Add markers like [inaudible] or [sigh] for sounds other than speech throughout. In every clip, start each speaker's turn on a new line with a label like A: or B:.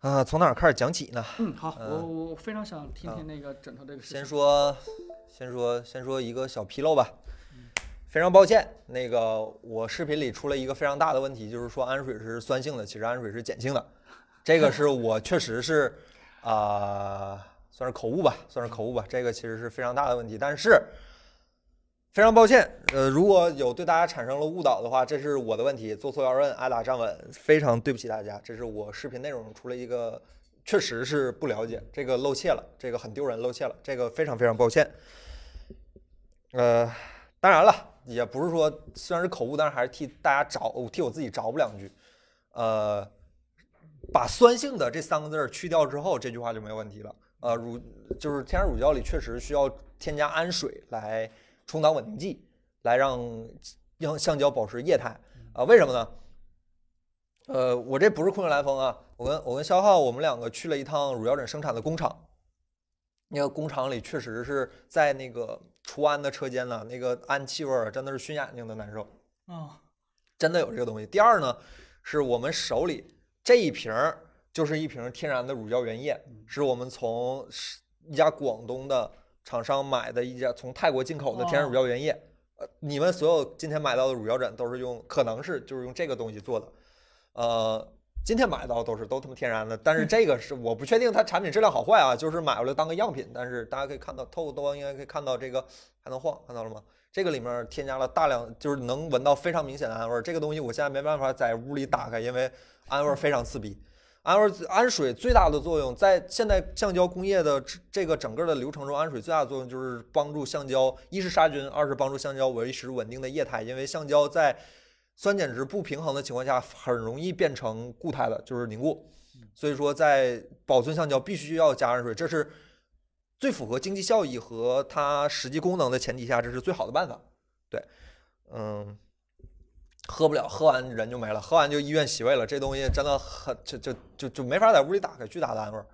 A: 啊，从哪儿开始讲起呢？
B: 嗯，好，
A: 嗯
B: 我我非常想听听那个枕头这个事情。
A: 先说，先说，先说一个小纰漏吧。非常抱歉，那个我视频里出了一个非常大的问题，就是说氨水是酸性的，其实氨水是碱性的。这个是我确实是啊、算是口误吧，算是口误吧。这个其实是非常大的问题，但是非常抱歉，呃，如果有对大家产生了误导的话，这是我的问题，做错要认，挨打站稳，非常对不起大家，这是我视频内容出了一个确实是不了解，这个露怯了，这个很丢人，露怯了，这个非常非常抱歉。呃，当然了，也不是说虽然是口误，但是还是替大家找替我自己找补两句。呃，把酸性的这三个字去掉之后，这句话就没有问题了。呃，乳就是天然乳胶里确实需要添加氨水来充当稳定剂，来让让橡胶保持液态。啊、为什么呢？呃，我这不是空穴来风啊，我跟我跟肖浩我们两个去了一趟乳胶枕生产的工厂，那个工厂里确实是在那个除氨的车间呢，那个氨气味儿真的是熏眼睛的难受。
B: 嗯，
A: 真的有这个东西。第二呢，是我们手里这一瓶儿就是一瓶天然的乳胶原液，是我们从是一家广东的厂商买的一家从泰国进口的天然乳胶原液。呃，你们所有今天买到的乳胶枕都是用，可能是就是用这个东西做的。呃，今天买到都是都他妈天然的，但是这个是我不确定它产品质量好坏啊，就是买回来当个样品。但是大家可以看到，透过灯光应该可以看到这个还能晃，看到了吗？这个里面添加了大量，就是能闻到非常明显的氨味儿。这个东西我现在没办法在屋里打开，因为氨味儿非常刺鼻。氨味儿氨水最大的作用，在现代橡胶工业的这这个整个的流程中，氨水最大的作用就是帮助橡胶，一是杀菌，二是帮助橡胶维持稳定的液态。因为橡胶在酸碱值不平衡的情况下，很容易变成固态的，就是凝固。所以说，在保存橡胶必须要加上水，这是最符合经济效益和它实际功能的前提下，这是最好的办法。对，嗯，喝不了，喝完人就没了，喝完就医院洗胃了。这东西真的很，就就就就没法在屋里打开，巨大的氨味儿。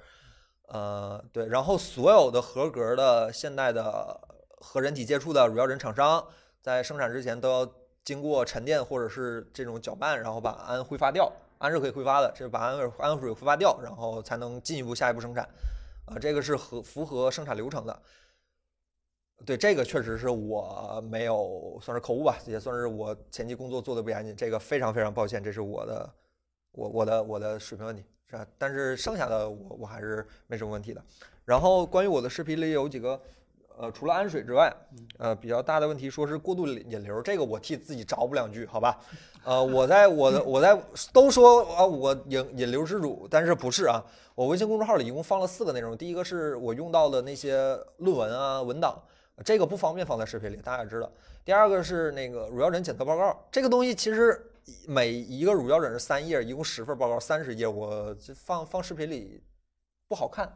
A: 呃，对，然后所有的合格的现代的和人体接触的乳胶枕厂商，在生产之前都要经过沉淀或者是这种搅拌，然后把氨挥发掉，氨是可以挥发的，这把氨氨水挥发掉，然后才能进一步下一步生产。啊、这个是合符合生产流程的。对，这个确实是我没有算是口误吧，也算是我前期工作做的不严谨，这个非常非常抱歉，这是我的我我的我的水平问题，是吧？但是剩下的我我还是没什么问题的。然后关于我的视频里有几个，呃，除了氨水之外，呃，比较大的问题说是过度引流，这个我替自己找补两句，好吧？呃，我在我的我在都说啊，我引引流之主，但是不是啊？我微信公众号里一共放了四个内容，第一个是我用到的那些论文啊文档，这个不方便放在视频里，大家也知道。第二个是那个乳胶枕检测报告，这个东西其实每一个乳胶枕是三页，一共十份报告，三十页，我这放放视频里不好看。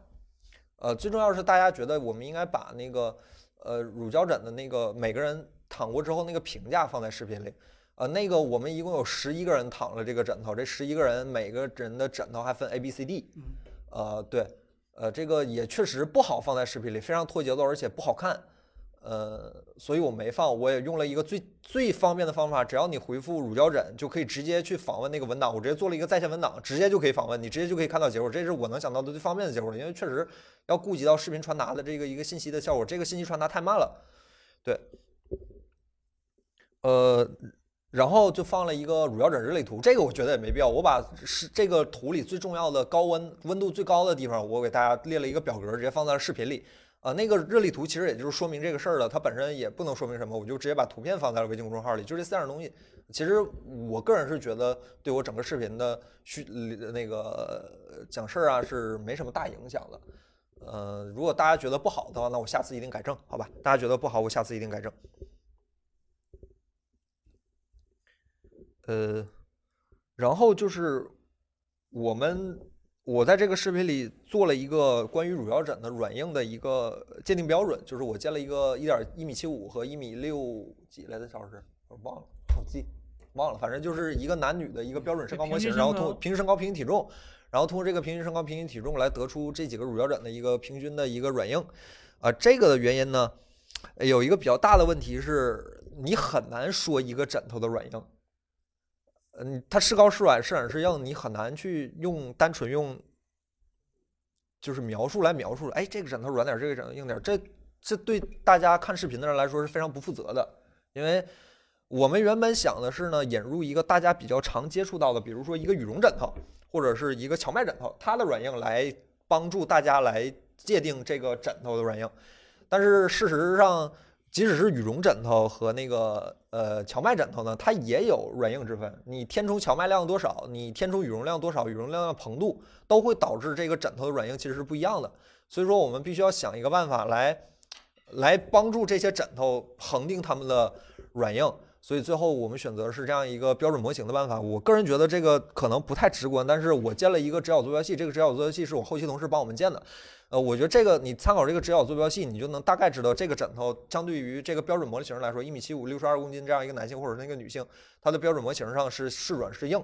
A: 呃，最重要是大家觉得我们应该把那个呃乳胶枕的那个每个人躺过之后那个评价放在视频里。呃，那个我们一共有十一个人躺了这个枕头，这十一个人每个人的枕头还分 A、B、C、D。
B: 嗯
A: 呃，对，呃，这个也确实不好放在视频里，非常拖节奏，而且不好看。呃，所以我没放，我也用了一个最最方便的方法，只要你回复乳胶枕，就可以直接去访问那个文档。我直接做了一个在线文档，直接就可以访问，你直接就可以看到结果。这是我能想到的最方便的结果，因为确实要顾及到视频传达的这个一个信息的效果，这个信息传达太慢了。对，呃，然后就放了一个乳胶枕日历图，这个我觉得也没必要。我把是这个图里最重要的高温温度最高的地方，我给大家列了一个表格，直接放在了视频里。啊，那个热力图其实也就是说明这个事儿了，它本身也不能说明什么，我就直接把图片放在了微信公众号里，就这三样东西。其实我个人是觉得对我整个视频的需那个讲事儿啊是没什么大影响的。呃，如果大家觉得不好的话，那我下次一定改正，好吧？大家觉得不好，我下次一定改正。呃，然后就是我们我在这个视频里做了一个关于乳胶枕的软硬的一个鉴定标准，就是我建了一个一点一米七五和一米六几来的小时，我忘了，忘记忘了，反正就是一个男女的一个标准身高模型，然后通平均身高、平均体重，然后通过这个平均身高、平均体重来得出这几个乳胶枕的一个平均的一个软硬。啊，这个的原因呢，呃有一个比较大的问题是，你很难说一个枕头的软硬。嗯，它是高是软是软是硬，你很难去用单纯用就是描述来描述。哎，这个枕头软点儿，这个枕头硬点儿，这这对大家看视频的人来说是非常不负责的，因为我们原本想的是呢，引入一个大家比较常接触到的，比如说一个羽绒枕头或者是一个荞麦枕头，它的软硬来帮助大家来界定这个枕头的软硬。但是事实上，即使是羽绒枕头和那个呃荞麦枕头呢，它也有软硬之分。你填充荞麦量多少，你填充羽绒量多少，羽绒量的膨度都会导致这个枕头的软硬其实是不一样的。所以说，我们必须要想一个办法来来帮助这些枕头恒定它们的软硬。所以最后我们选择是这样一个标准模型的办法。我个人觉得这个可能不太直观，但是我建了一个直角坐标系，这个直角坐标系是我后期同事帮我们建的。呃，我觉得这个你参考这个直角坐标系，你就能大概知道这个枕头相对于这个标准模型来说，一米七五、六十二公斤这样一个男性或者那个女性，它的标准模型上是是软是硬。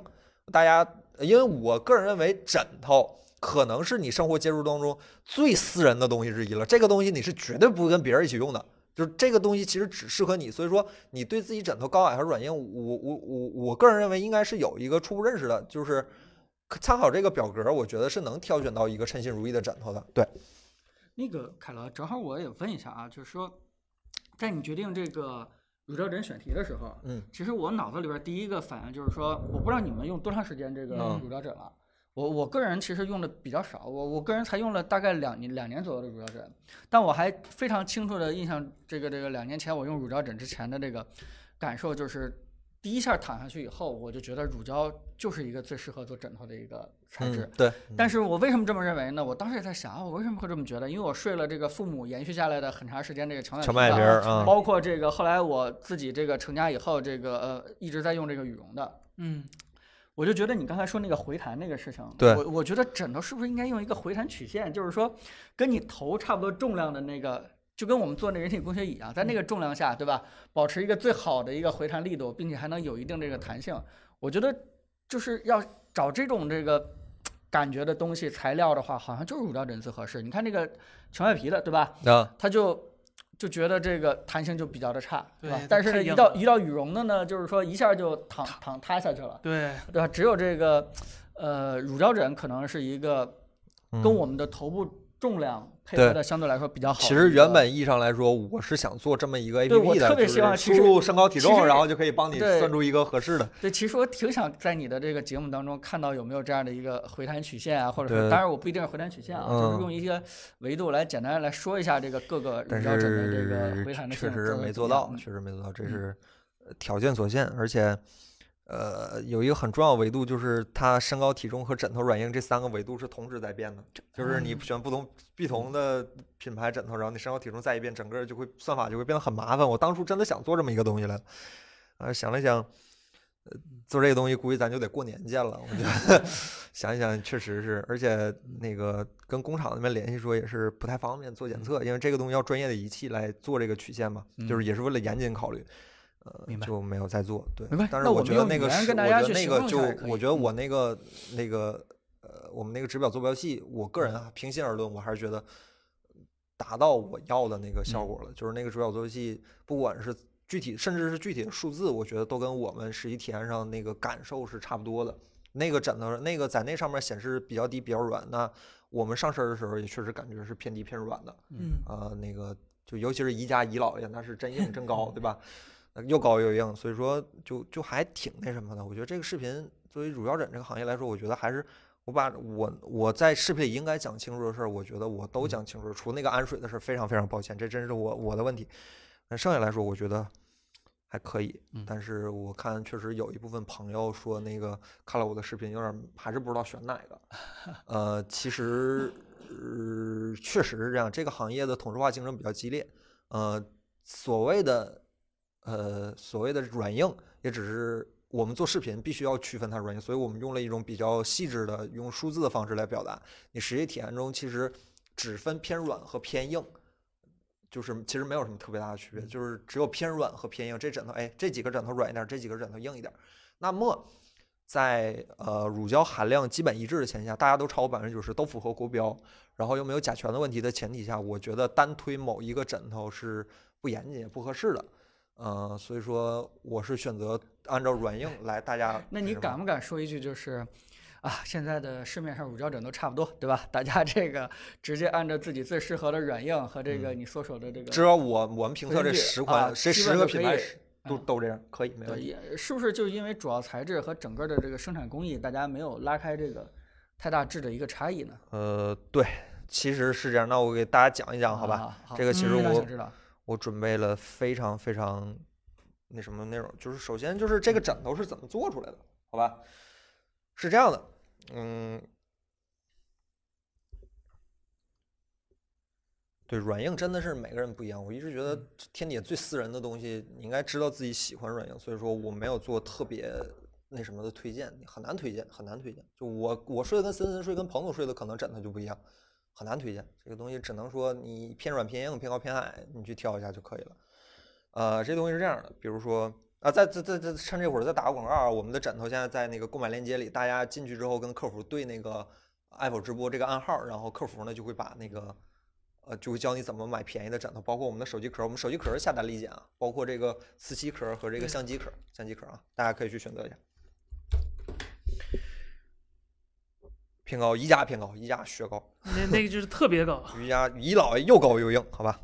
A: 大家，因为我个人认为枕头可能是你生活接触当中最私人的东西之一了，这个东西你是绝对不会跟别人一起用的。就是这个东西其实只适合你，所以说你对自己枕头高矮和软硬，我我我我个人认为应该是有一个初步认识的，就是参考这个表格，我觉得是能挑选到一个称心如意的枕头的。对，
B: 那个凯乐，正好我也问一下啊，就是说，在你决定这个乳胶枕选题的时候，
A: 嗯，
B: 其实我脑子里边第一个反应就是说，我不知道你们用多长时间这个
A: 嗯
B: 乳胶枕了。我我个人其实用的比较少，我我个人才用了大概两年两年左右的乳胶枕，但我还非常清楚的印象，这个这个两年前我用乳胶枕之前的这个感受就是，第一下躺下去以后，我就觉得乳胶就是一个最适合做枕头的一个材质。
A: 嗯，对，
B: 但是我为什么这么认为呢？我当时也在想，啊我为什么会这么觉得？因为我睡了这个父母延续下来的很长时间这个荞麦
A: 皮
B: 皮
A: 儿啊，
B: 包括这个后来我自己这个成家以后，这个呃一直在用这个羽绒的，
C: 嗯，
B: 我就觉得你刚才说那个回弹那个事情，
A: 对
B: 我我觉得枕头是不是应该用一个回弹曲线，就是说跟你头差不多重量的那个，就跟我们做那人体工学椅一样，在那个重量下，对吧？保持一个最好的一个回弹力度，并且还能有一定这个弹性。我觉得就是要找这种这个感觉的东西材料的话，好像就是乳胶枕最合适。你看这个全外皮的，对吧？
A: 啊，
B: 它就就觉得这个弹性就比较的差，对吧？但是呢，一到一到羽绒的呢，就是说一下就躺躺塌下去了。
C: 对，
B: 对吧？只有这个，呃，乳胶枕可能是一个跟
A: 嗯
B: 我们的头部重量配合的相对来说比较好
A: 其。实原本意义上来说，我是想做这么一个 A P P 的，
B: 特别希望
A: 输入身高体重，然后就可以帮你算出一个合适的。
B: 对，其实我挺想在你的这个节目当中看到有没有这样的一个回弹曲线啊，或者说，当然我不一定是回弹曲线啊，就是
A: 嗯
B: 用一些维度来简单来说一下这个各个乳
A: 但
B: 胶枕的这个回弹的
A: 确实没做到，确实没做到，这
B: 嗯
A: 是呃条件所限，而且。呃，有一个很重要的维度，就是它身高、体重和枕头软硬这三个维度是同时在变的。就是你
B: 嗯
A: 选不同不同的品牌枕头，然后你身高体重再一变，整个就会算法就会变得很麻烦。我当初真的想做这么一个东西来，啊，想了想，呃，做这个东西估计咱就得过年见了。我觉得 [laughs] 想一想，确实是，而且那个跟工厂那边联系说也是不太方便做检测，因为这个东西要专业的仪器来做这个曲线嘛，就是也是为了严谨考虑。呃
C: 明，白
A: 就没有再做。对
B: 明白，
A: 但是我觉得那个是，我觉得那个就我觉得我
B: 嗯
A: 那个那个呃，我们那个指表坐标系，我个人啊，平心而论，我还是觉得达到我要的那个效
C: 嗯
A: 果了。就是那个指表坐标系，不管是具体，甚至是具体的数字，我觉得都跟我们实际体验上那个感受是差不多的。那个枕头，那个在那上面显示比较低、比较软，那我们上身的时候也确实感觉是偏低偏软的。
C: 嗯，
A: 呃，那个就尤其是宜家宜老爷，那是真硬真高，对吧？呃又高又硬，所以说就就还挺那什么的。我觉得这个视频作为乳胶枕这个行业来说，我觉得还是我把我我在视频里应该讲清楚的事儿，我觉得我都讲清楚了，除那个安水的事儿，非常非常抱歉，这真是我我的问题。那剩下来说，我觉得还可以，
C: 嗯
A: 但是我看确实有一部分朋友说那个看了我的视频，有点儿还是不知道选哪个。[laughs] 呃，其实呃确实是这样，这个行业的同质化竞争比较激烈。呃，所谓的呃所谓的软硬，也只是我们做视频必须要区分它软硬，所以我们用了一种比较细致的用数字的方式来表达。你实际体验中其实只分偏软和偏硬。就是其实没有什么特别大的区别，就是只有偏软和偏硬。这枕头，哎，这几个枕头软一点，这几个枕头硬一点。那么在呃乳胶含量基本一致的前提下，大家都超过百分之九十，都符合国标，然后又没有甲醛的问题的前提下，我觉得单推某一个枕头是不严谨、也不合适的。呃，所以说我是选择按照软硬来，大家
B: 那你敢不敢说一句，就是啊，现在的市面上乳胶枕都差不多，对吧？大家这个直接按照自己最适合的软硬和这个你所手的这个，
A: 只要我我们评测这十
B: 啊
A: 款，这
B: 基
A: 十个品牌都
B: 嗯
A: 都这样，可以没问
B: 对，
A: 题。
B: 是不是就因为主要材质和整个的这个生产工艺，大家没有拉开这个太大质的一个差异呢？
A: 呃，对，其实是这样。那我给大家讲一讲，好吧？
B: 啊？好
A: 这个其实我我准备了非常非常那什么内容，就是首先就是这个枕头是怎么做出来的，好吧？是这样的，嗯，对，软硬真的是每个人不一样。我一直觉得天底下最私人的东西，你应该知道自己喜欢软硬，所以说我没有做特别那什么的推荐，很难推荐，很难推荐。就我我睡的跟森森睡跟彭总睡的可能枕头就不一样，很难推荐。这个东西只能说你偏软偏硬偏高偏矮，你去挑一下就可以了。呃，这东西是这样的，比如说啊，在在在在趁这会儿再打个广告啊，我们的枕头现在在那个购买链接里，大家进去之后跟客服对那个爱否直播这个暗号，然后客服呢就会把那个呃就会教你怎么买便宜的枕头，包括我们的手机壳，我们手机壳是下单立减啊，包括这个磁吸壳和这个相机壳，相机壳啊，大家可以去选择一下。偏高，宜家偏高，宜家雪高，
C: 那那个就是特别高，[laughs]
A: 宜家宜老又高又硬，好吧？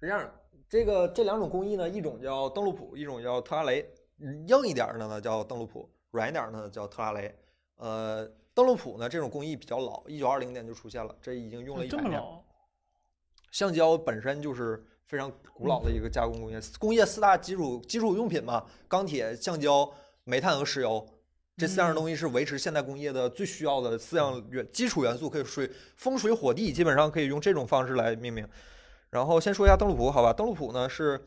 A: 是这样的，这个这两种工艺呢，一种叫邓禄普，一种叫特拉雷。嗯硬一点儿的呢叫邓禄普，软一点儿呢叫特拉雷。呃，邓禄普呢这种工艺比较老，一九二零年就出现了，这已经用了一百年。
C: 这么老，
A: 橡胶本身就是非常古老的一个加工工业，工业四大基础基础用品嘛，钢铁、橡胶、煤炭和石油。这四样东西是维持现代工业的最需要的四样元基础元素，可以水风水火地，基本上可以用这种方式来命名。然后先说一下邓禄普，好吧？邓禄普呢是，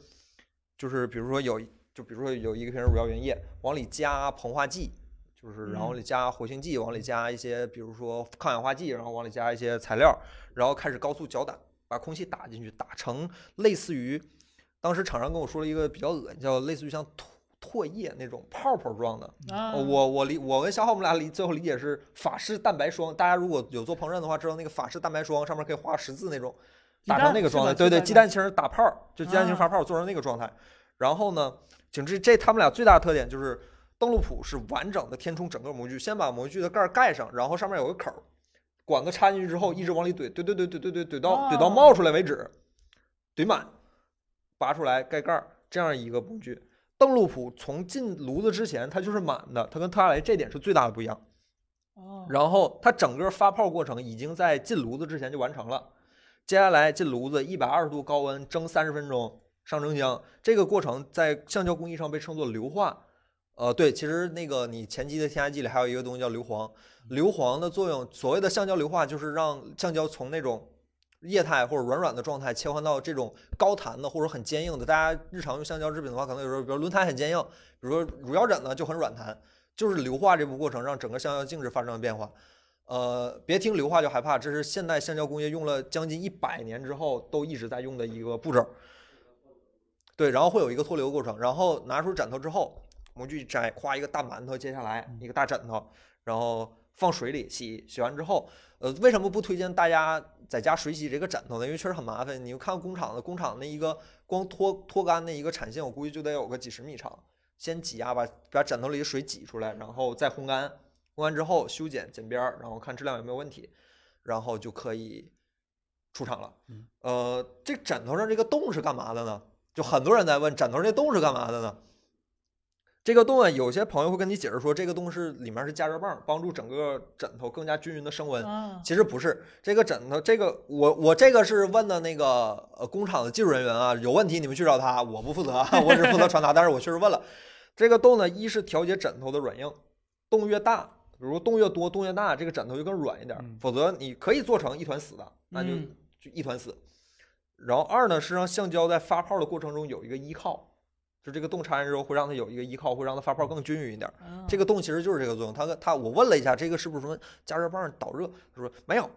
A: 就是比如说有，就比如说有一个瓶乳胶原液，往里加膨化剂，就是然后里加活性剂，往里加一些比如说抗氧化剂，然后往里加一些材料，然后开始高速搅打，把空气打进去，打成类似于，当时厂商跟我说了一个比较恶心，叫类似于像唾唾液那种泡泡状的。我我理我跟小浩我们俩理最后理解是法式蛋白霜，大家如果有做烹饪的话，知道那个法式蛋白霜上面可以画十字那种，打成那个状态。对对，
C: 鸡蛋
A: 清儿打泡儿，就鸡蛋清
C: 啊
A: 发泡儿做成那个状态。然后呢，景致这他们俩最大的特点就是邓禄普是完整的填充整个模具，先把模具的盖儿盖上，然后上面有个口儿，管子插进去之后一直往里怼，怼怼怼怼怼怼怼到怼到
C: 哦
A: 冒出来为止，怼满，拔出来盖盖儿，这样一个模具。登陆普从进炉子之前它就是满的，它跟特拉雷这点是最大的不一样。
C: 哦
A: 然后它整个发泡过程已经在进炉子之前就完成了，接下来进炉子一百二十度高温蒸三十分钟上蒸箱，这个过程在橡胶工艺上被称作硫化。呃，对，其实那个你前期的添加剂里还有一个东西叫硫磺，硫磺的作用，所谓的橡胶硫化就是让橡胶从那种液态或者软软的状态切换到这种高弹的或者很坚硬的。大家日常用橡胶制品的话，可能有时候比如轮胎很坚硬，比如说乳胶枕呢就很软弹，就是硫化这步过程让整个橡胶静止发生了变化。呃，别听硫化就害怕，这是现代橡胶工业用了将近一百年之后都一直在用的一个步骤。对，然后会有一个脱硫过程，然后拿出枕头之后，模具一摘，夸一个大馒头，接下来一个大枕头，然后放水里洗，洗完之后，呃，为什么不推荐大家在家水洗这个枕头呢？因为确实很麻烦。你看工厂的工厂那一个光脱脱干的一个产线，我估计就得有个几十米长。先挤压把把枕头里的水挤出来，然后再烘干，烘干之后修剪剪边儿，然后看质量有没有问题，然后就可以出厂了。
B: 嗯
A: 呃，这枕头上这个洞是干嘛的呢？就很多人在问，枕头上这洞是干嘛的呢？这个洞啊，有些朋友会跟你解释说，这个洞是里面是加热棒，帮助整个枕头更加均匀的升温。
C: 啊，
A: 其实不是，这个枕头，这个我我这个是问的那个呃工厂的技术人员啊，有问题你们去找他，我不负责啊，我只负责传达。但是我确实问了，这个洞呢，一是调节枕头的软硬，洞越大，比如洞越多，洞越大，这个枕头就更软一点否则你可以做成一团死的，那就
C: 嗯
A: 就一团死。然后二呢是让橡胶在发泡的过程中有一个依靠，就这个洞插进之后会让它有一个依靠，会让它发泡更均匀一点这个洞其实就是这个作用。他他我问了一下，这个是不是什么加热棒导热？他说没有，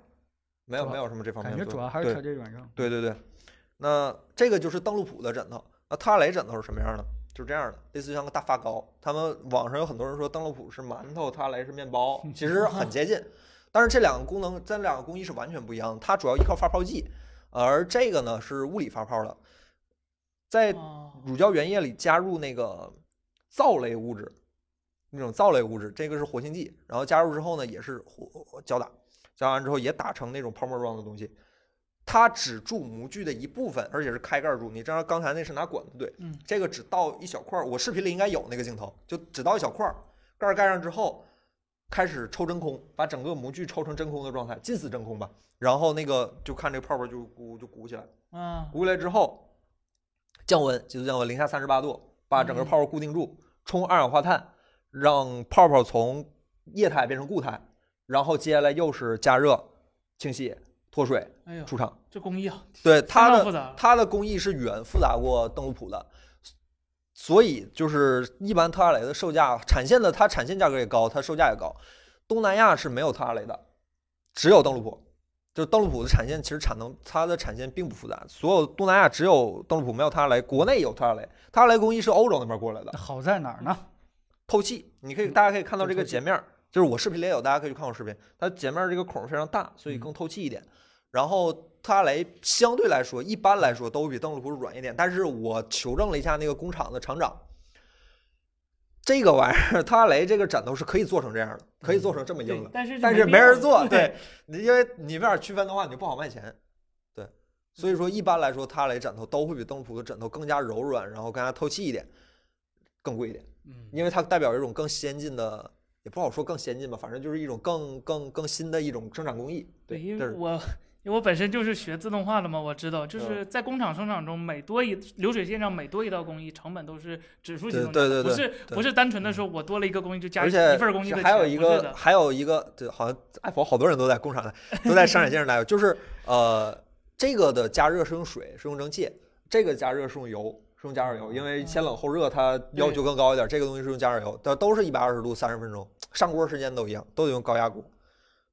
A: 没有没有什么这方面
B: 感觉主
A: 的。对
B: 要还是调节软硬。
A: 对对对。那这个就是邓禄普的枕头。那特拉雷枕头是什么样的？就是这样的，类似像个大发糕。他们网上有很多人说邓禄普是馒头，特拉雷是面包，[laughs] 其实很接近。但是这两个功能，这两个工艺是完全不一样的。它主要依靠发泡剂，而这个呢是物理发泡的，在
C: 哦
A: 乳胶原液里加入那个皂类物质，那种皂类物质，这个是活性剂。然后加入之后呢，也是活胶打，加完之后也打成那种泡沫状的东西。它只注模具的一部分，而且是开盖注。你知道刚才那是拿管子怼，
C: 嗯
A: 这个只倒一小块儿。我视频里应该有那个镜头，就只倒一小块儿，盖儿盖上之后，开始抽真空，把整个模具抽成真空的状态，近似真空吧。然后那个就看这个泡泡就鼓就鼓起来，
C: 嗯，
A: 鼓起来之后，降温，急速降温，零下三十八度，把整个
C: 嗯
A: 泡泡固定住，冲二氧化碳，让泡泡从液态变成固态，然后接下来又是加热、清洗、脱水
C: 哎呦，
A: 出厂。
C: 这工艺啊，
A: 对它的。它的工艺是远复杂过邓禄普的，所以就是一般特拉雷的售价产线的它产线价格也高，它售价也高。东南亚是没有特拉雷的，只有邓禄普。就是邓禄普的产线其实产能它的产线并不复杂，所有东南亚只有邓禄普没有特拉雷，国内有特拉雷，特拉雷工艺是欧洲那边过来的，
B: 好在哪儿呢？
A: 透气。你可以大家可以看到这个截面儿，就是我视频里也有，大家可以去看我视频，它截面儿这个孔儿非常大，所以更透气一点。然后特拉雷相对来说，一般来说都比邓禄普软一点，但是我求证了一下那个工厂的厂长，这个玩意儿特拉雷这个枕头是可以做成这样的，可以做成这么硬的，，
C: 对但是
A: 但是没人做，
C: 对。
A: 因为你没法区分的话，你就不好卖钱，对，所以说一般来说，特拉雷枕头都会比邓禄普的枕头更加柔软，然后更加透气一点，更贵一点。
B: 嗯，
A: 因为它代表一种更先进的，也不好说更先进吧，反正就是一种更更更新的一种生产工艺。
C: 对，
A: 对，这是。
C: 因为我因为我本身就是学自动化的嘛，我知道，
A: 嗯
C: 就是在工厂生产中，每多一流水线上每多一道工艺，成本都是指数级增加的，
A: 对对对
C: 不是不是单纯的说我多了一个工艺就加一份工艺的
A: 还有一个还有一个，对，好像爱否好多人都在工厂都在生产线上待过，就是呃，这个的加热是用水，是用蒸汽，这个加热是用油。是用加热油，因为先冷后热，它要求更高一点。这个东西是用加热油，但都是一百二十度三十分钟，上锅时间都一样，都得用高压锅。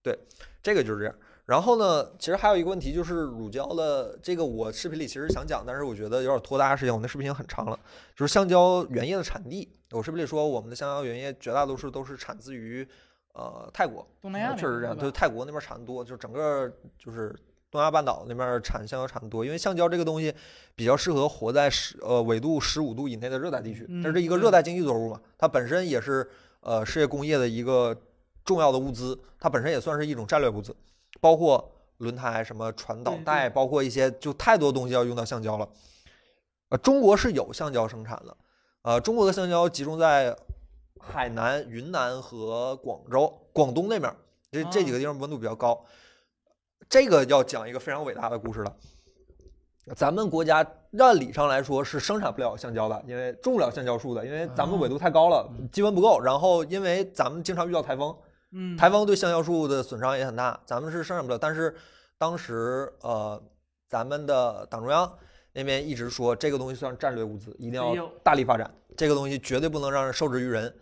A: 对，这个就是这样。然后呢，其实还有一个问题就是乳胶的这个，我视频里其实想讲，但是我觉得有点拖大家时间，我那视频已经很长了。就是橡胶原液的产地，我视频里说我们的橡胶原液绝大多数都是产自于呃泰国，
C: 东南亚
A: 确实这样，就是泰国那边产的多，就整个就是东亚半岛那边产橡胶产的多，因为橡胶这个东西比较适合活在十呃纬度十五度以内的热带地区，它是一个
C: 嗯
A: 热带经济作物嘛，它本身也是呃世界工业的一个重要的物资，它本身也算是一种战略物资，包括轮胎、什么传导带，包括一些就太多东西要用到橡胶了。呃，中国是有橡胶生产的，呃，中国的橡胶集中在海南、云南和广州、广东那边儿，这这几个地方温度比较高。这个要讲一个非常伟大的故事了。咱们国家按理上来说是生产不了橡胶的，因为种不了橡胶树的，因为咱们纬度太高了，气温不够。然后因为咱们经常遇到台风，
C: 嗯，
A: 台风对橡胶树的损伤也很大，咱们是生产不了。但是当时呃，咱们的党中央那边一直说这个东西算战略物资，一定要大力发展，这个东西绝对不能让人受制于人。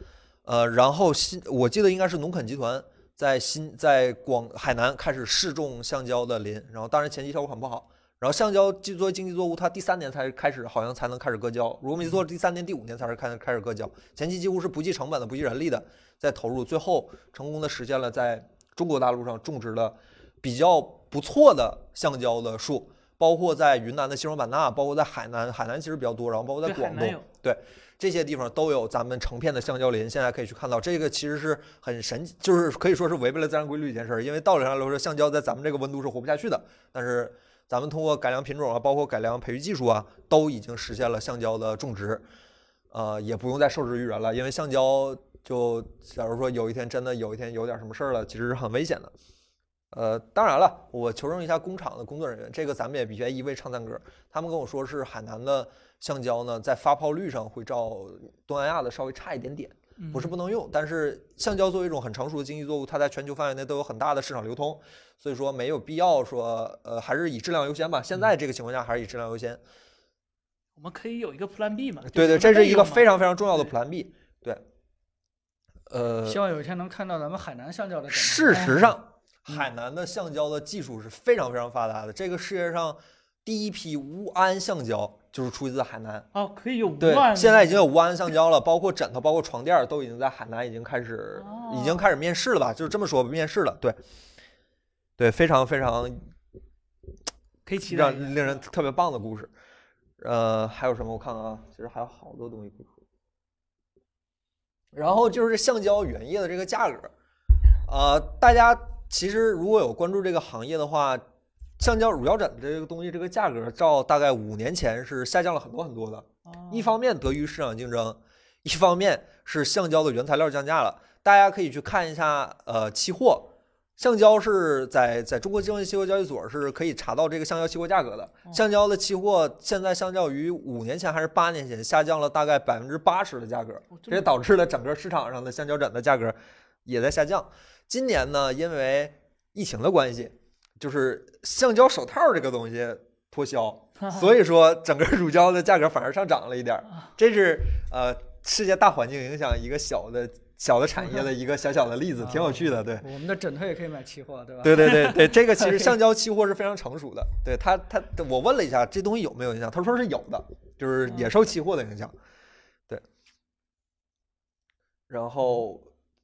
A: 呃，然后新我记得应该是农垦集团在新在广海南开始试种橡胶的林，然后当然前期效果很不好。然后橡胶既作为经济作物，它第三年才开始好像才能开始割胶，如果没记错，第三年、第五年才是开开始割胶，前期几乎是不计成本的、不计人力的在投入，最后成功的实现了在中国大陆上种植了比较不错的橡胶的树，包括在云南的西双版纳，包括在海南，海南其实比较多，然后包括在广东
C: 对海南有，
A: 这些地方都有咱们成片的橡胶林，现在可以去看到。这个其实是很神奇，就是可以说是违背了自然规律一件事儿。因为道理上来说，橡胶在咱们这个温度是活不下去的，但是咱们通过改良品种啊，包括改良培育技术啊，都已经实现了橡胶的种植，呃，也不用再受制于人了。因为橡胶就假如说有一天真的有一天有点什么事儿了，其实是很危险的。呃，当然了，我求证一下工厂的工作人员，这个咱们也别一味唱赞歌。他们跟我说是海南的橡胶呢，在发泡率上会照东南亚的稍微差一点点，不是不能用，但是橡胶作为一种很成熟的经济作物，它在全球范围内都有很大的市场流通，所以说没有必要说，呃，还是以质量优先吧。现在这个情况下还是以质量优先。
C: 我们可以有一个 Plan B 嘛？
A: 对对，这是一个非常非常重要的 Plan B。对，呃，
B: 希望有一天能看到咱们海南橡胶的。
A: 事实上，
B: 嗯
A: 海南的橡胶的技术是非常非常发达的。这个世界上第一批钨胺橡胶就是出自海南。
C: 啊，可以有
A: 对现在已经有钨胺橡胶了，包括枕头、包括床垫儿都已经在海南已经开始，已经
C: 哦
A: 开始面试了吧？就是这么说吧，面试了。对，对，非常非常
C: 可以期待。
A: 让令人特别棒的故事。呃，还有什么？我看看啊，其实还有好多东西可以说。然后就是橡胶原液的这个价格，呃，大家其实如果有关注这个行业的话，橡胶乳胶枕这个东西，这个价格照大概五年前是下降了很多很多的。一
C: 哦
A: 方面得益于市场竞争，一方面是橡胶的原材料降价了。大家可以去看一下，呃，期货，橡胶是在在中国金融期货交易所是可以查到这个橡胶期货价格的。橡胶的期货现在相较于五年前还是八年前下降了大概百分之八十的价格，
C: 这
A: 也导致了整个市场上的橡胶枕的价格也在下降。今年呢，因为疫情的关系，就是橡胶手套这个东西脱销，[laughs] 所以说整个乳胶的价格反而上涨了一点儿。[laughs] 这是呃世界大环境影响一个小的小的产业的 [laughs] 一个小小的例子，挺有趣的。对，
B: 我们的枕头也可以买期货，对吧？
A: 对对对对，这个其实橡胶期货是非常成熟的。对他他我问了一下，这东西有没有影响？他说是有的，就是也受期货的影响。对，然后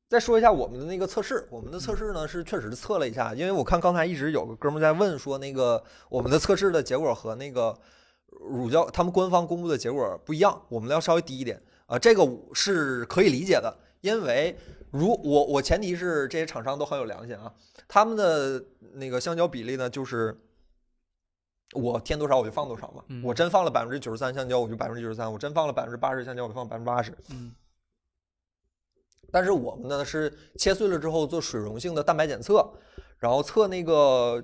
A: 再说一下我们的那个测试，我们的测试呢是确实测了一下，因为我看刚才一直有个哥们在问说，那个我们的测试的结果和那个乳胶他们官方公布的结果不一样，我们要稍微低一点啊、这个是可以理解的，因为如我我前提是这些厂商都很有良心啊，他们的那个橡胶比例呢就是。我添多少我就放多少嘛，
B: 嗯
A: 我真放了百分之九十三橡胶，我就百分之九十三；我真放了百分之八十橡胶，我就放百分之八十。
B: 嗯
A: 但是我们呢是切碎了之后做水溶性的蛋白检测，然后测那个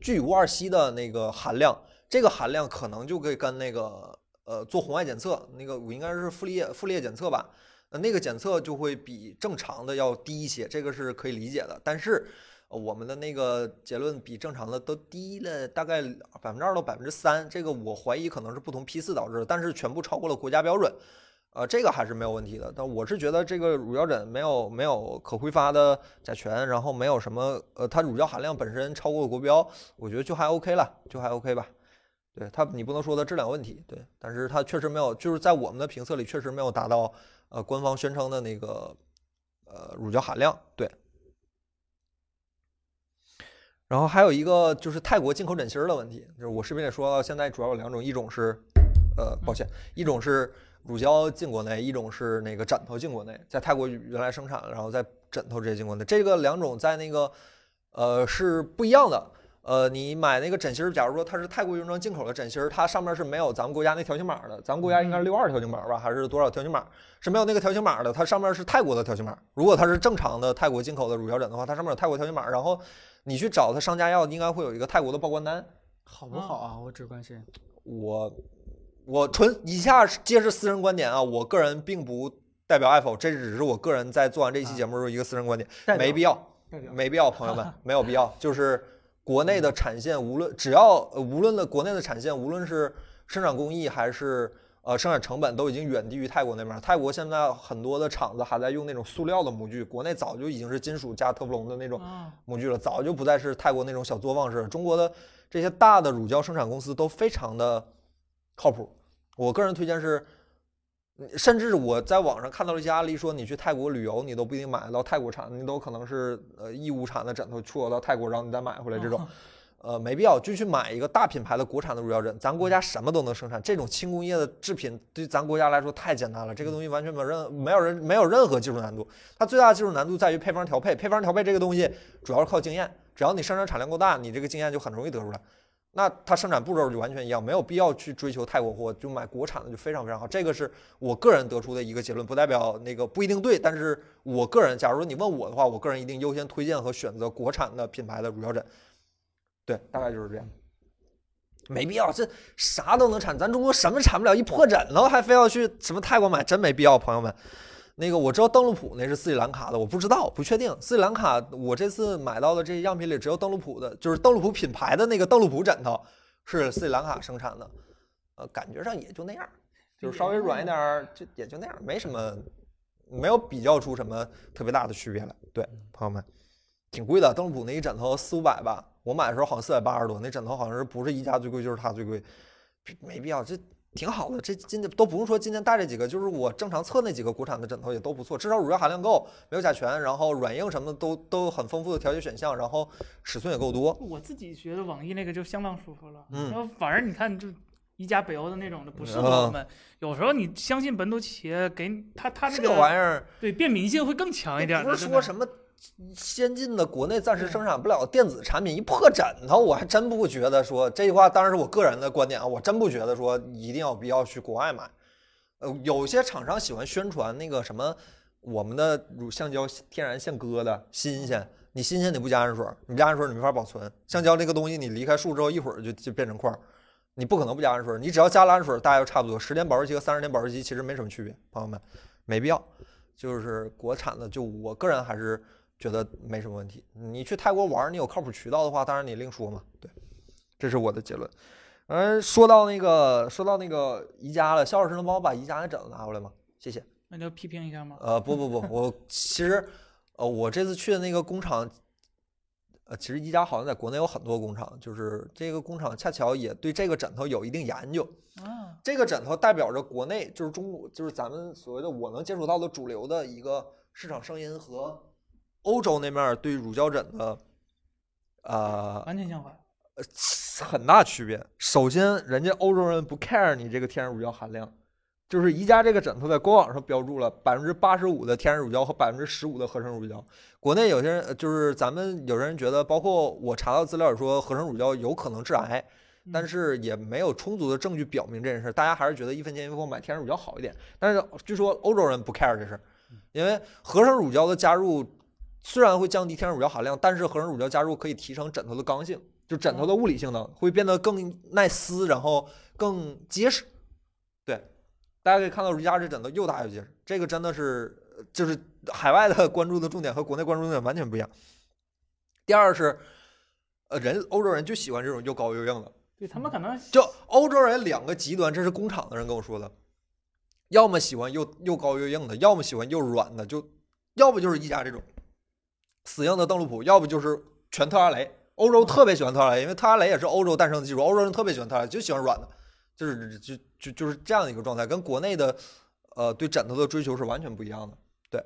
A: 聚乙二烯的那个含量，这个含量可能就可以跟那个呃做红外检测，那个我应该是傅立叶傅立叶检测吧，呃那个检测就会比正常的要低一些，这个是可以理解的。但是我们的那个结论比正常的都低了大概百分之二到百分之三，这个我怀疑可能是不同批次导致的，但是全部超过了国家标准。呃，这个还是没有问题的。但我是觉得这个乳胶枕没有没有可挥发的甲醛，然后没有什么呃，它乳胶含量本身超过国标，我觉得就还 OK 了，就还 OK 吧。对它，你不能说它质量问题，对，但是它确实没有，就是在我们的评测里确实没有达到呃官方宣称的那个呃乳胶含量，对。然后还有一个就是泰国进口枕芯儿的问题，就是我视频里说到，现在主要有两种，一种是呃，抱歉，一种是乳胶进国内，一种是那个枕头进国内，在泰国原来生产，然后在枕头直接进国内。这个两种在那个呃是不一样的。呃，你买那个枕芯儿，假如说它是泰国原装进口的枕芯儿，它上面是没有咱们国家那条形码的，咱们国家应该是六二条形码吧，还是多少条形码？是没有那个条形码的，它上面是泰国的条形码。如果它是正常的泰国进口的乳胶枕的话，它上面有泰国条形码，然后你去找它商家要，应该会有一个泰国的报关单。
B: 好不好啊？我只关心。
A: 我我纯以下皆是私人观点啊，我个人并不代表 Apple，这只是我个人在做完这期节目时候一个私人观点，没必要，没必要，朋友们，[laughs] 没有必要。就是国内的产线，无论只要呃无论的国内的产线，无论是生产工艺还是呃生产成本，都已经远低于泰国那边。泰国现在很多的厂子还在用那种塑料的模具，国内早就已经是金属加特氟龙的那种
C: 啊，
A: 模具了，早就不再是泰国那种小作坊式。中国的这些大的乳胶生产公司都非常的靠谱。我个人推荐是，嗯甚至我在网上看到了一些案例，说你去泰国旅游，你都不一定买得到泰国产的，你都可能是呃义乌产的枕头出口到泰国，然后你再买回来这种。[laughs] 呃，没必要，就去买一个大品牌的国产的乳胶枕。咱国家什么都能生产，这种轻工业的制品对咱国家来说太简单了。这个东西完全没有任没有人没有任何技术难度，它最大的技术难度在于配方调配。配方调配这个东西主要是靠经验，只要你生产产量够大，你这个经验就很容易得出来。那它生产步骤就完全一样，没有必要去追求泰国货，就买国产的就非常非常好。这个是我个人得出的一个结论，不代表那个不一定对，但是我个人，假如你问我的话，我个人一定优先推荐和选择国产的品牌的乳胶枕。对，大概就是这样。没必要，这啥都能产，咱中国什么产不了？一破枕头还非要去什么泰国买，真没必要，朋友们。那个我知道邓禄普那是斯里兰卡的，我不知道，不确定。斯里兰卡我这次买到的这些样品里，只有邓禄普的，就是邓禄普品牌的那个邓禄普枕头是斯里兰卡生产的，呃，感觉上也就那样，就是稍微软一点儿，就也就那样，没什么，没有比较出什么特别大的区别来。对，朋友们，挺贵的，邓禄普那一枕头四五百吧，我买的时候好像四百八十多，那枕头好像是不是一家最贵就是它最贵，没必要，这挺好的。这今天都不用说今天带这几个，就是我正常测那几个国产的枕头也都不错，至少乳胶含量够，没有甲醛，然后软硬什么的都都很丰富的调节选项，然后尺寸也够多。
C: 我自己觉得网易那个就相当舒服了，
A: 嗯
C: 然后反而你看就。宜家、北欧的那种的不适合
A: 嗯
C: 我们，有时候你相信本土企业给你它它那
A: 这个玩意儿
C: 对便民性会更强一点的。
A: 不是说什么先进的国内暂时生产不了电子产品，一破枕头，我还真不觉得说这句话，当然是我个人的观点啊，我真不觉得说一定要必要去国外买。呃，有些厂商喜欢宣传那个什么我们的乳橡胶天然现割的新鲜，你新鲜你不加氨水，你不加氨水你没法保存。橡胶这个东西你离开树之后一会儿就就变成块儿，你不可能不加氨水，你只要加了氨水，大家就差不多，十年保质期和三十年保质期其实没什么区别，朋友们，没必要。就是国产的，就我个人还是觉得没什么问题。你去泰国玩儿，你有靠谱渠道的话，当然你另说嘛。对，这是我的结论。嗯，说到那个，说到那个宜家了，肖老师能帮我把宜家那枕头拿过来吗？谢谢。
C: 那就批评一下吗？
A: 呃，不不不，我其实呃，我这次去的那个工厂，呃，其实宜家好像在国内有很多工厂，就是这个工厂恰巧也对这个枕头有一定研究。
C: 啊，
A: 这个枕头代表着国内，就是中国，就是咱们所谓的我能接触到的主流的一个市场声音和欧洲那面儿对乳胶枕的，呃，
C: 完全相反。
A: 很大区别。首先，人家欧洲人不 care 你这个天然乳胶含量，就是宜家这个枕头在官网上标注了百分之八十五的天然乳胶和百分之十五的合成乳胶。国内有些人呃就是咱们有人觉得，包括我查到资料也说合成乳胶有可能致癌，但
C: 嗯
A: 是也没有充足的证据表明这件事儿。大家还是觉得一分钱一分货买天然乳胶好一点。但是据说欧洲人不 care 这事儿，因为合成乳胶的加入虽然会降低天然乳胶含量，但是合成乳胶加入可以提升枕头的刚性，就枕头的物理性能会变得更耐撕，然后更结实。对，大家可以看到如家这枕头又大又结实，这个真的是呃就是海外的 [laughs] 关注的重点和国内关注的重点完全不一样。第二是，呃，人欧洲人就喜欢这种又高又硬的，
C: 对他们可能
A: 就欧洲人两个极端，这是工厂的人跟我说的，要么喜欢又又高又硬的，要么喜欢又软的，就要不就是宜家这种死硬的邓禄普，要不就是全特拉雷。欧洲特别喜欢特拉雷，因为特拉雷也是欧洲诞生的技术，欧洲人特别喜欢特拉雷，就喜欢软的，就是就就就是这样的一个状态，跟国内的呃对枕头的追求是完全不一样的。
B: 对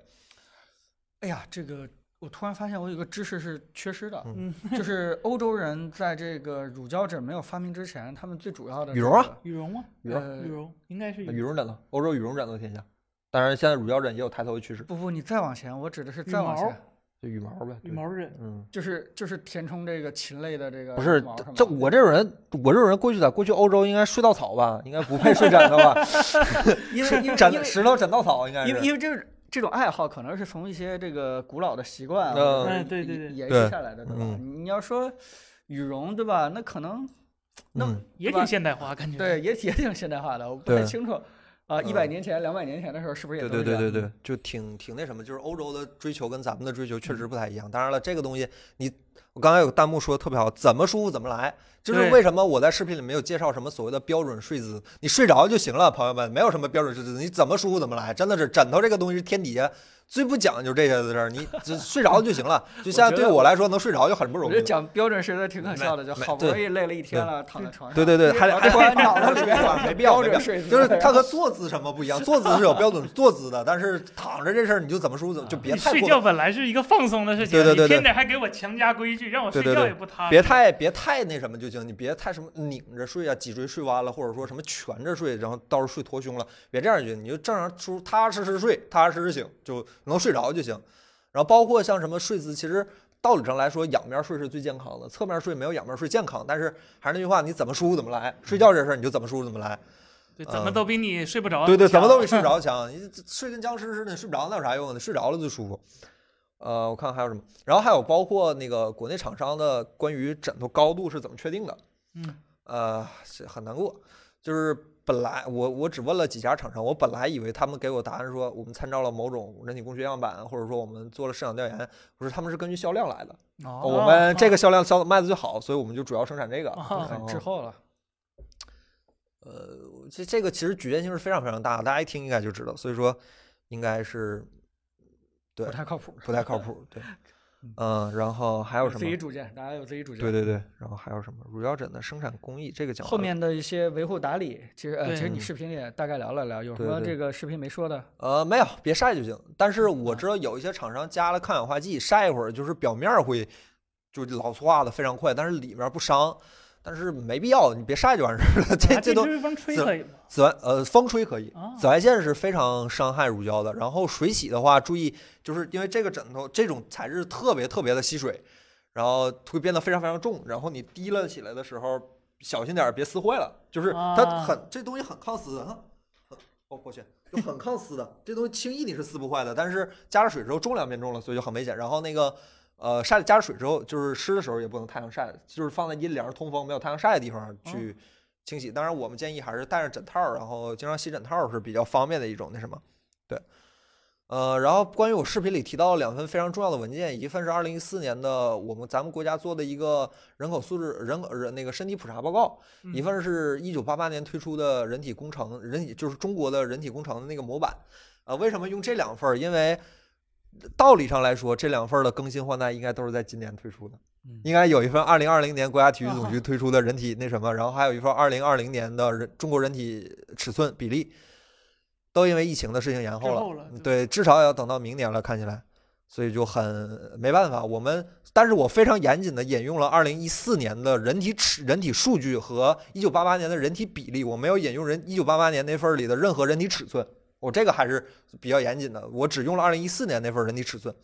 B: 哎呀，这个我突然发现我有个知识是缺失的，
C: 嗯，
B: 就 [laughs] 是欧洲人在这个乳胶枕没有发明之前，他们最主要的这
A: 羽绒啊
C: 羽绒吗？
A: 羽绒
B: 呃
C: 羽绒应该是
A: 羽绒枕头，欧洲羽绒枕头天下，当然现在乳胶枕也有抬头的趋势，
B: 不不，你再往前，我指的是再往前，
A: 就羽毛呗，
C: 羽毛枕。
A: 嗯。
B: 就是就是填充这个禽类的这个
A: 不是
B: 毛
A: 这这我这种人，我这种人过去在过去欧洲应该睡稻草吧，应该不配睡枕头吧？[laughs]
B: 因为因为 [laughs]
A: 枕
B: 为
A: 石头枕稻草应该是。
B: 因为因为这这种爱好可能是从一些这个古老的习惯
C: 对对对
B: 延续下来的，对吧？
A: 嗯
B: 你要说羽绒，对吧？那可能那
A: 嗯，
C: 也挺现代化，感觉。
B: 对，也也挺现代化的，我不太清楚啊，一百
A: 嗯
B: 年前、两百年前的时候是不是也
A: 对对对对对，就挺挺那什么，就是欧洲的追求跟咱们的追求确实不太一样。当然了，这个东西你我刚才有个弹幕说的特别好，怎么舒服怎么来。就是为什么我在视频里没有介绍什么所谓的标准睡姿，你睡着就行了，朋友们，没有什么标准睡姿，你怎么舒服怎么来，真的是枕头这个东西是天底下最不讲究这些的事儿，你 [laughs] 只睡着就行了。就现在对我来说，能睡着就很不
B: 我觉得
A: 容易了。
B: 讲标准睡得挺可
A: 没
B: 笑的，就
A: 没
B: 好不容
A: 对
B: 易累了一天了，躺在床上，
A: 对对对，还还
B: 突然脑子里面
A: 没必要，没必要
B: 标准睡姿，
A: 就是它和坐姿什么不一样？坐姿是有标准坐姿的，但是躺着这事儿你就怎么舒服怎么就别太睡
C: 觉本来是一个放松的事情，
A: 对对对对
C: 你偏得还给我强加规矩，让我睡
A: 对对对
C: 觉也不踏实。
A: 别太别太那什么就行，你别太什么拧着睡啊，脊椎睡弯了，或者说什么蜷着睡，然后到时候睡驼胸了，别这样就行，你就正常舒踏踏实实睡，踏踏实实醒，就能睡着就行。然后包括像什么睡姿，其实道理上来说，仰面睡是最健康的，侧面睡没有仰面睡健康。但是还是那句话，你怎么舒服怎么来，睡觉这事儿你就怎么舒服怎么来。
C: 对，怎么都比你睡不着强。
A: 嗯对对，怎么都比睡不着强。你睡跟僵尸似的，你睡不着那有啥用啊？你睡着了最舒服。呃，我看看还有什么，然后还有包括那个国内厂商的关于枕头高度是怎么确定的，
C: 嗯，
A: 呃，是很难过。就是本来我我只问了几家厂商，我本来以为他们给我答案说我们参照了某种人体工学样板，或者说我们做了市场调研，不是他们是根据销量来的。
B: 哦，
A: 我们这个销量销卖的最好，所以我们就主要生产这个。
B: 很滞后了。
A: 呃，这这个其实局限性是非常非常大的，大家一听应该就知道，所以说应该是对
B: 不太靠谱。
A: 不太靠谱。对，[laughs] 嗯，然后还有什么？
B: 自己主见，大家有自己主见。
A: 对对对，然后还有什么？乳胶枕的生产工艺，这个讲
B: 后面的一些维护打理，其实呃，其实你
A: 嗯
B: 视频里也大概聊了聊，有什么这个视频没说的？
A: 呃，没有，别晒就行。但是我
B: 啊
A: 知道有一些厂商加了抗氧化剂，晒一会儿就是表面儿会就老化的非常快，但是里面不伤。但是没必要，你别晒就完事儿了。[laughs] 这
C: 啊
A: 这都
C: 电吹风吹可以吗？
A: 紫外呃风吹可以，
C: 啊
A: 紫外线是非常伤害乳胶的。然后水洗的话，注意就是因为这个枕头这种材质特别特别的吸水，然后会变得非常非常重。然后你提了起来的时候，小心点儿别撕坏了。就是它
C: 啊
A: 很、这东西很抗撕，哈，很哦抱歉，就很抗撕的。这东西轻易你是撕不坏的，但是加了水之后重量变重了，所以就很危险。然后那个。呃，晒了加了水之后，就是湿的时候也不能太阳晒，就是放在阴凉、通风、没有太阳晒的地方去清洗。当然，我们建议还是带上枕套儿，然后经常洗枕套儿是比较方便的一种那什么。对，呃，然后关于我视频里提到的两份非常重要的文件，一份是二零一四年的我们咱们国家做的一个人口素质人口人那个身体普查报告，一
C: 嗯
A: 份是一九八八年推出的人体工程人体就是中国的人体工程的那个模板。呃，为什么用这两份儿？因为道理上来说，这两份的更新换代应该都是在今年推出的。
B: 嗯
A: 应该有一份二零二零年国家体育总局推出的人体那什么，然后还有一份二零二零年的人中国人体尺寸比例，都因为疫情的事情延后了。
C: 对，
A: 至少也要等到明年了，看起来，所以就很没办法。我们，但是我非常严谨的引用了二零一四年的人体尺、人体数据和一九八八年的人体比例，我没有引用人一九八八年那份里的任何人体尺寸。我这个还是比较严谨的，我只用了二零一四年那份人体尺寸。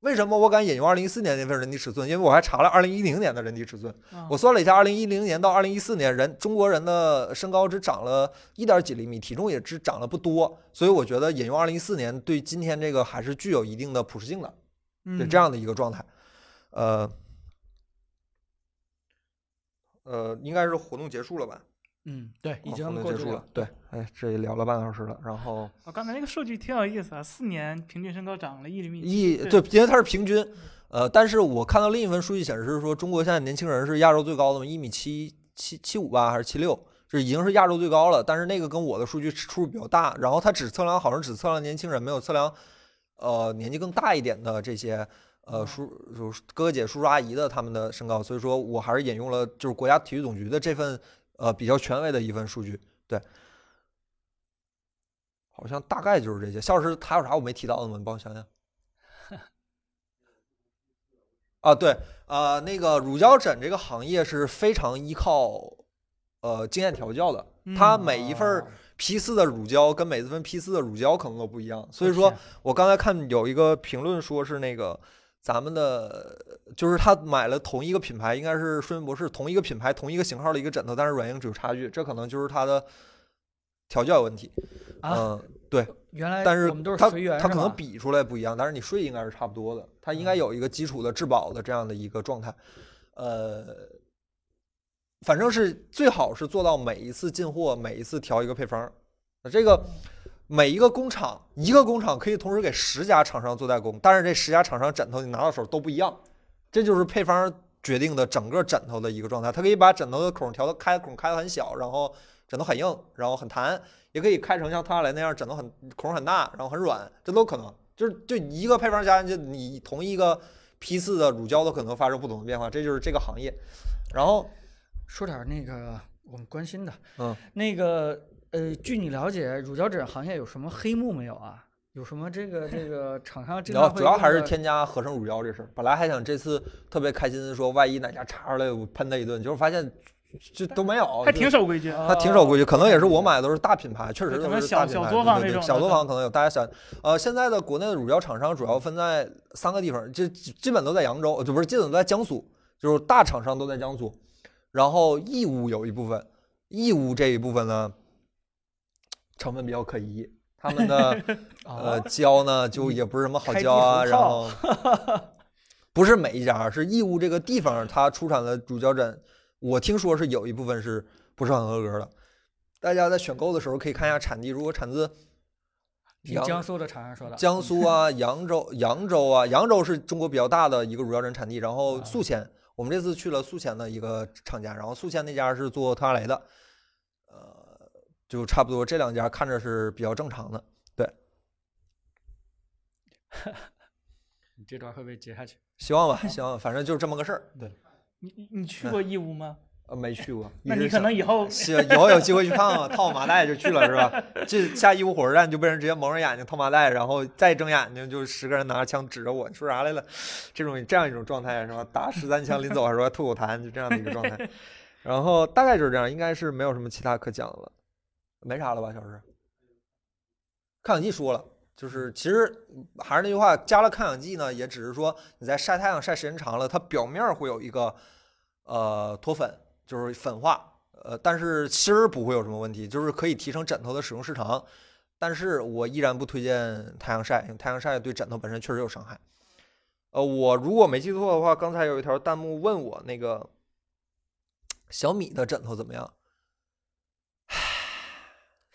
A: 为什么我敢引用二零一四年那份人体尺寸？因为我还查了二零一零年的人体尺寸。
C: 啊
A: 我算了一下，二零一零年到二零一四年人中国人的身高只长了一点几厘米，体重也只长了不多，所以我觉得引用二零一四年对今天这个还是具有一定的普适性的，对
C: 嗯
A: 这样的一个状态。呃，呃，应该是活动结束了吧？
B: 嗯，对，已
A: 哦
B: 经过去了
A: 结束了。。对，哎，这也聊了半个小时了，然后
C: 我刚才那个数据挺有意思啊，四年平均身高长了一厘米。
A: 一
C: 对
A: 对，因为它是平均，呃，但是我看到另一份数据显示说，中国现在年轻人是亚洲最高的嘛，一米七七七五吧，还是七六，这已经是亚洲最高了。但是那个跟我的数据出入比较大，然后它只测量好像只测量年轻人，没有测量呃年纪更大一点的这些呃叔叔哥哥姐叔叔阿姨的他们的身高，所以说我还是引用了就是国家体育总局的这份呃比较权威的一份数据，对。好像大概就是这些。肖老师还有啥我没提到的吗？你帮我想想。啊，对，呃，那个乳胶枕这个行业是非常依靠呃经验调教的，它每一份批次的乳胶跟每一份批次的乳胶可能都不一样，所以说我刚才看有一个评论说是那个咱们的，就是他买了同一个品牌，应该是睡眠博士同一个品牌同一个型号的一个枕头，但是软硬只有差距，这可能就是它的调教有问题。
B: 啊，
A: 嗯，对，
B: 原来
A: 但是
B: 我们都是
A: 它
B: 随缘，
A: 它可能比出来不一样，但是你睡应该是差不多的，它应该有一个基础的质保的这样的一个状态，呃，反正是最好是做到每一次进货每一次调一个配方，那这个每一个工厂一个工厂可以同时给十家厂商做代工，但是这十家厂商枕头你拿到手都不一样，这就是配方儿决定的整个枕头的一个状态，它可以把枕头的孔调的开孔开的很小，然后枕头很硬，然后很弹。也可以开成像汤下来那样，枕头很孔很大，然后很软，这都可能。就是就一个配方加进去，你同一个批次的乳胶都可能发生不同的变化，这就是这个行业。然后，
B: 说点儿那个我们关心的，
A: 嗯，
B: 那个呃，据你了解，乳胶枕行业有什么黑幕没有啊？有什么这个这个厂商经
A: 然后
B: 常会
A: 主要还是添加合成乳胶这事儿。本来还想这次特别开心的，说万一哪家查出来我喷他一顿，结果发现这都没有，
C: 还挺守规矩。
B: 啊
A: 它挺守规矩，可能也是我买的都是大品牌，确实都
C: 能小小
A: 是大品牌。
C: 作坊那种
A: 小作坊可能有。大家想，呃，现在的国内的乳胶厂商主要分在三个地方，就基基本都在扬州，就不是基本都在江苏，就是大厂商都在江苏。然后义乌有一部分，义乌这一部分呢，成分比较可疑，[laughs] 他们的呃
B: 哦
A: 胶呢就也不是什么好胶啊，然后 [laughs] 不是每一家，是义乌这个地方它出产的乳胶枕，我听说是有一部分是不是很合格的。大家在选购的时候可以看一下产地，如果产自
B: 听江苏的厂商说的，
A: 江苏啊、[laughs] 扬州、扬州啊，扬州是中国比较大的一个乳胶枕产地。然后
B: 啊
A: 宿迁，我们这次去了宿迁的一个厂家，然后宿迁那家是做特拉雷的，呃，就差不多这两家看着是比较正常的。对，[laughs]
B: 你这段会不会接下去？
A: 希望吧，[laughs] 希望，反正就是这么个事儿。对，
C: 你你你去过义乌吗？
A: 呃，没去过，
C: 那你可能以后
A: 是以后有机会去看看，套麻袋就去了是吧？这下义乌火车站就被人直接蒙着眼睛套麻袋，然后再睁眼睛就十个人拿着枪指着我，你说啥来了？这种这样一种状态是吧？打十三枪临走还说吐口痰，就这样的一个状态。[laughs] 然后大概就是这样，应该是没有什么其他可讲的了，没啥了吧？小石，抗氧剂说了。就是其实还是那句话，加了抗氧剂呢，也只是说你在晒太阳晒时间长了，它表面儿会有一个呃脱粉，就是粉化，呃，但是芯儿不会有什么问题，就是可以提升枕头的使用时长。但是我依然不推荐太阳晒，因为太阳晒对枕头本身确实有伤害。呃，我如果没记错的话，刚才有一条弹幕问我那个小米的枕头怎么样？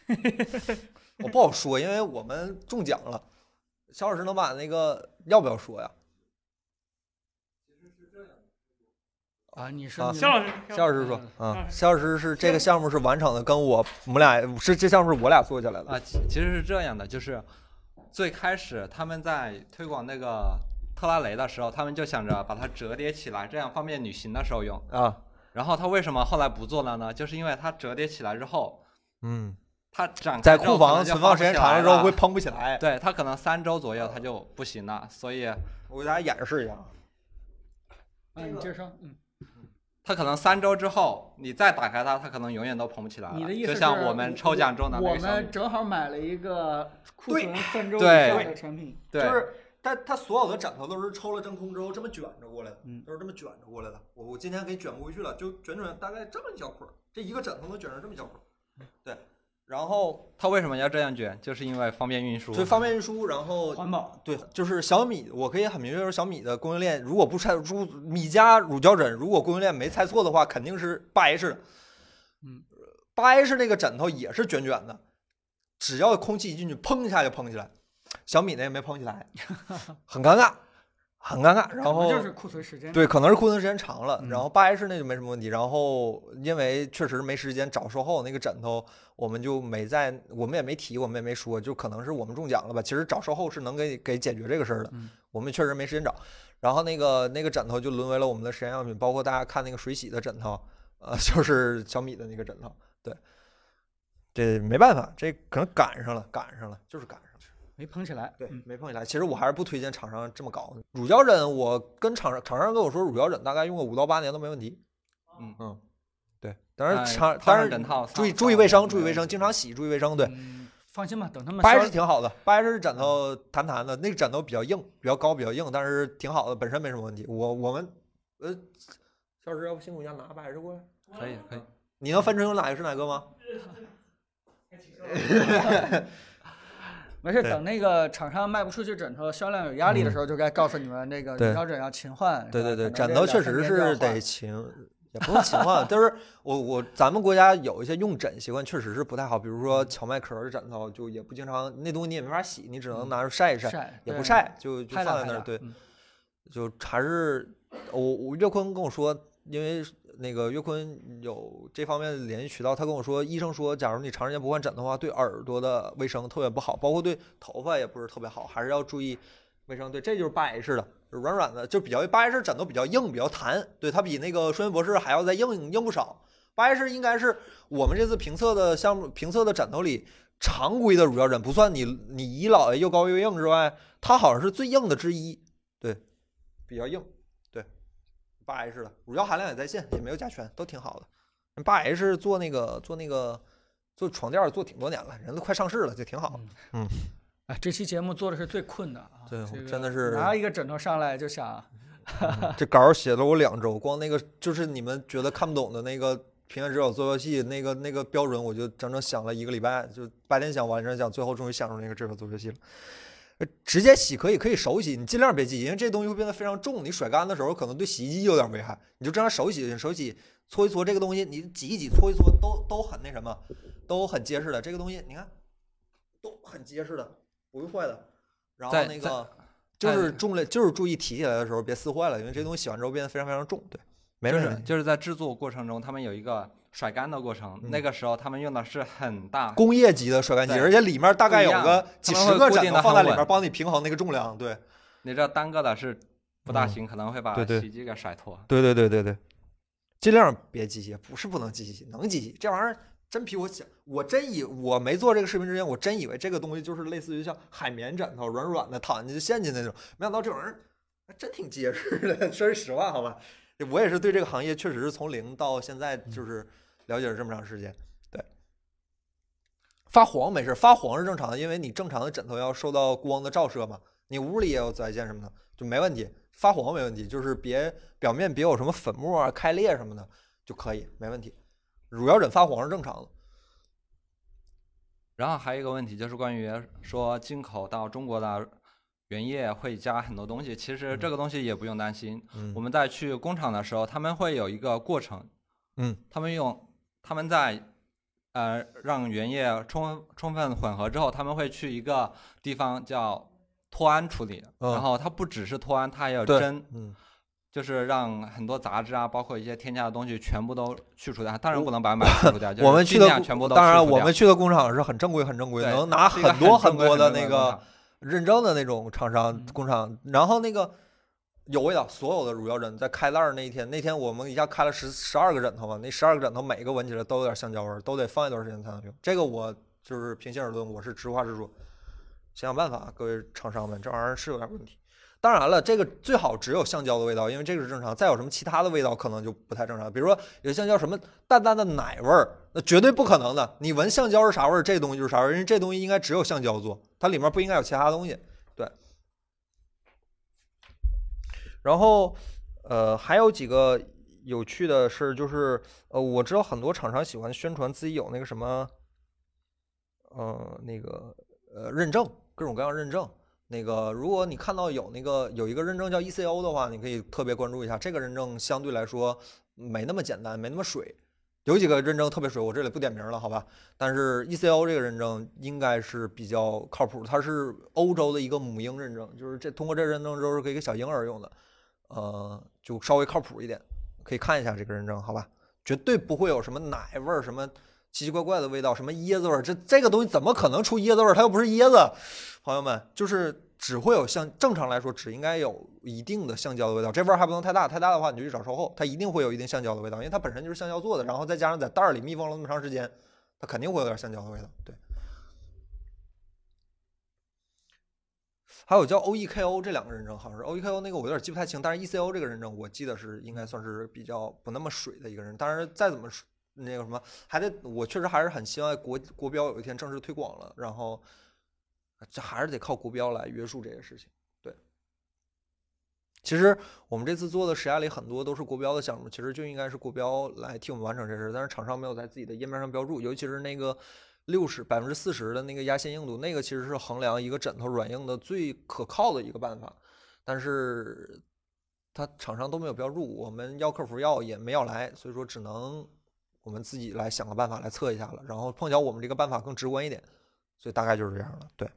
A: [laughs] 我不好说，因为我们中奖了。肖老师能把那个要不要说呀？
B: 啊，你是
A: 啊
B: 你
C: 肖老师，
A: 肖老师说
B: 嗯
A: 啊，肖老师是这个项目是完成的，跟我我们俩是这项目是我俩做下来的。
D: 啊，其其实是这样的，就是最开始他们在推广那个特拉雷的时候，他们就想着把它折叠起来，这样方便旅行的时候用。
A: 啊，
D: 然后他为什么后来不做了呢？就是因为它折叠起来之后，
A: 嗯，
D: 它展
A: 在库房存放时间长了之后会蓬不起来。
D: 对它可能三周左右它就不行了，所以
A: 我给大家演示一下。
B: 啊，你接着说，嗯，
D: 它可能三周之后你再打开它，它可能永远都蓬不起来了。
B: 你的意思
D: 就像
B: 我
D: 我们抽奖中的那
B: 我
D: 个我
B: 们正好买了一个库存三周以
D: 对
B: 上的产品，
D: 对，
A: 就是它它所有的枕头都是抽了真空之后这么卷着过来的，
B: 嗯
A: 都是这么卷着过来的。我我今天给卷不回去了，就卷卷大概这么一小捆儿，这一个枕头能卷成这么一小捆儿。对，然后
D: 它为什么要这样卷？就是因为方便运输。
A: 所以方便运输，然后
B: 环保。
A: 对，就是小米，我可以很明确说，小米的供应链如果不猜如米家乳胶枕，如果供应链没猜错的话，肯定是八 H 的。
B: 嗯，
A: 八 H 那个枕头也是卷卷的，只要空气一进去，砰一下就蓬起来。小米那也没蓬起来，很尴尬，很尴尬。然后
B: 就是库存时间。
A: 对，可能是库存时间长了，
B: 嗯
A: 然后八 H 那就没什么问题。然后因为确实没时间找售后那个枕头，我们就没在，我们也没提，我们也没说，就可能是我们中奖了吧。其实找售后是能给给解决这个事儿的，
B: 嗯
A: 我们确实没时间找。然后那个那个枕头就沦为了我们的实验样品，包括大家看那个水洗的枕头，呃，[laughs] 就是小米的那个枕头。对，这没办法，这可能赶上了，赶上了，就是赶上了。
B: 没捧起来。
A: 对
B: 嗯，
A: 没碰起来。其实我还是不推荐厂商这么搞。乳胶枕，我跟厂商厂商跟我说，乳胶枕大概用个五到八年都没问题。
D: 嗯
A: 嗯，对，当然
D: 哎
A: 厂，
D: 套
A: 当然
D: 枕套
A: 注意注意卫生，注意卫生，经常洗，注意卫生。对，
B: 嗯，放心吧，等他们
A: 八
B: 销
A: H 是挺好的，八 H 是枕头弹弹的，那个枕头比较硬，比较高，比较硬，但是挺好的，本身没什么问题。我我们呃，小石要不辛苦一下拿八 H 过来，
D: 可以可以。
A: 你能分清楚哪个是哪个吗？[laughs]
B: 没事，等那个厂商卖不出去枕头，销量有压力的时候，就该告诉你们那个
A: 对。
B: 乳胶枕要勤换。
A: 对对对，枕头确实是得勤，也不用勤换，就是我我咱们国家有一些用枕习惯确实是不太好，比如说荞麦壳的枕头，就也不经常，那东西你也没法洗，你只能拿着晒一晒，
B: 晒
A: 也不晒，就就放在那儿，对，就还是我我岳坤跟我说，因为那个岳坤有这方面的联系渠道，他跟我说，医生说，假如你长时间不换枕头的话，对耳朵的卫生特别不好，包括对头发也不是特别好，还是要注意卫生。对，这就是八 H 的，软软的，就比较八 H 枕头比较硬，比较弹，对，它比那个双云博士还要再硬硬不少。八 H 应该是我们这次评测的项目评测的枕头里常规的乳胶枕，不算你你姨姥爷又高又硬之外，它好像是最硬的之一，对，比较硬，八 H 的乳胶含量也在线，也没有甲醛，都挺好的。八 H 做那个做那个做床垫做挺多年了，人都快上市了，就挺好。
B: 嗯哎，这期节目做的是最困的啊！
A: 对
B: 这个
A: 真的是
B: 拿一个枕头上来就想，
A: 这稿写了我两周，光那个就是你们觉得看不懂的那个平原之友做游戏那个那个标准，我就整整想了一个礼拜，就白天想晚上想，最后终于想出那个这个做游戏了。呃直接洗可以，可以手洗，你尽量别洗，因为这东西会变得非常重，你甩干的时候可能对洗衣机有点危害。你就这样手洗，手洗搓一搓这个东西，你挤一挤，搓一搓，都都很那什么，都很结实的。这个东西你看，都很结实的，不会坏的。然后那个就是重了，就是注意提起来的时候别撕坏了，因为这东西洗完之后变得非常非常重。对，没问题。
D: 就是在制作过程中，他们有一个甩干的过程，
A: 嗯
D: 那个时候他们用的是很大，
A: 工业级的甩干机，而且里面大概有个几十个枕头放在里面，帮你平衡那个重量。对，
D: 你这单个的是不大
A: 嗯
D: 行，可能会把洗衣机给甩脱。
A: 对对对对对，尽量别机械，不是不能机械，能机械。这玩意儿真比我想，我真以我没做这个视频之前，我真以为这个东西就是类似于像海绵枕头，软软的，躺进去陷进那种，没想到这玩意儿还真挺结实的。[laughs] 说句实话，好吧，我也是对这个行业确实是从零到现在就是了解了这么长时间。对，发黄没事，发黄是正常的，因为你正常的枕头要受到光的照射嘛，你屋里也有紫外线什么的，就没问题。发黄没问题，就是别表面别有什么粉末啊、开裂什么的就可以，没问题。乳胶枕发黄是正常的。
D: 然后还有一个问题就是关于说进口到中国的原液会加很多东西，其实这个东西也不用担心。
A: 嗯
D: 我们在去工厂的时候，他们会有一个过程，
A: 嗯，
D: 他们用他们在呃让原液充充分混合之后，他们会去一个地方叫脱氨处理，
A: 嗯
D: 然后它不只是脱氨，它还有
A: 对
D: 蒸，
A: 嗯，
D: 就是让很多杂质啊，包括一些添加的东西全部都去除掉。当然不能百分百去除掉，[laughs] 就是
A: 我们去的
D: 全部都
A: 当然我们去的工厂是很正规、很正规，
D: 对
A: 能拿很多
D: 很
A: 多的那个
D: 厂
A: 认证的那种厂商
C: 嗯
A: 工厂，然后那个有味道，所有的乳胶枕在开袋儿那一天，那天我们一下开了十十二个枕头嘛，那十二个枕头每个闻起来都有点橡胶味儿，都得放一段时间才能用。这个我就是平心而论，我是直话直说，想想办法，各位厂商们，这玩意儿是有点问题。当然了，这个最好只有橡胶的味道，因为这个是正常。再有什么其他的味道，可能就不太正常。比如说有橡胶什么淡淡的奶味儿，那绝对不可能的。你闻橡胶是啥味儿，这东西就是啥味儿，因为这东西应该只有橡胶做，它里面不应该有其他东西。对。然后，呃，还有几个有趣的事儿，就是呃，我知道很多厂商喜欢宣传自己有那个什么，呃，那个呃认证，各种各样认证。那个，如果你看到有那个有一个认证叫 ECO 的话，你可以特别关注一下。这个认证相对来说没那么简单，没那么水。有几个认证特别水，我这里不点名了，好吧？但是 ECO 这个认证应该是比较靠谱，它是欧洲的一个母婴认证，就是这通过这认证之后是可以给小婴儿用的，呃，就稍微靠谱一点，可以看一下这个认证，好吧？绝对不会有什么奶味儿、什么奇奇怪怪的味道、什么椰子味儿，这这个东西怎么可能出椰子味儿？它又不是椰子，朋友们，就是只会有像正常来说只应该有一定的橡胶的味道，这味儿还不能太大，太大的话你就去找售后，它一定会有一定橡胶的味道，因为它本身就是橡胶做的，然后再加上在袋儿里密封了那么长时间，它肯定会有点橡胶的味道。对，还有叫 OEKO 这两个认证，好像是 OEKO 那个我有点记不太清，但是 ECO 这个认证我记得是应该算是比较不那么水的一个人，当然再怎么那个什么，还得我确实还是很希望国国标有一天正式推广了，然后这还是得靠国标来约束这些事情。其实我们这次做的实验里很多都是国标的项目，其实就应该是国标来替我们完成这事，但是厂商没有在自己的页面上标注，尤其是那个六十百分之四十的那个压线硬度，那个其实是衡量一个枕头软硬的最可靠的一个办法，但是它厂商都没有标注，我们要客服要也没要来，所以说只能我们自己来想个办法来测一下了。然后碰巧我们这个办法更直观一点，所以大概就是这样了。对，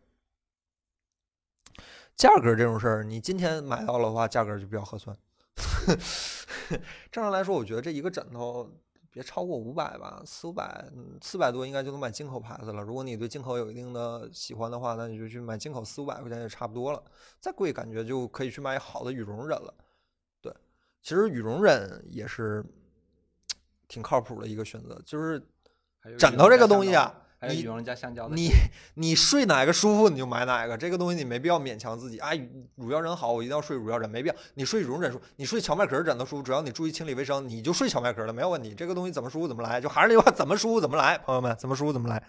A: 价格这种事儿，你今天买到了的话，价格就比较合算。[laughs] 正常来说，我觉得这一个枕头别超过五百吧，四五百，嗯四百多应该就能买进口牌子了。如果你对进口有一定的喜欢的话，那你就去买进口，四五百块钱也差不多了。再贵，感觉就可以去买好的羽绒枕了。对，其实羽绒枕也是 [tsk] 挺靠谱的一个选择，就是枕头这个东西啊，你
D: 还有羽绒加橡胶的，
A: 你你睡哪个舒服你就买哪个，这个东西你没必要勉强自己啊。乳乳胶枕好，我一定要睡乳胶枕，没必要。你睡羽绒枕舒服，你睡荞麦壳枕头舒服，只要你注意清理卫生，你就睡荞麦壳的没有问题。这个东西怎么舒服怎么来，就还是那句话，怎么舒服怎么来，朋友们，怎么舒服怎么来。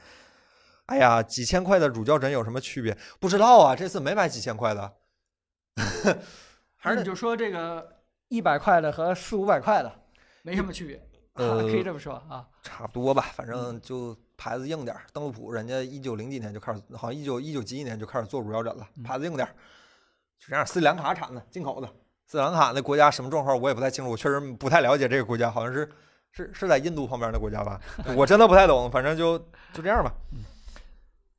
A: 哎呀，几千块的乳胶枕有什么区别？不知道啊，这次没买几千块的，[laughs] 还是
B: 你就说这个一百块的和四五百块的没什么区别，
A: 呃 [laughs]
B: 可以这么说啊。
A: 差不多吧，反正就牌子硬点儿。邓禄普人家一九零几年就开始，好像一九一九几几年就开始做乳胶枕了，牌子硬点儿，就这样。斯里兰卡产的，进口的。斯里兰卡那国家什么状况我也不太清楚，我确实不太了解这个国家，好像是是是在印度旁边的国家吧，我真的不太懂，反正就就这样吧。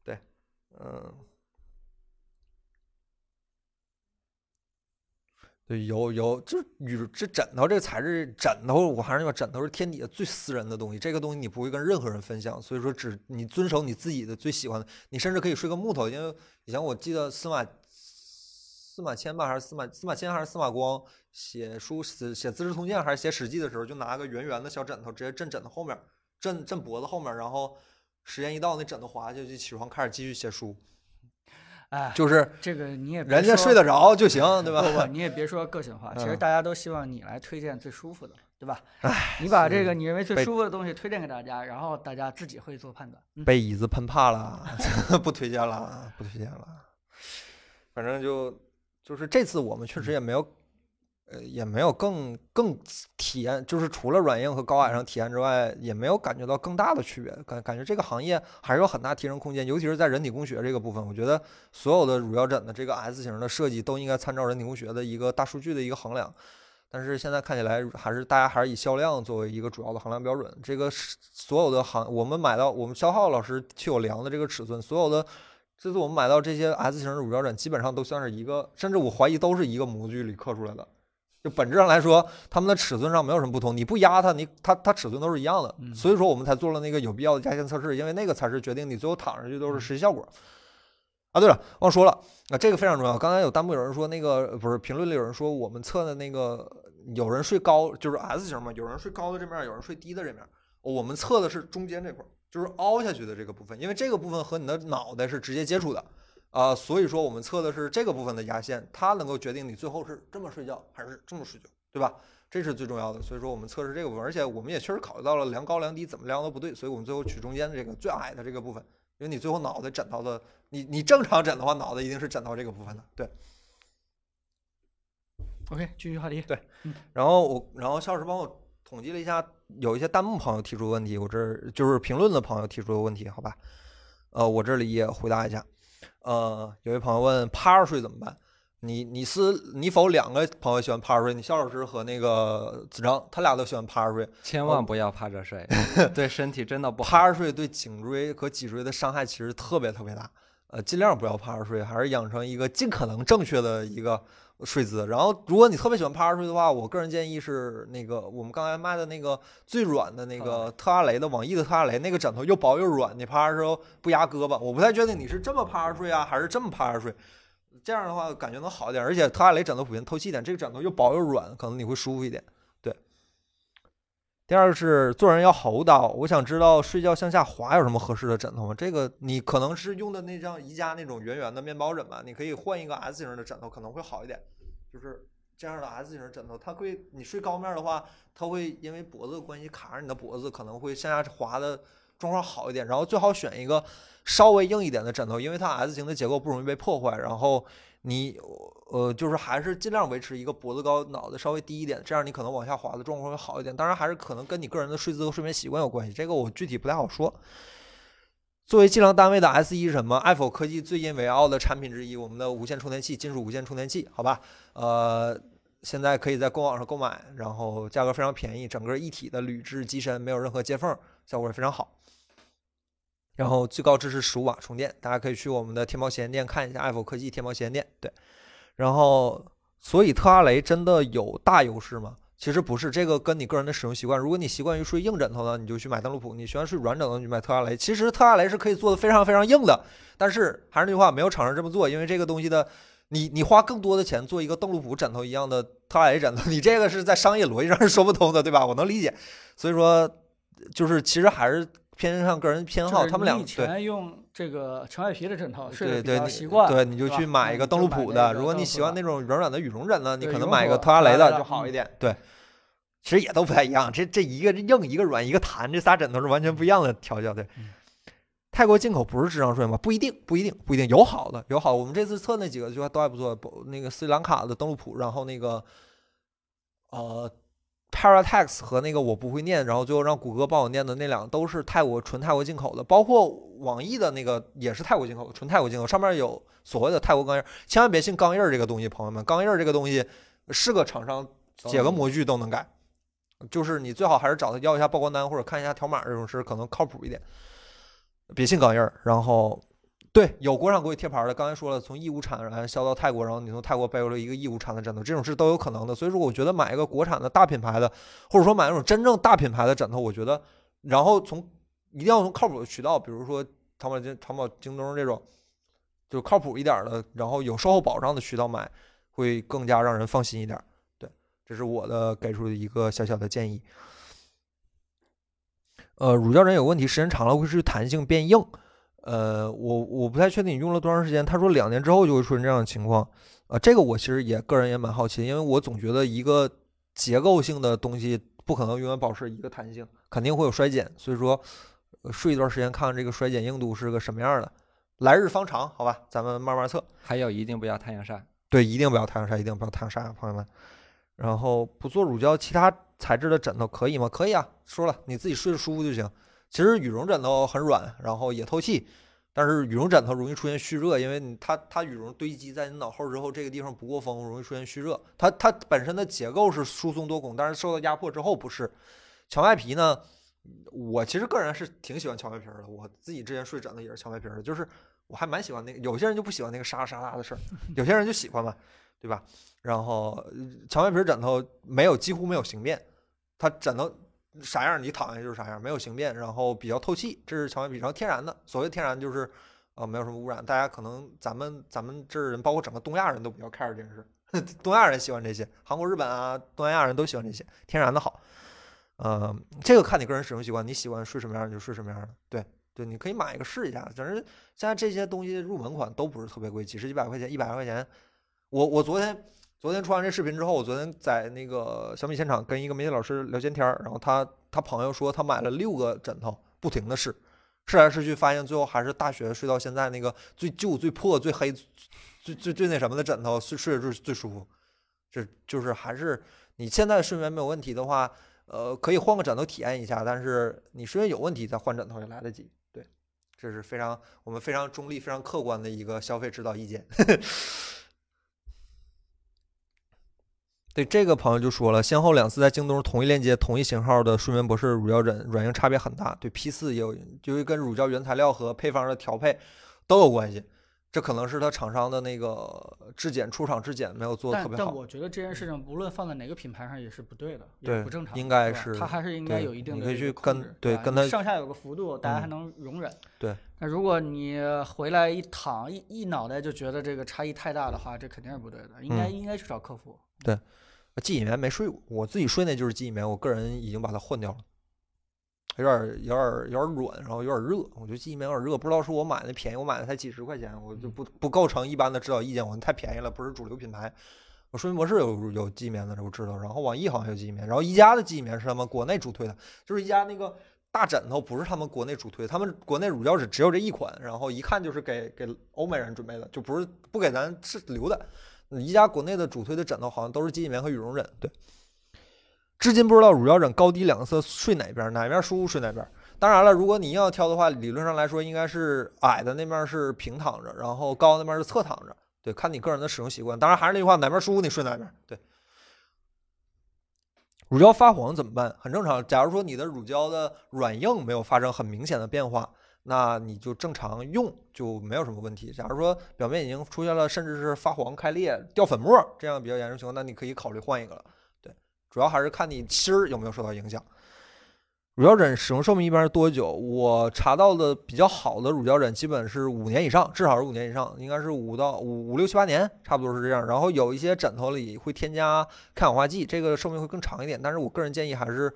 A: 对，嗯。对，有有，就是与这枕头这个材质，枕头我还是那枕头是天底下最私人的东西，这个东西你不会跟任何人分享，所以说只你遵守你自己的最喜欢的，你甚至可以睡个木头，因为以前我记得司马司马迁吧，还是司马司马迁还是司马光写书写写《资治通鉴》还是写《史记》的时候，就拿个圆圆的小枕头直接枕枕头后面，枕枕脖子后面，然后时间一到，那枕头滑下去就起床开始继续写书，
B: 哎，
A: 就是
B: 这个你也
A: 人家睡得着就行，对
B: 不不，
A: 吧？
B: 你也别说个性化，其实
A: 嗯
B: 大家都希望你来推荐最舒服的，对吧？你把这个你认为最舒服的东西推荐给大家，然后大家自己会做判断。嗯，
A: 被椅子喷怕了，[laughs] 不推荐了，不推荐了。反正就就是这次我们确实也没有，呃，也没有更更体验，就是除了软硬和高矮上体验之外，也没有感觉到更大的区别。感感觉这个行业还是有很大提升空间，尤其是在人体工学这个部分，我觉得所有的乳胶枕的这个 S 型的设计都应该参照人体工学的一个大数据的一个衡量。但是现在看起来还是大家还是以销量作为一个主要的衡量标准。这个是所有的行，我们买到我们消耗老师去有量的这个尺寸，所有的这次我们买到这些 S 型的乳胶枕，基本上都算是一个，甚至我怀疑都是一个模具里刻出来的。就本质上来说，它们的尺寸上没有什么不同。你不压它，你它它尺寸都是一样的。
B: 嗯
A: 所以说我们才做了那个有必要的压线测试，因为那个才是决定你最后躺上去都是实际效果。啊，对了，忘说了，啊，这个非常重要。刚才有弹幕有人说那个不是评论里有人说我们测的那个有人睡高就是 S 型嘛，有人睡高的这面，有人睡低的这面。我们测的是中间这块儿，就是凹下去的这个部分，因为这个部分和你的脑袋是直接接触的，啊、所以说我们测的是这个部分的压线，它能够决定你最后是这么睡觉还是这么睡觉，对吧？这是最重要的，所以说我们测试这个部分，而且我们也确实考虑到了量高量低怎么量都不对，所以我们最后取中间的这个最矮的这个部分，因为你最后脑袋枕到的，你你正常枕的话，脑袋一定是枕到这个部分的，对。
B: OK，继续话题。
A: 对然后我，然后肖老师帮我统计了一下，有一些弹幕朋友提出的问题，我这儿就是评论的朋友提出的问题，好吧？呃，我这里也回答一下。呃，有位朋友问趴着睡怎么办？你你是你否两个朋友喜欢趴着睡？你肖老师和那个子章，他俩都喜欢趴着睡。
D: 千万不要趴着睡，[laughs] 对身体真的不好。
A: 趴着睡对颈椎和脊椎的伤害其实特别特别大。呃，尽量不要趴着睡，还是养成一个尽可能正确的一个睡姿。然后，如果你特别喜欢趴着睡的话，我个人建议是那个我们刚才卖的那个最软的那个特阿雷的网易的特阿雷那个枕头，又薄又软，你趴着时候不压胳膊。我不太确定你是这么趴着睡啊，还是这么趴着睡。这样的话感觉能好一点，而且特阿雷枕头普遍透气一点，这个枕头又薄又软，可能你会舒服一点。第二是做人要厚道，我想知道睡觉向下滑有什么合适的枕头吗？这个你可能是用的那张宜家那种圆圆的面包枕吧，你可以换一个 S 型的枕头，可能会好一点。就是这样的 S 型枕头，它会你睡高面的话，它会因为脖子的关系卡着你的脖子，可能会向下滑的状况好一点。然后最好选一个稍微硬一点的枕头，因为它 S 型的结构不容易被破坏。然后你呃，就是还是尽量维持一个脖子高、脑袋稍微低一点，这样你可能往下滑的状况会好一点。当然，还是可能跟你个人的睡姿和睡眠习惯有关系，这个我具体不太好说。作为计量单位的 S 一什么？爱否科技最引为傲的产品之一，我们的无线充电器，金属无线充电器，好吧？呃，现在可以在官网上购买，然后价格非常便宜，整个一体的铝制机身，没有任何接缝，效果也非常好。然后最高支持十五瓦充电，大家可以去我们的天猫旗舰店看一下，爱否科技天猫旗舰店。对，然后所以特拉雷真的有大优势吗？其实不是，这个跟你个人的使用习惯。如果你习惯于睡硬枕头呢，你就去买邓禄普；你喜欢睡软枕头，你就买特拉雷。其实特拉雷是可以做的非常非常硬的，但是还是那句话，没有厂商这么做，因为这个东西的，你你花更多的钱做一个邓禄普枕头一样的特拉雷枕头，你这个是在商业逻辑上是说不通的，对吧？我能理解。所以说，就是其实还是偏向个人偏好，他们俩
B: 你以
A: 对。
B: 前用这个陈外皮的枕头睡得比
A: 对对，你
B: 习惯，
A: 对，你就去买一个邓禄普的。如果你喜欢那种软软的羽绒枕呢，你可能买个特拉雷的就好一点。对，其实也都不太一样，这这一个硬一个软一个弹，这仨枕头是完全不一样的调教。对，
B: 嗯
A: 泰国进口不是智商税吗？不一定，不一定，不一定，有好的，有好。我们这次测那几个就都还不错，不那个斯里兰卡的登禄普，然后那个呃 Paratex 和那个我不会念，然后最后让谷歌帮我念的那两个都是泰国纯泰国进口的，包括网易的那个也是泰国进口的，纯泰国进口，上面有所谓的泰国钢印，千万别信钢印这个东西，朋友们，钢印这个东西是个厂商解个模具都能改，就是你最好还是找他要一下报关单或者看一下条码这种事可能靠谱一点，别信钢印儿。然后对，有国产国际贴牌的，刚才说了，从义乌产然后销到泰国，然后你从泰国背回来一个义乌产的枕头，这种事都有可能的。所以说，我觉得买一个国产的大品牌的，或者说买那种真正大品牌的枕头，我觉得，然后从一定要从靠谱的渠道，比如说淘宝、京淘宝、京东这种，就靠谱一点的，然后有售后保障的渠道买，会更加让人放心一点。对，这是我的给出的一个小小的建议。呃，乳胶枕有问题，时间长了会是弹性变硬。呃，我我不太确定你用了多长时间。他说两年之后就会出现这样的情况。呃，这个我其实也个人也蛮好奇，因为我总觉得一个结构性的东西不可能永远保持一个弹性，肯定会有衰减。所以说，呃睡一段时间看看这个衰减硬度是个什么样的。来日方长，好吧，咱们慢慢测。
D: 还有一定不要太阳晒。
A: 对，一定不要太阳晒，一定不要太阳晒啊，朋友们。然后不做乳胶，其他材质的枕头可以吗？可以啊，说了你自己睡着舒服就行。其实羽绒枕头很软，然后也透气，但是羽绒枕头容易出现蓄热，因为它它羽绒堆积在你脑后之后，这个地方不过风，容易出现蓄热。它它本身的结构是疏松多孔，但是受到压迫之后不是。荞麦皮呢，我其实个人是挺喜欢荞麦皮的，我自己之前睡枕头也是荞麦皮的，就是我还蛮喜欢那个。有些人就不喜欢那个沙沙拉的事儿，有些人就喜欢嘛，对吧？然后荞麦皮枕头没有几乎没有形变，它枕头啥样你躺下就是啥样，没有形变，然后比较透气，这是荞麦皮，然后天然的。所谓天然就是呃没有什么污染，大家可能咱们咱们这儿人，包括整个东亚人都比较 care 这件事，[laughs] 东亚人喜欢这些，韩国、日本啊，东南亚人都喜欢这些，天然的好。呃，这个看你个人使用习惯，你喜欢睡什么样你就睡什么样的，对对，你可以买一个试一下。反正现在这些东西入门款都不是特别贵，几十几百块钱，一百块钱。我我昨天昨天出完这视频之后，我昨天在那个小米现场跟一个媒体老师聊闲天儿，然后他他朋友说他买了六个枕头，不停的试，试来试去，发现最后还是大学睡到现在那个最旧、最破、最黑、最最最那什么的枕头睡睡着最最舒服。这就是还是你现在睡眠没有问题的话，呃，可以换个枕头体验一下，但是你睡眠有问题再换枕头也来得及。对，这是非常我们非常中立、非常客观的一个消费指导意见。[laughs] 对这个朋友就说了，先后两次在京东同一链接、同一型号的睡眠博士乳胶枕软硬差别很大。对 P 四也有，就是跟乳胶原材料和配方的调配都有关系，这可能是他厂商的那个质检出厂质检没有做的特别好。
B: 但但我觉得这件事情无论放在哪个品牌上也是不对的，也不正常，
A: 应该是
B: 它还是应该有一定的
A: 你可以去跟对跟它
B: 上下有个幅度，大家还
A: 嗯
B: 能容忍。
A: 对。
B: 那如果你回来一躺一一脑袋就觉得这个差异太大的话，这肯定是不对的，应该
A: 嗯
B: 应该去找客服。
A: 记忆棉没睡过，我自己睡那就是记忆棉，我个人已经把它换掉了，有点儿有点儿有点儿软，然后有点儿热，我觉得记忆棉有点儿热，不知道是我买的便宜，我买的才几十块钱，我就不不构成一般的指导意见，我太便宜了，不是主流品牌。我睡眠博士有有记忆棉的，我知道，然后网易好像有记忆棉，然后宜家的记忆棉是他们国内主推的，就是宜家那个大枕头不是他们国内主推，他们国内乳胶枕只有这一款，然后一看就是给给欧美人准备的，就不是不给咱是留的。宜家国内的主推的枕头好像都是记忆棉和羽绒枕，对。至今不知道乳胶枕高低两侧睡哪边，哪边舒服睡哪边。当然了，如果你硬要挑的话，理论上来说应该是矮的那面是平躺着，然后高那边是侧躺着。对，看你个人的使用习惯。当然还是那句话，哪边舒服你睡哪边。对。乳胶发黄怎么办？很正常。假如说你的乳胶的软硬没有发生很明显的变化，那你就正常用就没有什么问题。假如说表面已经出现了甚至是发黄、开裂、掉粉末这样比较严重情况，那你可以考虑换一个了。对，主要还是看你芯儿有没有受到影响。乳胶枕使用寿命一般是多久？我查到的比较好的乳胶枕基本是五年以上，至少是五年以上，应该是五到五五六七八年，差不多是这样。然后有一些枕头里会添加抗氧化剂，这个寿命会更长一点。但是我个人建议还是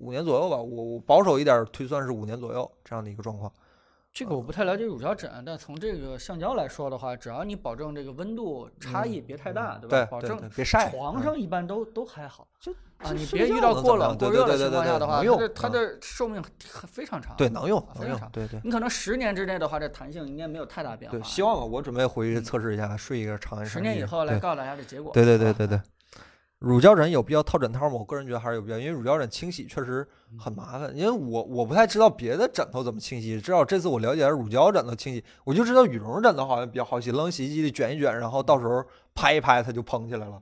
A: 五年左右吧，我我保守一点推算是五年左右这样的一个状况。
B: 这个我不太了解乳胶枕，但从这个橡胶来说的话，只要你保证这个温度差异别太大，对吧？保证
A: 对别晒
B: 床
A: 嗯
B: 上一般都都还好。
A: 就
B: 啊，你别遇到过冷过热的情况下的话，
A: 对对能用
B: 它的寿命非常长。
A: 对，能用能用
B: 非常长，
A: 对对
B: 你可能十年之内的话，这弹性应该没有太大变化。
A: 对，希望吧，我准备回去测试一下，睡一个长安
B: 十年以后来告诉大家这结果。
A: 对对对对对，乳胶枕有必要套枕套吗？我个人觉得还是有必要，因为乳胶枕清洗确实
B: 嗯
A: 很麻烦。因为我我不太知道别的枕头怎么清洗，至少这次我了解了乳胶枕头清洗，我就知道羽绒枕头好像比较好洗，扔洗衣机里卷一卷，然后到时候拍一拍它就蓬起来了。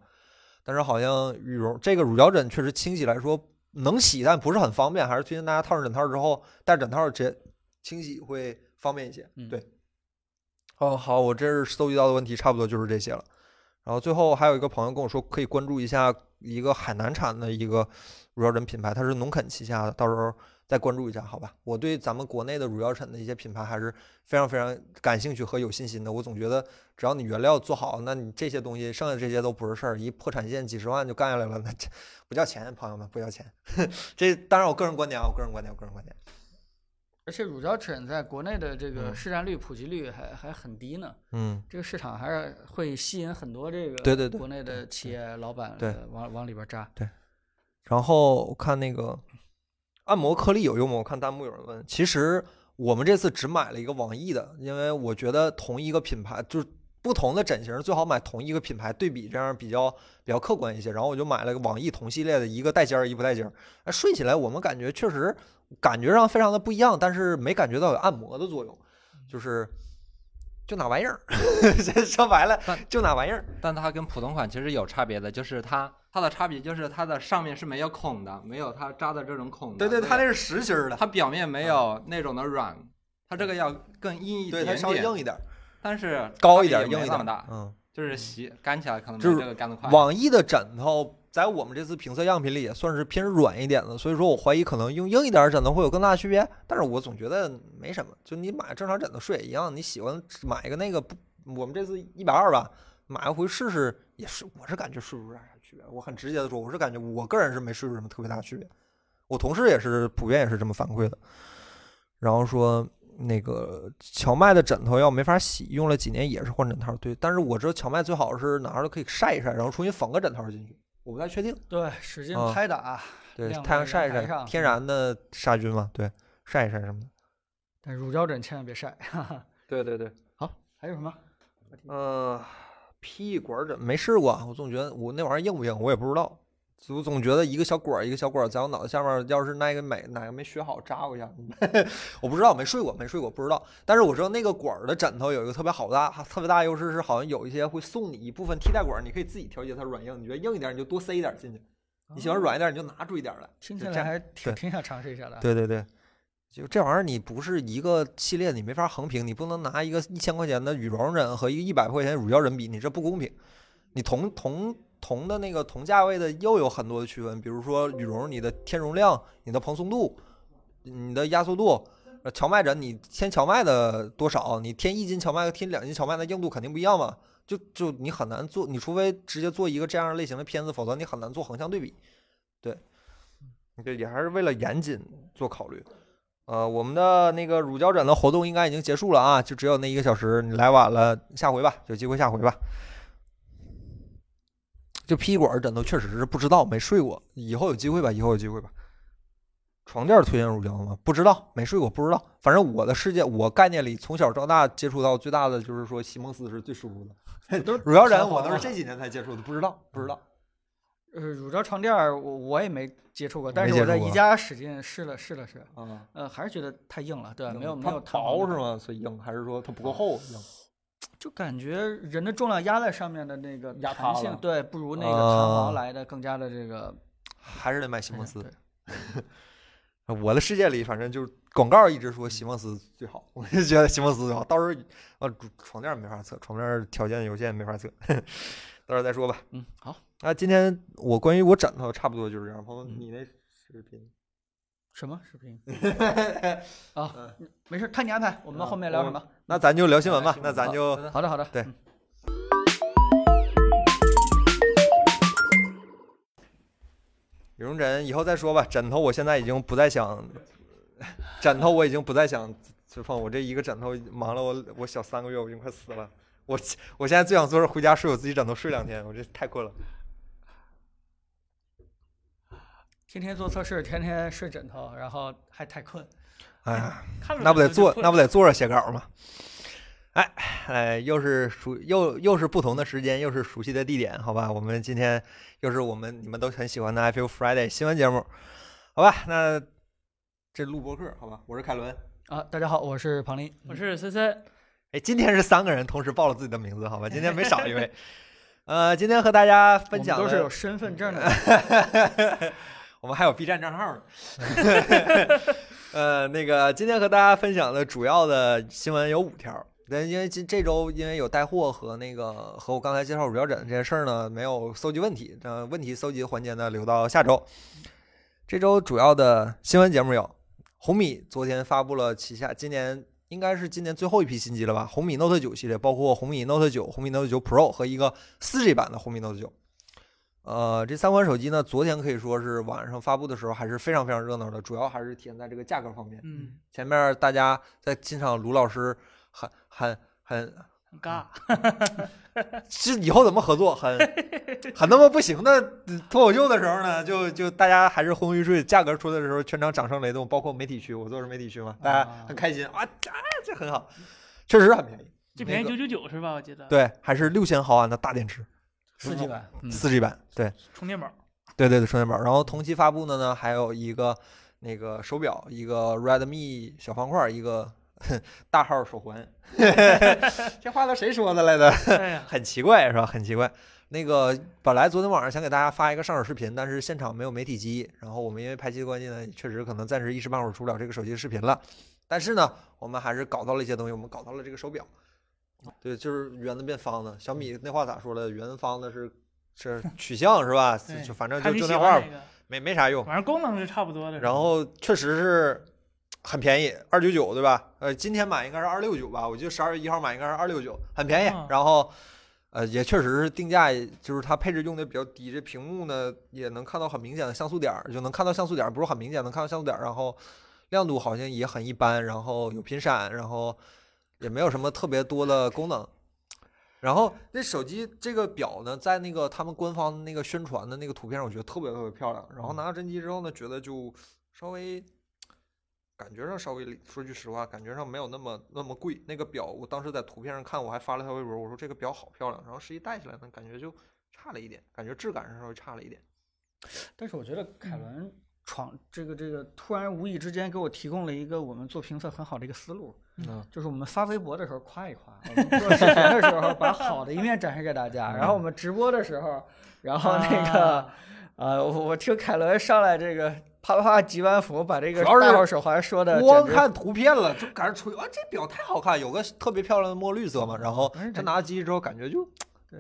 A: 但是好像羽绒这个乳胶枕确实清洗来说能洗，但不是很方便，还是推荐大家套上枕套之后带枕套直接清洗会方便一些。
B: 嗯
A: 对。哦，好，我这是搜集到的问题差不多就是这些了。然后最后还有一个朋友跟我说，可以关注一下一个海南产的一个乳胶枕品牌，它是农垦旗下的，到时候再关注一下，好吧？我对咱们国内的乳胶枕的一些品牌还是非常非常感兴趣和有信心的。我总觉得只要你原料做好，那你这些东西剩下这些都不是事儿，一破产线几十万就干下来了，那这不叫钱，朋友们不叫钱。[laughs] 这当然我个人观点啊，我个人观点，我个人观点。
B: 而且乳胶枕在国内的这个
A: 嗯
B: 市占率、普及率还还很低呢。
A: 嗯，
B: 这个市场还是会吸引很多这个
A: 对对对
B: 国内的企业老板
A: 对
B: 呃往往里边扎。
A: 对然后我看那个按摩颗粒有用吗？我看弹幕有人问。其实我们这次只买了一个网易的，因为我觉得同一个品牌就是不同的枕型最好买同一个品牌对比，这样比较比较客观一些。然后我就买了个网易同系列的，一个带尖儿，一不带尖儿。哎，睡起来我们感觉确实感觉上非常的不一样，但是没感觉到有按摩的作用，就是 [laughs] 就那玩意儿，说白了就那玩意儿。
D: 但它跟普通款其实有差别的，就是它它的差别就是它的上面是没有孔的，没有它扎的这种孔的。
A: 对对，它
D: 那
A: 那是实心儿的，
D: 它表面没有那种的软，它这个要更硬一
A: 对，
D: 点
A: 它稍微
D: 点，
A: 硬一点，
D: 但是
A: 高一点硬一点
D: 大，
A: 嗯。
D: 就是洗干起来可能
A: 就是
D: 没这个干得快。
A: 网易的枕头在我们这次评测样品里也算是偏软一点的，所以说我怀疑可能用硬一点的枕头会有更大的区别。但是我总觉得没什么，就你买正常枕头睡也一样，你喜欢买一个那个，我们这次一百二吧，买一回试试也是，我是感觉睡不出啥区别。我很直接的说，我是感觉我个人是没睡出什么特别大的区别，我同事也是普遍也是这么反馈的。然后说那个荞麦的枕头要没法洗，用了几年也是换枕套。对，但是我知道荞麦最好是拿着可以晒一晒，然后重新缝个枕头进去。我不太确定，
B: 对，使劲
A: 啊
B: 拍打，
A: 对，太阳晒一晒，天然的杀菌嘛，对，晒一晒什么的。
B: 但乳胶枕千万别晒。[laughs] 哈哈。
A: 对对对，
B: 好，还有什么？
A: 呃，PE 管枕没试过，我总觉得我那玩意儿硬不硬，我也不知道。我总觉得一个小管儿一个小管儿在我脑袋下面，要是那个没哪个没学好扎我一下，[laughs] 我不知道，没睡过，没睡过，不知道。但是我知道那个管儿的枕头有一个特别好大、特别大优势是，好像有一些会送你一部分替代管儿，你可以自己调节它软硬。你觉得硬一点，你就多塞一点进去；你喜欢软一点，你就拿住一点来。
B: 听起来还挺挺想尝试一下的。
A: 对对对，就这玩意儿，你不是一个系列，你没法横评，你不能拿一个一千块钱的羽绒枕和一个一百块钱的乳胶枕比，你这不公平。你同同同的那个同价位的又有很多的区分，比如说羽绒，你的天容量、你的蓬松度、你的压缩度。呃荞麦枕，你添荞麦的多少？你添一斤荞麦和添两斤荞麦的硬度肯定不一样嘛？就就你很难做，你除非直接做一个这样类型的片子，否则你很难做横向对比。对，对，也还是为了严谨做考虑。呃，我们的那个乳胶枕的活动应该已经结束了啊，就只有那一个小时，你来晚了，下回吧，有机会下回吧。就屁管枕头确实是不知道，没睡过，以后有机会吧，以后有机会吧。床垫推荐乳胶吗？不知道，没睡过，不知道。反正我的世界，我概念里从小到大接触到最大的就是说席梦思是最舒服的。[laughs]
B: 都是
A: 乳胶枕我都是这几年才接触的，不知道，不知道。
B: 呃，乳胶床垫我我也没接触过，但是我在宜家使劲试了试了试，
A: 嗯，
B: 呃，还是觉得太硬了，对，没有没
A: 它
B: 有它
A: 薄是吗？所以硬，还是说它不够厚硬？
B: 就感觉人的重量压在上面的那个弹性对，不如那个弹
A: 啊
B: 簧来的更加的这个。
A: 还是得买席梦思。我的世界里，反正就是广告一直说席梦思最好，我就觉得席梦思最好。到时候啊，床垫没法测，床垫条件有限，没法测，[laughs] 到时候再说吧。
B: 嗯，好，
A: 啊，今天我关于我枕头差不多就是这样。朋友，
B: 嗯
A: 你那视频
B: 什么视频？[laughs] 啊，没事，看你安排。我们后面聊什么？
A: 那咱就聊新闻吧。那咱就
B: 好的，好的。
A: 对
B: 嗯
A: 羽绒枕以后再说吧。枕头我现在已经不再想，枕头我已经不再想就放。我这一个枕头忙了我我小三个月，我已经快死了。我我现在最想做是回家睡我自己枕头睡两天，我这太困了。
B: 天天做测试，天天睡枕头，然后还太困。
A: 哎呀，那不得坐那不得坐着写稿吗？哎哎，又是熟又又是不同的时间，又是熟悉的地点，好吧？我们今天又是我们你们都很喜欢的 I Feel Friday 新闻节目，好吧？那这录播课，好吧？我是凯伦。
B: 啊，大家好，我是庞林。
C: 我是森森
A: 哎，今天是三个人同时报了自己的名字，好吧？今天没少一位。[laughs] 呃，今天和大家分享的
B: 都是有身份证的。[laughs] [laughs]
A: 我们还有 B 站账号呢。[laughs] 呃，那个今天和大家分享的主要的新闻有五条但因为这这周因为有带货和那个和我刚才介绍乳胶枕这件事儿呢，没有搜集问题。呃，问题搜集环节呢留到下周。这周主要的新闻节目有红米昨天发布了旗下今年应该是今年最后一批新机了吧？红米 Note 9系列，包括红米 Note 9、红米 Note 9 Pro 和一个 4G 版的红米 Note 9。呃，这三款手机呢，昨天可以说是晚上发布的时候还是非常非常热闹的，主要还是体现在这个价格方面。
C: 嗯，
A: 前面大家在欣赏，卢老师很很很，
C: 很尬。[laughs]
A: 是以后怎么合作，[laughs] 很很那么不行的脱口秀的时候呢，就就大家还是昏昏欲睡，价格出来的时候，全场掌声雷动，包括媒体区，我做的是媒体区嘛，大家很开心啊，这这很好，确实很便宜，那个
C: 这便宜九九九是吧？我记得。。
A: 对，还是六千毫安的大电池，
B: 四 G 版，嗯
A: 四 G 版，对
C: 充电宝。
A: 对对对，充电宝。然后同期发布的呢，还有一个那个手表，一个 Redmi 小方块，一个 [laughs] 大号手环。[laughs] 这话都谁说的来的？[laughs] 很奇怪是吧？很奇怪。那个本来昨天晚上想给大家发一个上手视频，但是现场没有媒体机，然后我们因为排期的关系呢，确实可能暂时一时半会儿出不了这个手机的视频了。但是呢，我们还是搞到了一些东西，我们搞到了这个手表。对，就是圆的变方的。小米那话咋说的？圆方的是 [laughs] 是取向是吧？就反正就就那话吧，没没啥用。
C: 反正功能是差不多的。
A: 然后确实是很便宜，二九九对吧？呃，今天买应该是二六九吧，我记得十二月一号买应该是二六九，很便宜
C: 啊。
A: 然后呃，也确实是定价，就是它配置用的比较低，这屏幕呢也能看到很明显的像素点儿，就能看到像素点儿，不是很明显能看到像素点儿，然后亮度好像也很一般，然后有频闪，然后也没有什么特别多的功能。然后那手机这个表呢，在那个他们官方那个宣传的那个图片上，我觉得特别特别漂亮。然后拿到真机之后呢，觉得就稍微感觉上稍微说句实话，感觉上没有那么那么贵。那个表我当时在图片上看，我还发了条微博，我说这个表好漂亮。然后实际戴起来呢，感觉就差了一点，感觉质感上稍微差了一点。
B: 但是我觉得凯
C: 嗯
B: 伦闯这个这个突然无意之间给我提供了一个我们做评测很好的一个思路，
A: 嗯。
B: 就是我们发微博的时候夸一夸，[laughs] 我们做视频的时候把好的一面展示给大家，然后我们直播的时候，然后那个
C: 啊。
B: 呃，我我听凯伦上来这个啪啪啪几万伏把这个
A: 主要是
B: 大号手环说的
A: 光看图片了，就感觉吹啊，这表太好看，有个特别漂亮的墨绿色嘛。然后他拿到机之后，感觉就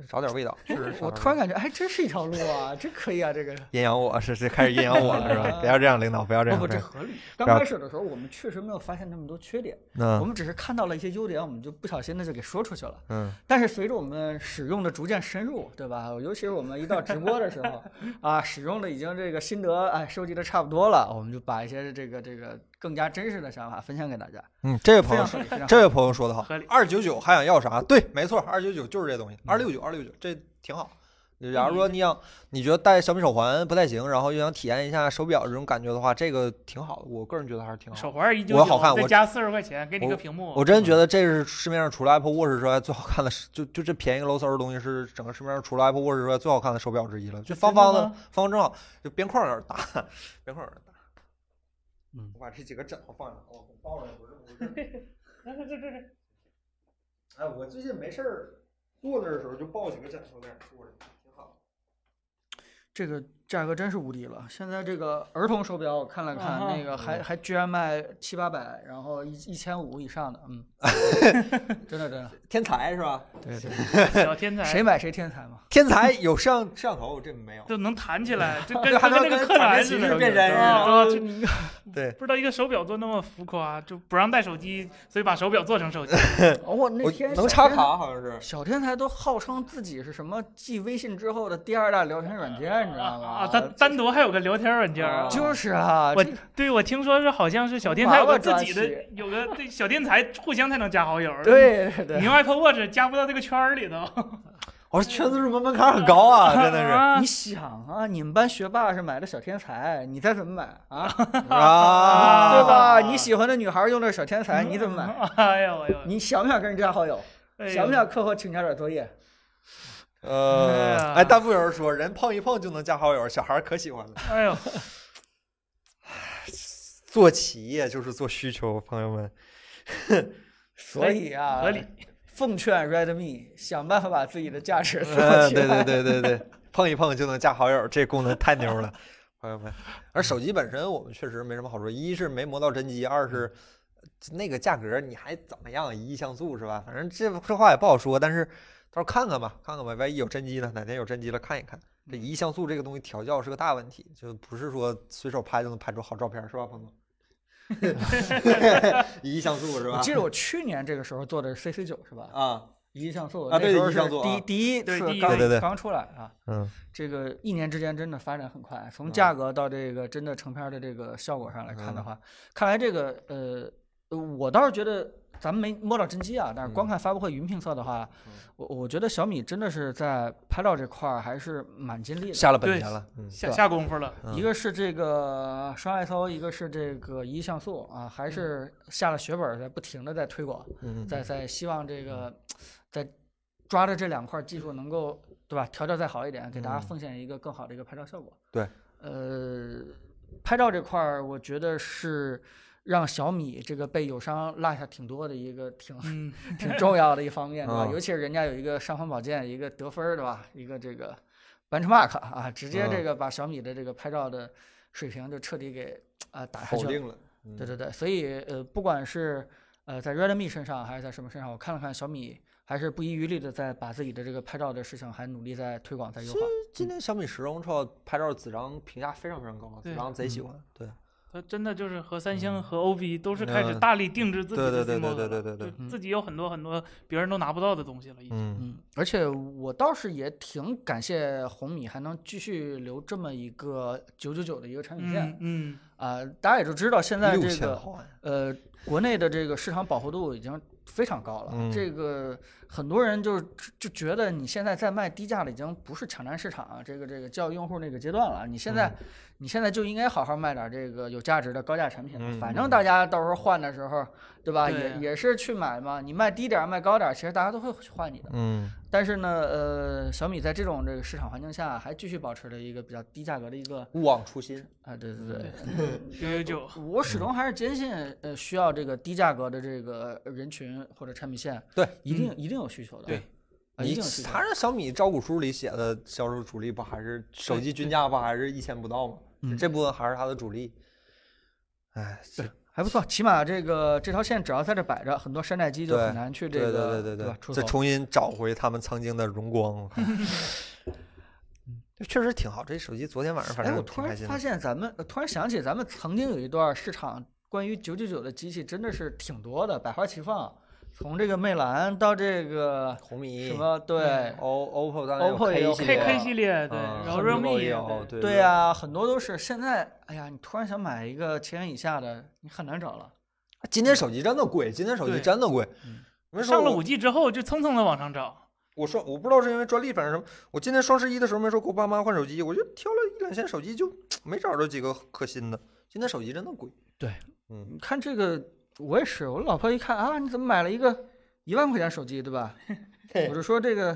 A: 少点味道，确实 [laughs] 少
B: 我突然感觉，哎，这是一条路啊，这可以啊，这个。
A: 阴阳我是是开始阴阳我了是吧？[laughs] 不要这样，领导不要这样。
B: 不不，这合理。刚开始的时候，我们确实没有发现那么多缺点，我
A: 嗯
B: 们只是看到了一些优点，我们就不小心的就给说出去了。
A: 嗯，
B: 但是随着我们使用的逐渐深入，对吧？尤其是我们一到直播的时候，[laughs] 啊，使用的已经这个心得哎收集的差不多了，我们就把一些这个这个更加真实的想法分享给大家。
A: 嗯，这位朋友这位朋友说的好二九九还想要啥？对，没错，二九九就是这东西，二六九，二六九，这挺好。假如说你想，你觉得戴小米手环不太行，然后又想体验一下手表这种感觉的话，这个挺好的。我个人觉得还是挺好
C: 手。环一九九，
A: 我好看我
C: 再加四十块钱，给你个屏幕。
A: 我真觉得这是市面上除了 Apple Watch 之外最好看的，就就这便宜个 low 嗖的东西是整个市面上除了 Apple Watch 之外最好看的手表之一了。就方方的，方方正好，就边框有点大，[laughs] 边框有点大。
B: 嗯
A: 我把这几个枕头放这，哦，我抱着不是不是。[laughs]
C: 这这这这，
A: 哎，我最近没事儿坐那儿的时候就抱几个枕头在那儿坐着，挺好。
B: 这个价格真是无敌了。现在这个儿童手表我看了看，那个还还居然卖七八百，然后一一千五以上的，嗯，[laughs] 真的真的，
A: 天才是吧？
B: 对对，
C: 小天才，
B: 谁买谁天才嘛。
A: 天才有摄像摄像头，这没有。
C: 就能弹起来，就 [laughs] 跟
A: 还
C: 跟那个柯南似的。
A: 变身
C: 啊
A: 是吧
C: 啊就你
A: 对，[laughs]
C: 不知道一个手表做那么浮夸，就不让带手机，所以把手表做成手机。
B: 哦，我那天
A: 能插卡好像是。
B: 小天才都号称自己是什么继微信之后的第二大聊天软件，你知道吗？
C: 啊，单单独还有个聊天软件啊。
B: 就是啊，
C: 我对我听说是好像是小天才有个自己的有个对小天才互相才能加好友。，
B: 对对对，
C: 你用 Apple Watch 加不到这个圈儿里头。[laughs]
A: 我说圈子入门门槛很高啊，真的是
C: 啊
B: 你想啊，你们班学霸是买的小天才，你再怎么买啊？[laughs]
A: 啊，
B: 对吧？你喜欢的女孩用的是小天才，你怎么买？[laughs]
C: 哎呦哎呦，
B: 你想不想跟人加好友？想不想课后请假点作业？
C: 哎
A: 呃，
C: 呀
A: 哎，弹幕有人说人碰一碰就能加好友，小孩可喜欢了。
C: 哎呦，
A: 做企业就是做需求，朋友们。
B: 所以啊，
C: 合理。
B: 奉劝 Redmi 想办法把自己的价值做
A: 嗯，
B: 起
A: 对
B: 来。
A: 对对对对，碰一碰就能加好友，这功能太牛了，[laughs] 朋友们。而手机本身我们确实没什么好说，一是没磨到真机，二是那个价格你还怎么样？一亿像素是吧？反正这这话也不好说，但是到时候看看吧，看看吧，万一有真机呢？哪天有真机了看一看。这一亿像素这个东西调教是个大问题，就不是说随手拍就能拍出好照片，是吧，彭总？[laughs] 一亿像素是吧？
B: 我记得我去年这个时候做的 CC 九是吧？
A: 啊，
B: 一亿像素
A: 啊对一亿像素啊
B: 第第一次刚
C: 对对
A: 对对
B: 刚出来啊，
A: 嗯
B: 这个一年之间真的发展很快，从
A: 嗯
B: 价格到这个真的成片儿的这个效果上来看的
A: 嗯
B: 话，看来这个呃，呃我倒是觉得咱们没摸到真机啊，但是光
A: 嗯。
B: 看发布会云评测的话，
A: 嗯。
B: 我我觉得小米真的是在拍照这块儿还是蛮尽力的。
A: 下了本钱了，嗯。
C: 下下功夫了。
B: 一个是这个双 ISO，一个是这个一亿像素啊，还是下了血本儿在不停的在推广，
A: 嗯。
B: 在在希望这个在抓着这两块技术能够对吧？调教再好一点，给大家
A: 嗯。
B: 奉献一个更好的一个拍照效果。
A: 对，
B: 呃，拍照这块儿我觉得是让小米这个被友商落下挺多的一个挺
C: 嗯，[laughs] [laughs]
B: 挺重要的一方面，对吧？
A: 嗯
B: 尤其是人家有一个尚方宝剑，一个得分儿，对吧？一个这个 benchmark 啊，直接这
A: 嗯
B: 个把小米的这个拍照的水平就彻底给啊、打下去了。
A: 否定了，嗯
B: 对对对，所以呃，不管是呃在 Redmi 身上还是在什么身上，我看了看小米还是不遗余力的在把自己的这个拍照的事情还努力在推广在优化。
A: 今年小米十 Ultra 拍照子章评价非常非常高，子
C: 对
A: 章贼喜欢，对
C: 它真的就是和三星
A: 嗯
C: 和 OV 都是开始
A: 嗯
C: 大力定制自己的
A: 对对对
C: C
A: 对
C: mode 了
A: 对对对对
C: 就自己有很多很多别人都拿不到的东西了，已经。
A: 嗯
B: 嗯，而且我倒是也挺感谢红米还能继续留这么一个九九九的一个产品线
C: 嗯
B: 啊、大家也都知道现在这个呃，国内的这个市场饱和度已经非常高了。
A: 嗯
B: 这个很多人就就觉得你现在在卖低价的已经不是抢占市场啊，这个这个教育用户那个阶段了。你现在、你现在就应该好好卖点这个有价值的高价产品了。
A: 嗯
B: 反正大家到时候换的时候，对吧？也也是去买嘛。你卖低点儿卖高点儿，其实大家都会去换你的。
A: 嗯
B: 但是呢，呃，小米在这种这个市场环境下，还继续保持着一个比较低价格的一个
A: 勿忘初心，
B: 啊，对对对，
C: 九九九，
B: 我始终还是坚信，呃，需要这个低价格的这个人群或者产品线，
A: 对，
B: 一定一定有需求的，
C: 对
B: 啊，一
A: 你
B: 定
A: 他。这小米招股书里写的销售主力不还是手机均价不还是一千不到吗？
B: 嗯
A: 这部分还是它的主力。哎，这
B: 还不错，起码这个这条线只要在这摆着，很多山寨机就很难去这
A: 对
B: 个
A: 对对
B: 吧？出
A: 再。重新找回他们曾经的荣光。这 [laughs] 确实挺好，这手机昨天晚上反
B: 哎，
A: 正
B: 我突然发。现咱们，呃突然想起咱们曾经有一段市场关于九九九的机器真的是挺多的，百花齐放，从这个魅蓝到这个
A: 红米
B: 什么对
A: O OPPO 当然
B: OPPO 也有
A: K 系
C: K 系列对，
A: 啊
C: 然后 realme
A: 也
C: 也
A: 有对
B: 对呀、很多都是现在，哎呀，你突然想买一个千元以下的，你很难找了。
A: 今天手机真的贵，今天手机真的贵
C: 上了五 G 之后就蹭蹭的往上涨。
A: 我说我不知道是因为专利反正什么，我今年双十一的时候没说给我爸妈换手机，我就挑了一两千手机，就没找着几个可新的。今天手机真的贵。
B: 对，
A: 嗯，
B: 你看这个，我也是，我老婆一看啊，你怎么买了一个一万块钱手机，对吧？[laughs] 我就说这个，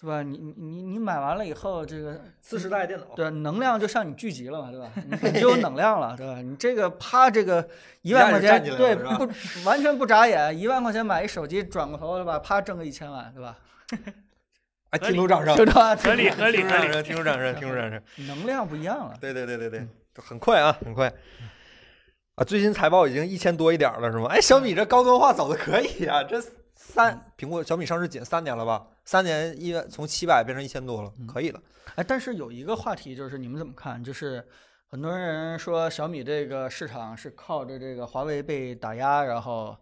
B: 对吧？你你你你买完了以后，这个
A: 次时代电脑。
B: 对能量就向你聚集了嘛，对吧？你 [laughs] 你就有能量了，对吧？你这个啪，这个一万块钱，对，不完全不眨眼，一万块钱买一手机，转过头对吧？啪挣个一千万，对吧？[laughs]
A: 哎，
C: 合理
A: 听出掌声，
B: 对吧？
C: 合理合理合理，
A: 听出掌声，听出掌声，听出掌声。
B: 能量不一样了。
A: 对对对对对，很快啊，很快。啊，最新财报已经一千多一点儿了，是吗？哎，小米这高端化走的可以啊，这三苹果小米上市仅三年了吧？三年一从七百变成一千多了，可以了。
B: 哎，但是有一个话题就是你们怎么看？就是很多人说小米这个市场是靠着这个华为被打压，然后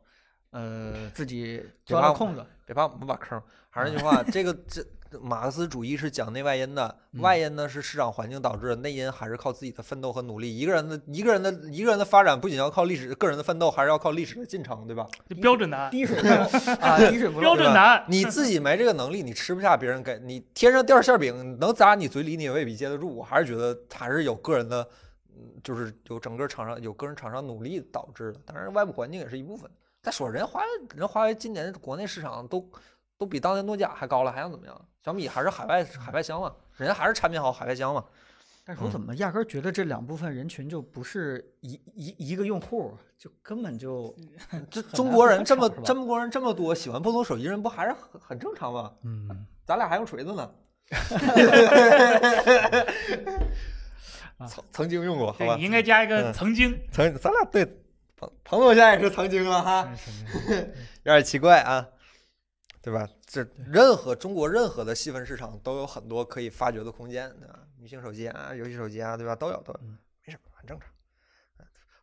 B: 呃自己钻了空子。
A: 别怕我们挖坑。还是那句话，这个这马克思主义是讲内外因的，外因呢是市场环境导致的，内因还是靠自己的奋斗和努力。一个人的一个人的一个人的发展，不仅要靠历史个人的奋斗，还是要靠历史的进程，对吧？
C: 标准答案，
B: 滴水不漏 [laughs] 啊，滴水不漏。
C: 标准答案。
A: 你自己没这个能力，你吃不下别人给你天上掉馅饼，能砸你嘴里，你也未必接得住。我还是觉得还是有个人的，嗯，就是有整个厂商有个人厂商努力导致的。当然，外部环境也是一部分。再说人华为，人华为今年国内市场都都比当年诺基亚还高了，还想怎么样？小米还是海外海外香嘛，人家还是产品好，海外香嘛。
B: 但是我怎么压根儿觉得这两部分人群就不是一一一个用户，就根本就 [laughs]
A: 这中国人这么中国人这么多，喜欢不同手机人不还是很很正常吗？
B: 嗯，
A: 咱俩还用锤子呢。[laughs] 曾曾经用过，好吧
C: 对，你？应该加一个
A: 嗯
C: 曾经。
A: 曾咱俩对彭彭总现在也是曾经了哈，[laughs] 有点奇怪啊，对吧？这任何中国任何的细分市场都有很多可以发掘的空间，对吧？女性手机啊，游戏手机啊，对吧？都有都有，没什么，很正常。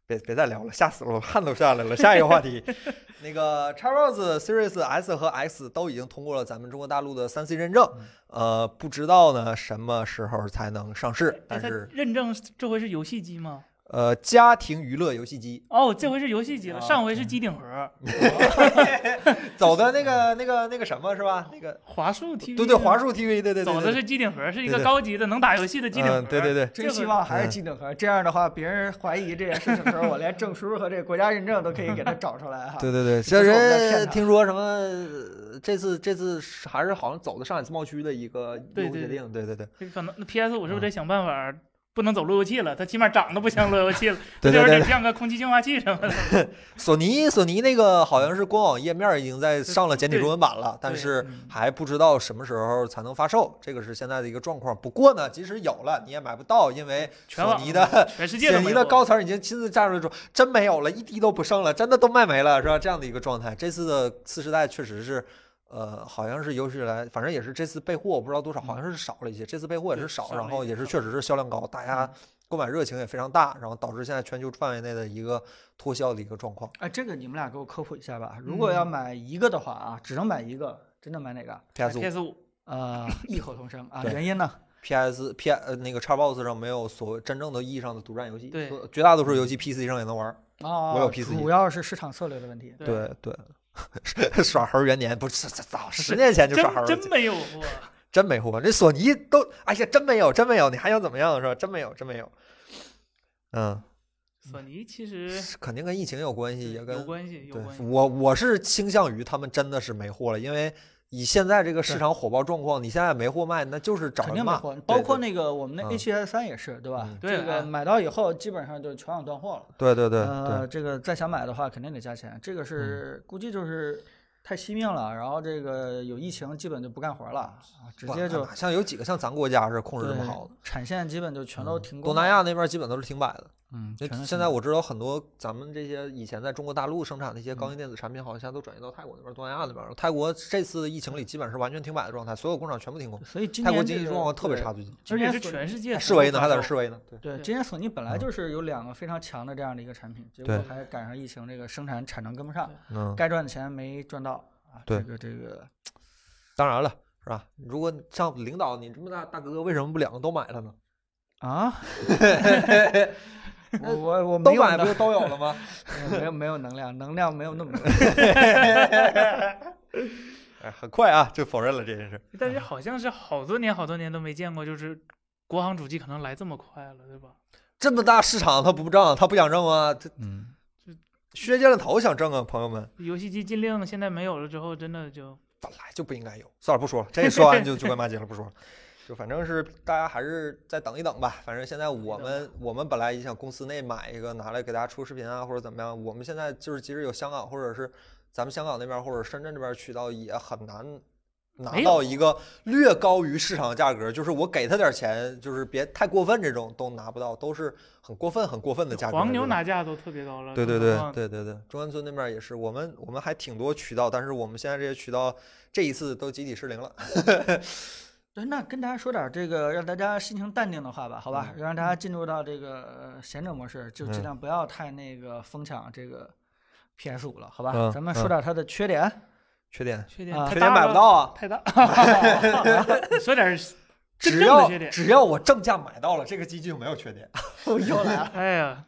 A: 别别再聊了，吓死了，我汗都下来了。下一个话题，[laughs] 那个 Xbox Series S 和 X 都已经通过了咱们中国大陆的三 C 认证，呃，不知道呢什么时候才能上市，但是
C: 认证这回是游戏机吗？
A: 呃，家庭娱乐游戏机。
C: 哦，这回是游戏机了，
B: 啊
C: 上回是机顶盒，[laughs]
A: 走的那个那个那个什么是吧？那个
C: 华数 TV，
A: 对对，华数 TV，对对对，
C: 走的是机顶盒，是一个高级的能打游戏的机顶盒。
A: 嗯，对对对，
B: 真希望还是机顶盒，这样的话，别人怀疑这件事情的时候，我连证书和这个国家认证都可以给他找出来哈。[laughs]
A: 对对对，
B: 不
A: 这人听说什么？呃这次这次还是好像走的上海自贸区的一个
C: 对对对。
A: 业务协定，对对对。
C: 可能那 PS 五是不是
A: 嗯
C: 得想办法不能走路由器了？它起码长得不像路由器了，[laughs]
A: 对对对
C: 这会儿得。像个空气净化器什么的。[laughs]
A: 索尼索尼那个好像是官网页面已经在上了简体中文版了，但是
B: 嗯
A: 还不知道什么时候才能发售，这个是现在的一个状况。不过呢，即使有了，你也买不到，因为索尼的索尼的高层已经亲自站出来说，真没有了，一滴都不剩了，真的都卖没了，是吧？这样的一个状态。这次的次世代确实是，呃，好像是有史以来，反正也是这次备货，我不知道多少，好像是少了一些。这次备货也是少，然后也是确实是销量高，大家购买热情也非常大，然后导致现在全球范围内的一个脱销的一个状况。
B: 哎，这个你们俩给我科普一下吧。如果要
C: 嗯
B: 买一个的话啊，只能买一个，真的买哪个
A: ？PS 五、
C: PS 五
B: 呃，异口同声啊。原因呢
A: ？PS、P 呃那个 Xbox 上没有所谓真正的意义上的独占游戏，
C: 对
A: 绝大多数游戏 PC 上也能玩儿。
B: 啊，
A: 我有 PC
B: 主要是市场策略的问题。
A: 对对，[laughs] 耍猴元年不是早十年前就耍猴了，
C: 真真没有货。[laughs]
A: 真没货。这索尼都，哎呀，真没有，真没有，你还想怎么样是吧？真没有，真没有。嗯，
C: 索尼其实
A: 肯定跟疫情有关系，也
C: 有
A: 跟
C: 关系，有
A: 对
C: 关系。
A: 我我是倾向于他们真的是没货了，因为以现在这个市场火爆状况，你现在没货卖，那就是找人骂。
B: 肯定没货，包括那个我们的
A: A
B: 七 S 三也是，对吧
A: 嗯？
C: 对哎
B: 这个买到以后基本上就全网断货了。
A: 对对对
B: 呃，
A: 对，
B: 这个再想买的话，肯定得加钱。这个
A: 嗯
B: 是估计就是太惜命了，然后这个有疫情基本就不干活了啊，直接就
A: 像有几个像咱国家是控制这么好的。
B: 产线基本就全都
A: 嗯
B: 停工。
A: 东南亚那边基本都是停摆的。
B: 嗯，
A: 现在我知道很多咱们这些以前在中国大陆生产的一些
B: 嗯
A: 高新电子产品，好像现在都转移到泰国那边、东南亚那边了。泰国这次的疫情里基本是完全停摆的状态，所有工厂全部停工。
B: 所以今
A: 泰国经济状况特别差，最近
C: 而且是
B: 今年索
C: 全世界
A: 示威呢，还在示威呢。对，
B: 对，
C: 对
B: 今年索尼本来
A: 嗯
B: 就是有两个非常强的这样的一个产品，结果还赶上疫情，这个生产产能跟不上，
A: 嗯，
B: 该赚的钱没赚到啊。
A: 对
B: 这个这个 [tsk]
A: 当然了，是吧？如果像领导你这么大大哥，为什么不两个都买了呢？
B: 啊，[laughs] [laughs] 我我我没有能
A: 都买不就都有了吗？[laughs]
B: 没有没有能量，能量没有那么多。[laughs]
A: 哎，很快啊，就否认了这件事。
C: 但是好像是好多年好多年都没见过，就是国行主机可能来这么快了，对吧？
A: 这么大市场他不挣，他不想挣啊，他
B: 嗯，
A: 削尖了头想挣啊，朋友们，
C: 游戏机禁令现在没有了之后，真的就
A: 本来就不应该有。算了，不说了，这说完就就该骂街了，不说了。就反正是大家还是再等一等吧。反正现在我们我们本来也想公司内买一个拿来给大家出视频啊，或者怎么样。我们现在就是即使有香港或者是咱们香港那边或者深圳这边渠道，也很难拿到一个略高于市场价格，就是我给他点钱，就是别太过分，这种都拿不到，都是很过分很过分的价格。
C: 黄牛拿价都特别高了。
A: 对对对对对对，中关村那边也是，我们我们还挺多渠道，但是我们现在这些渠道这一次都集体失灵了。[laughs]
B: 对，那跟大家说点儿这个让大家心情淡定的话吧，好吧，让大家进入到这个呃闲者模式，就尽
A: 嗯
B: 量不要太那个疯抢这个 PS 五了，好吧？
A: 嗯
B: 咱们说
A: 嗯
B: 点儿它的缺点。
A: 缺点，
C: 缺点
B: 啊
A: 缺点买不
C: 太大了，
A: 到啊！
C: 太大。[laughs] 你说点儿真
A: 只
C: 正的
A: 要
C: 缺点。
A: 只要我正价买到了，这个机器就没有缺点。
B: 又来了，
C: 哎呀，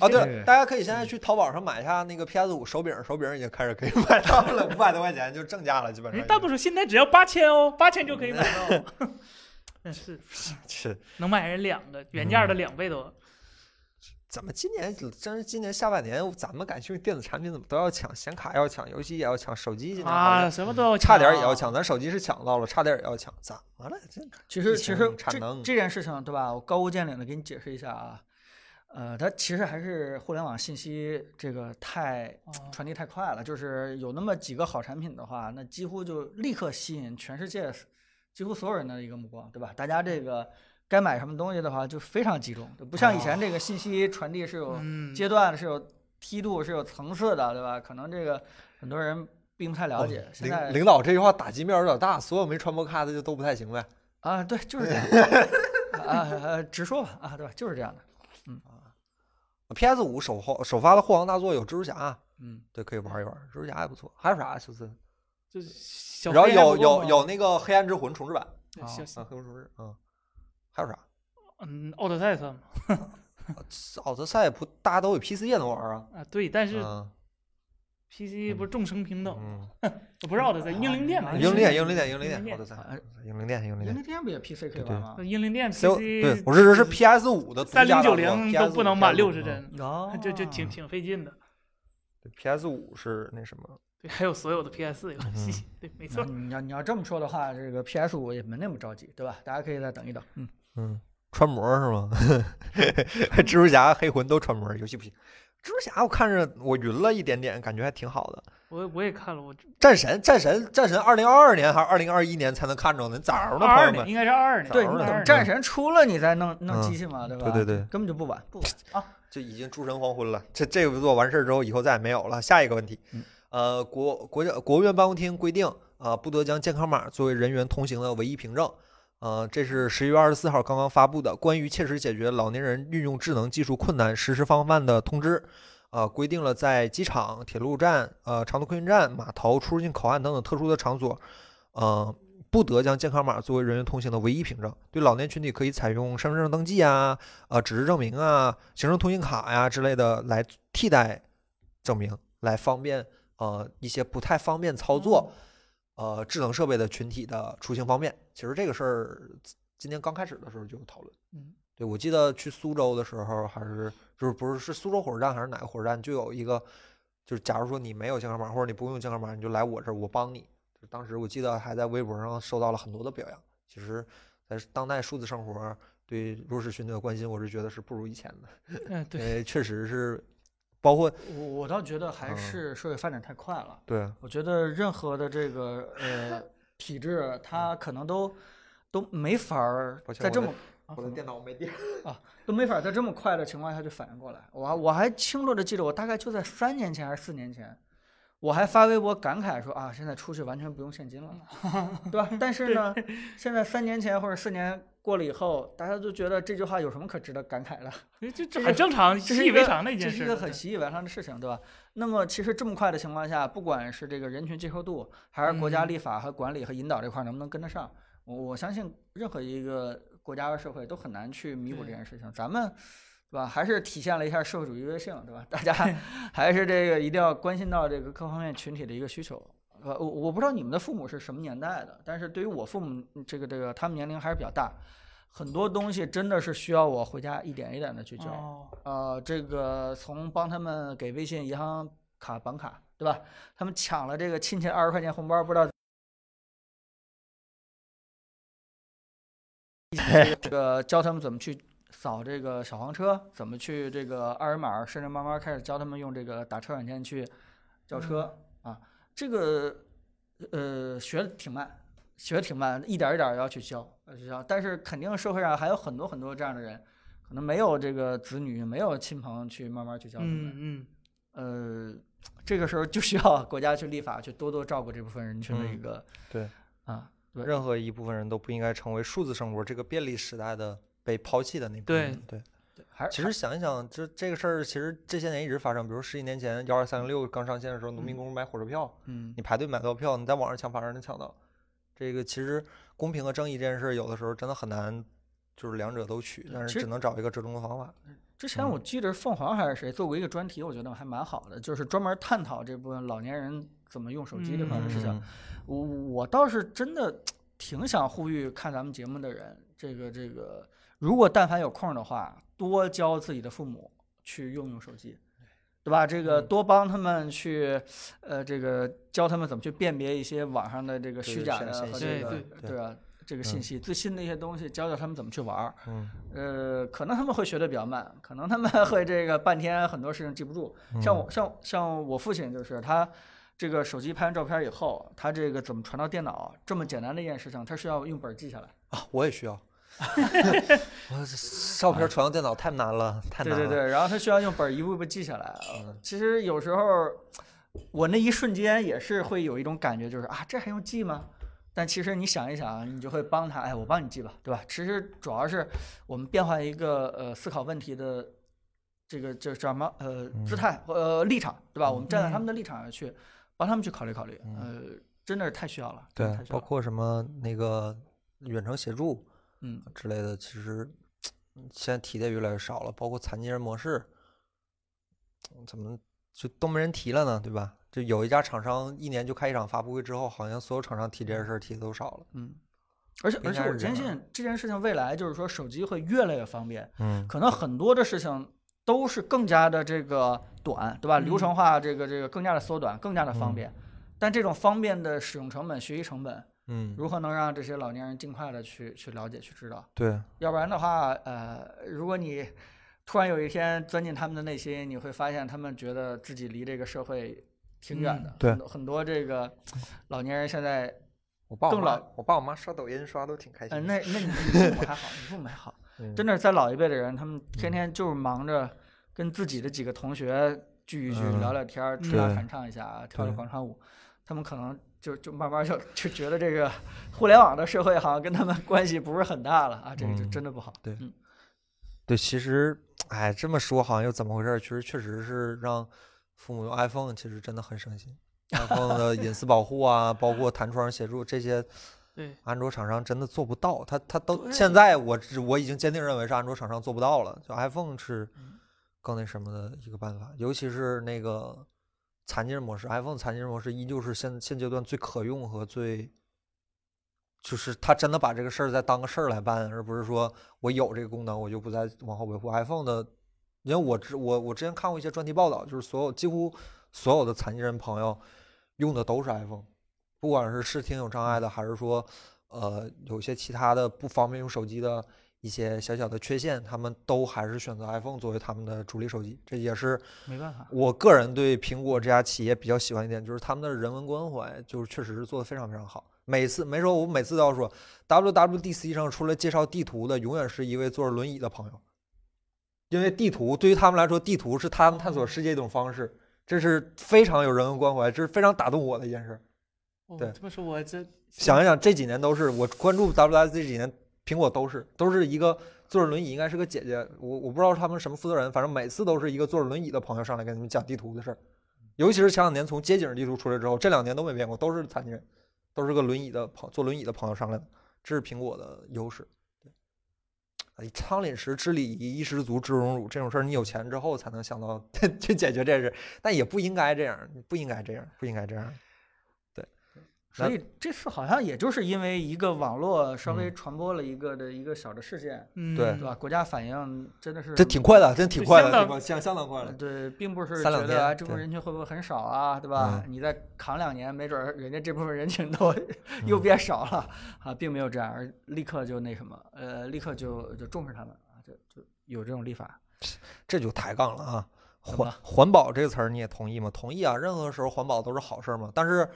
A: 啊，[laughs] 对大家可以现在去淘宝上买一下那个 PS 五手柄，手柄已经开始可以买到了，五百多块钱就正价了，基本上
C: 大部说现在只要八千哦，八千就可以买到。真 [laughs] 是 [laughs]
A: 是
C: 能买人两个，原价的两倍多。
A: 怎么今年真是今年下半年，咱们感兴趣电子产品怎么都要抢，显卡要抢，游戏也要抢，手机今年
C: 啊，什么都要
A: 差点也要抢，咱手机是抢到了，差点也要抢，怎么了？这
B: 其实其实这
A: 产能
B: 这件事情对吧？我高屋建瓴的给你解释一下啊。呃，它其实还是互联网信息这个太
C: 哦
B: 传递太快了，就是有那么几个好产品的话，那几乎就立刻吸引全世界几乎所有人的一个目光，对吧？大家这个该买什么东西的话，就非常集中，不像以前这个信息传递是有
C: 嗯，
B: 阶段的，是有梯度是有层次的，对吧？可能这个很多人并不太了解。现在
A: 领领导这句话打击面有点大，所有没传播卡的就都不太行呗。
B: 啊，对，就是这样 [laughs] 啊啊，直说吧啊，对吧？就是这样的。
A: PS 五首后首发的霍王大作有蜘蛛侠，
B: 嗯，
A: 对，可以玩一玩，蜘蛛侠也不错。还有啥？就是，
C: 就是小
A: 然后有有有那个黑暗之魂重置版啊，黑暗之魂重置，嗯，还有啥？
C: 嗯，奥德赛算吗？[laughs]
A: 奥德赛不大家都有 PC 也能玩啊？
C: 啊，对，但是
A: 嗯
C: PC 不是众生平等，
A: 嗯，[laughs]
C: 不是奥德赛，英灵殿嘛，
B: 啊
A: 英灵殿，英
C: 灵
A: 灵殿，英灵殿，
C: 英灵殿
A: 奥德赛
B: 哎，
A: 英灵殿，英灵殿
B: 英灵。殿不也 PC 可以玩吗？
C: 英灵殿 PC
A: 对，我是说是 PS 五的
C: 三零九零都不能满六十
A: 嗯
C: 帧，
B: 哦
C: 这这挺挺费劲的。
A: 对 PS 五是那什么？
C: 对，还有所有的 PS 游
A: 嗯
C: 戏，对，没错。
B: 你要你要这么说的话，这个 PS 五也没那么着急，对吧？大家可以再等一等。嗯，
A: 嗯，穿模是吗？[laughs] 蜘蛛侠、黑魂都穿模，游戏不行。蜘蛛侠我看着我晕了一点点，感觉还挺好的。
C: 我我也看了，我
A: 战神，战神，战神，二零二二年还是二零二一年才能看着呢？咋着呢，
C: 二二年
A: 朋友们？
C: 应该是二二年，
B: 对，你等战神出了，你再弄弄
A: 嗯
B: 机器嘛，对吧？
A: 对对对
B: 根本就不晚，[laughs] 不晚啊。
A: 就已经诸神黄昏了。这这个做完事儿之后，以后再也没有了。下一个问题
B: 嗯，
A: 呃，国国家国务院办公厅规定，啊，不得将健康码作为人员通行的唯一凭证。呃，这是十一月二十四号刚刚发布的关于切实解决老年人运用智能技术困难实施方案的通知。呃，规定了在机场、铁路站、呃长途客运站、码头、出入境口岸等等特殊的场所，呃，不得将健康码作为人员通行的唯一凭证。对老年群体，可以采用身份证登记啊、呃纸质证明啊、行政通行卡呀之类的来替代证明，来方便呃一些不太方便操作呃智能设备的群体的出行方便。其实这个事儿今年刚开始的时候就有讨论。
B: 嗯，
A: 对我记得去苏州的时候，还是就是不是是苏州火车站还是哪个火车站，就有一个就是假如说你没有健康码或者你不用健康码，你就来我这儿，我帮你。就当时我记得还在微博上受到了很多的表扬。其实，在当代数字生活对弱势群体的关心，我是觉得是不如以前的。
C: 嗯，[laughs] 对，
A: 确实是，包括
B: 我我倒觉得还
A: 嗯
B: 是社会发展太快了。
A: 对
B: 我觉得任何的这个呃 [laughs] 体制，它可能都都没法儿在这么啊
A: 我的电脑没电 [laughs] 啊。
B: 都没法在这么快的情况下就反应过来。我还我还清楚的记得，我大概就在三年前还是四年前，我还发微博感慨说啊，现在出去完全不用现金了，[laughs] 对吧？但是呢，现在三年前或者四年过了以后，大家都觉得这句话有什么可值得感慨的？[laughs]
C: 这这
B: 这
C: 很正常，习以为常的一件事这。
B: 是一个很习以为常的事情，对吧？那么其实这么快的情况下，不管是这个人群接受度，还是国家
C: 嗯
B: 立法和管理和引导这块儿能不能跟得上，我我相信任何一个国家和社会都很难去弥补这件事情。咱们对吧？还是体现了一下社会主义优越性，对吧？大家 [laughs] 还是这个一定要关心到这个各方面群体的一个需求。呃，我我不知道你们的父母是什么年代的，但是对于我父母这个这个，他们年龄还是比较大，很多东西真的是需要我回家一点一点的去教。
C: 哦，
B: 呃，这个从帮他们给微信银行卡绑卡，对吧？他们抢了这个亲戚二十块钱红包，不知道 [laughs] 这个教他们怎么去扫这个小黄车，怎么去这个二维码，甚至慢慢开始教他们用这个打车软件去叫车、啊。这个呃学的挺慢，学的挺慢，一点儿一点儿要去教，要去教。但是肯定社会上还有很多很多这样的人。可能没有这个子女，没有亲朋去慢慢去教他们。
C: 嗯嗯，
B: 呃，这个时候就需要国家去立法，去多多照顾这部分人群的一
A: 嗯
B: 个、
A: 对
B: 啊，对
A: 任何一部分人都不应该成为数字生活这个便利时代的被抛弃的那部分
C: 对。
A: 对，
B: 还
A: 其实想一想，这这个事儿其实这些年一直发生。比如十几年前幺二三零六刚上线的时候，农民工买火车票，
B: 嗯
A: 你排队买到票，你在网上抢反而能抢到。这个其实公平和正义这件事儿，有的时候真的很难，就是两者都取，但是只能找一个折中的方法。
B: 之前我记得是凤凰还是谁做过一个专题，我觉得还蛮好的，就是专门探讨这部分老年人怎么用手机这块的事情。
A: 嗯
B: 我我倒是真的挺想呼吁看咱们节目的人，这个这个，如果但凡有空的话，多教自己的父母去用用手机，对吧？这个
A: 嗯
B: 多帮他们去，呃，这个教他们怎么去辨别一些网上的这个虚假的和这个
C: 对对
A: 对
B: 对吧？这个信
A: 嗯
B: 息最新的一些东西，教教他们怎么去玩儿。
A: 嗯，
B: 呃，可能他们会学的比较慢，可能他们会这个半天很多事情记不住。像我像像我父亲就是他，这个手机拍完照片以后，他这个怎么传到电脑这么简单的一件事情，他是要用本儿记下来。
A: 啊，我也需要。[laughs] 我这照片传到电脑太难了，太难了。
B: 对对对，然后他需要用本儿一步一步记下来。呃其实有时候我那一瞬间也是会有一种感觉，就是啊，这还用记吗？但其实你想一想，你就会帮他，哎，我帮你记吧，对吧？其实主要是我们变换一个呃思考问题的这个这叫什么呃姿态呃立场，对吧？我们站在他们的立场上去帮他们去考虑考虑，呃，真的是太需要了，
A: 对。包括什么那个远程协助
B: 嗯，
A: 之类的，其实嗯现在提的越来越少了。包括残疾人模式，嗯怎么就都没人提了呢？对吧？就有一家厂商一年就开一场发布会之后，好像所有厂商提这件事儿提的都少了。
B: 嗯，而且
A: 应
B: 而且我坚信这件事情未来就是说手机会越来越方便，
A: 嗯
B: 可能很多的事情都是更加的这个短，对吧？流程化，这个这个更加的缩短，更加的方
A: 嗯
B: 便。但这种方便的使用成本、学习成本，
A: 嗯，
B: 如何能让这些老年人尽快的去去了解、去知道？
A: 对，
B: 要不然的话，呃，如果你突然有一天钻进他们的内心，你会发现他们觉得自己离这个社会挺远的。
A: 对
B: 很多很多这个老年人现在，
A: 我爸我妈
B: 更老，
A: 我爸我妈刷抖音刷都挺开
B: 呃，
A: 心的。
B: 那那你你父母还好，你父母还好。[laughs]
A: 嗯
B: 真的是在老一辈的人，他们天天就是忙着跟自己的几个同学聚一聚、
A: 嗯
B: 聊聊天儿、吃啊
A: 对
B: 弹唱一下、跳跳广场舞，他们可能就就慢慢就就觉得这个互联网的社会好像跟他们关系不是很大了啊，这个就
A: 嗯
B: 真的不好。
A: 对
B: 嗯
A: 对，其实，哎，这么说好像又怎么回事儿？其实确实是让父母用 iPhone，其实真的很省心。iPhone 的隐私保护啊，包括弹窗协助这些，
C: 对，
A: 安卓厂商真的做不到。他他都现在我只我已经坚定认为是安卓厂商做不到了，就 iPhone 是
B: 嗯
A: 更那什么的一个办法，尤其是那个残疾人模式，iPhone 残疾人模式依旧是现现阶段最可用和最。就是他真的把这个事儿再当个事儿来办，而不是说我有这个功能我就不再往后维护 iPhone 的。因为我之我我之前看过一些专题报道，就是所有几乎所有的残疾人朋友用的都是 iPhone，不管是视听有障碍的，还是说呃有些其他的不方便用手机的一些小小的缺陷，他们都还是选择 iPhone 作为他们的主力手机。这也是
B: 没办法，
A: 我个人对苹果这家企业比较喜欢一点，就是他们的人文关怀，就是确实是做的非常非常好。每次没说，我每次都要说，WWDC 上出来介绍地图的，永远是一位坐着轮椅的朋友，因为地图对于他们来说，地图是他们探索世界一种方式，这是非常有人文关怀，这是非常打动我的一件事。
C: 哦
A: 对
C: 这么说我这
A: 想一想，这几年都是我关注 WWDC 这几年，苹果都是都是一个坐着轮椅，应该是个姐姐，我我不知道他们什么负责人，反正每次都是一个坐着轮椅的朋友上来跟你们讲地图的事儿。尤其是前两年从街景地图出来之后，这两年都没变过，都是残疾人，都是个轮椅的朋坐轮椅的朋友上来的，这是苹果的优势。对，哎，仓廪实知礼仪，衣食足知荣辱，这种事儿你有钱之后才能想到 [laughs] 去解决这事，但也不应该这样，不应该这样，不应该这样。
B: 所以这次好像也就是因为一个网络稍微
A: 嗯
B: 传播了一个的一个小的事件，
C: 嗯
A: 对
B: 对吧？国家反应真的是
A: 这挺快的，真挺快的，对吧？相相当快
B: 呃
A: 了。
B: 对，并不是
A: 三两
B: 觉得这部分人群会不会很少啊，对吧？
A: 嗯
B: 你再扛两年，没准儿人家这部分人群都 [laughs] 又变少了啊，并没有这样，而立刻就那什么，呃，立刻就就重视他们啊，就就有这种立法。
A: 这就抬杠了啊！环环保这个词儿你也同意吗？同意啊！任何时候环保都是好事儿嘛。但是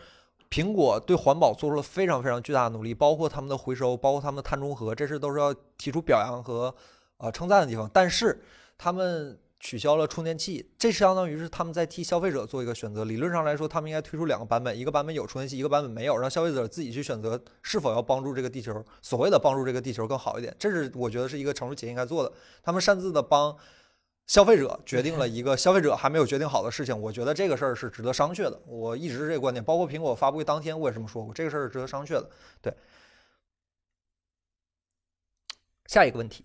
A: 苹果对环保做出了非常非常巨大的努力，包括他们的回收，包括他们的碳中和，这是都是要提出表扬和呃称赞的地方。但是他们取消了充电器，这相当于是他们在替消费者做一个选择。理论上来说，他们应该推出两个版本，一个版本有充电器，一个版本没有，让消费者自己去选择是否要帮助这个地球，所谓的帮助这个地球更好一点。这是我觉得是一个成熟企业应该做的。他们擅自的帮消费者决定了一个消费者还没有决定好的事情，我觉得这个事儿是值得商榷的。我一直这个观点，包括苹果发布会当天我也这么说过，这个事儿是值得商榷的。对，下一个问题，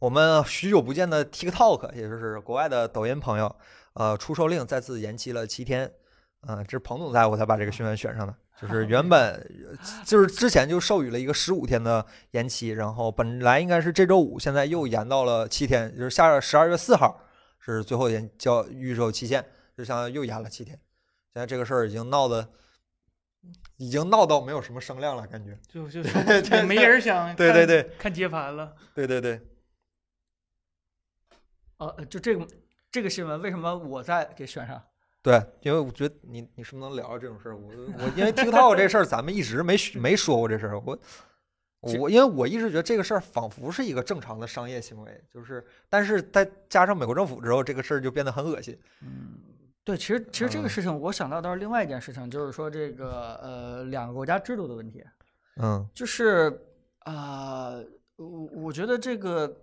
A: 我们许久不见的 TikTok，也就是国外的抖音朋友，呃，出售令再次延期了七天。嗯、这是彭总在我才把这个新闻选上的，就是原本就是之前就授予了一个十五天的延期，然后本来应该是这周五，现在又延到了七天，就是下十二月四号是最后延交预售期限，就相当于又延了七天。现在这个事儿已经闹得，已经闹到没有什么声量了，感觉。
C: 就 [laughs] 就就没人想
A: 对对对
C: 看看接盘了。
A: 对对对，
B: 呃，呃就这个这个新闻，为什么我在给选上？
A: 对，因为我觉得你你是不是能聊聊这种事儿？我我因为 TikTok 这事儿，咱们一直没没说过这事儿。我我因为我一直觉得这个事儿仿佛是一个正常的商业行为，就是，但是再加上美国政府之后，这个事儿就变得很恶心。
B: 嗯对，其实其实这个
A: 嗯
B: 事情我想到倒是另外一件事情，就是说这个呃两个国家制度的问题，
A: 嗯
B: 就是啊、我我觉得这个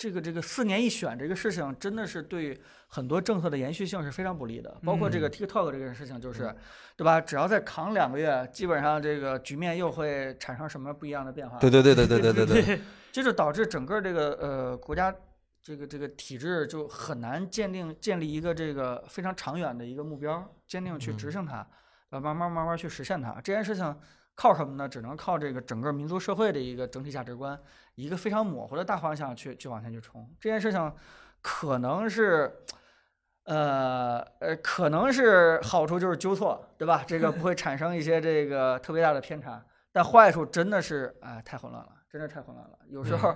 B: 这个这个四年一选这个事情，真的是对很多政策的延续性是非常不利的。包括这个
A: 嗯
B: TikTok 这个事情，就是、对吧？只要再扛两个月，基本上这个局面又会产生什么不一样的变化？
A: 对对对对对对对对，[laughs]
B: 这就导致整个这个呃国家这个这个体制就很难鉴定建立一个这个非常长远的一个目标，坚定去执行它，呃，慢慢慢慢去实现它。这件事情靠什么呢？只能靠这个整个民族社会的一个整体价值观，一个非常模糊的大方向去去往前去冲。这件事情可能是。呃呃，可能是好处就是纠错，对吧？这个不会产生一些这个特别大的偏差，但坏处真的是哎太混乱了，真的太混乱了。有时候，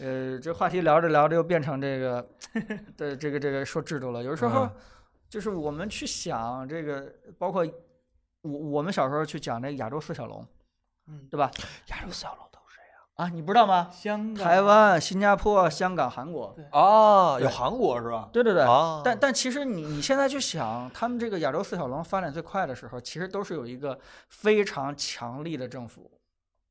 B: 呃，这话题聊着聊着又变成这个 [laughs] 的这个这个说制度了。有时候
A: 嗯
B: 就是我们去想这个，包括我我们小时候去讲那个亚洲四小龙，
C: 嗯
B: 对吧？
A: 亚洲四小龙
B: 啊，你不知道吗？
C: 香港、
B: 台湾、新加坡、香港、韩国，
A: 啊，有韩国是吧？
B: 对对对。
A: 啊，
B: 但但其实你你现在去想，他们这个亚洲四小龙发展最快的时候，其实都是有一个非常强力的政府，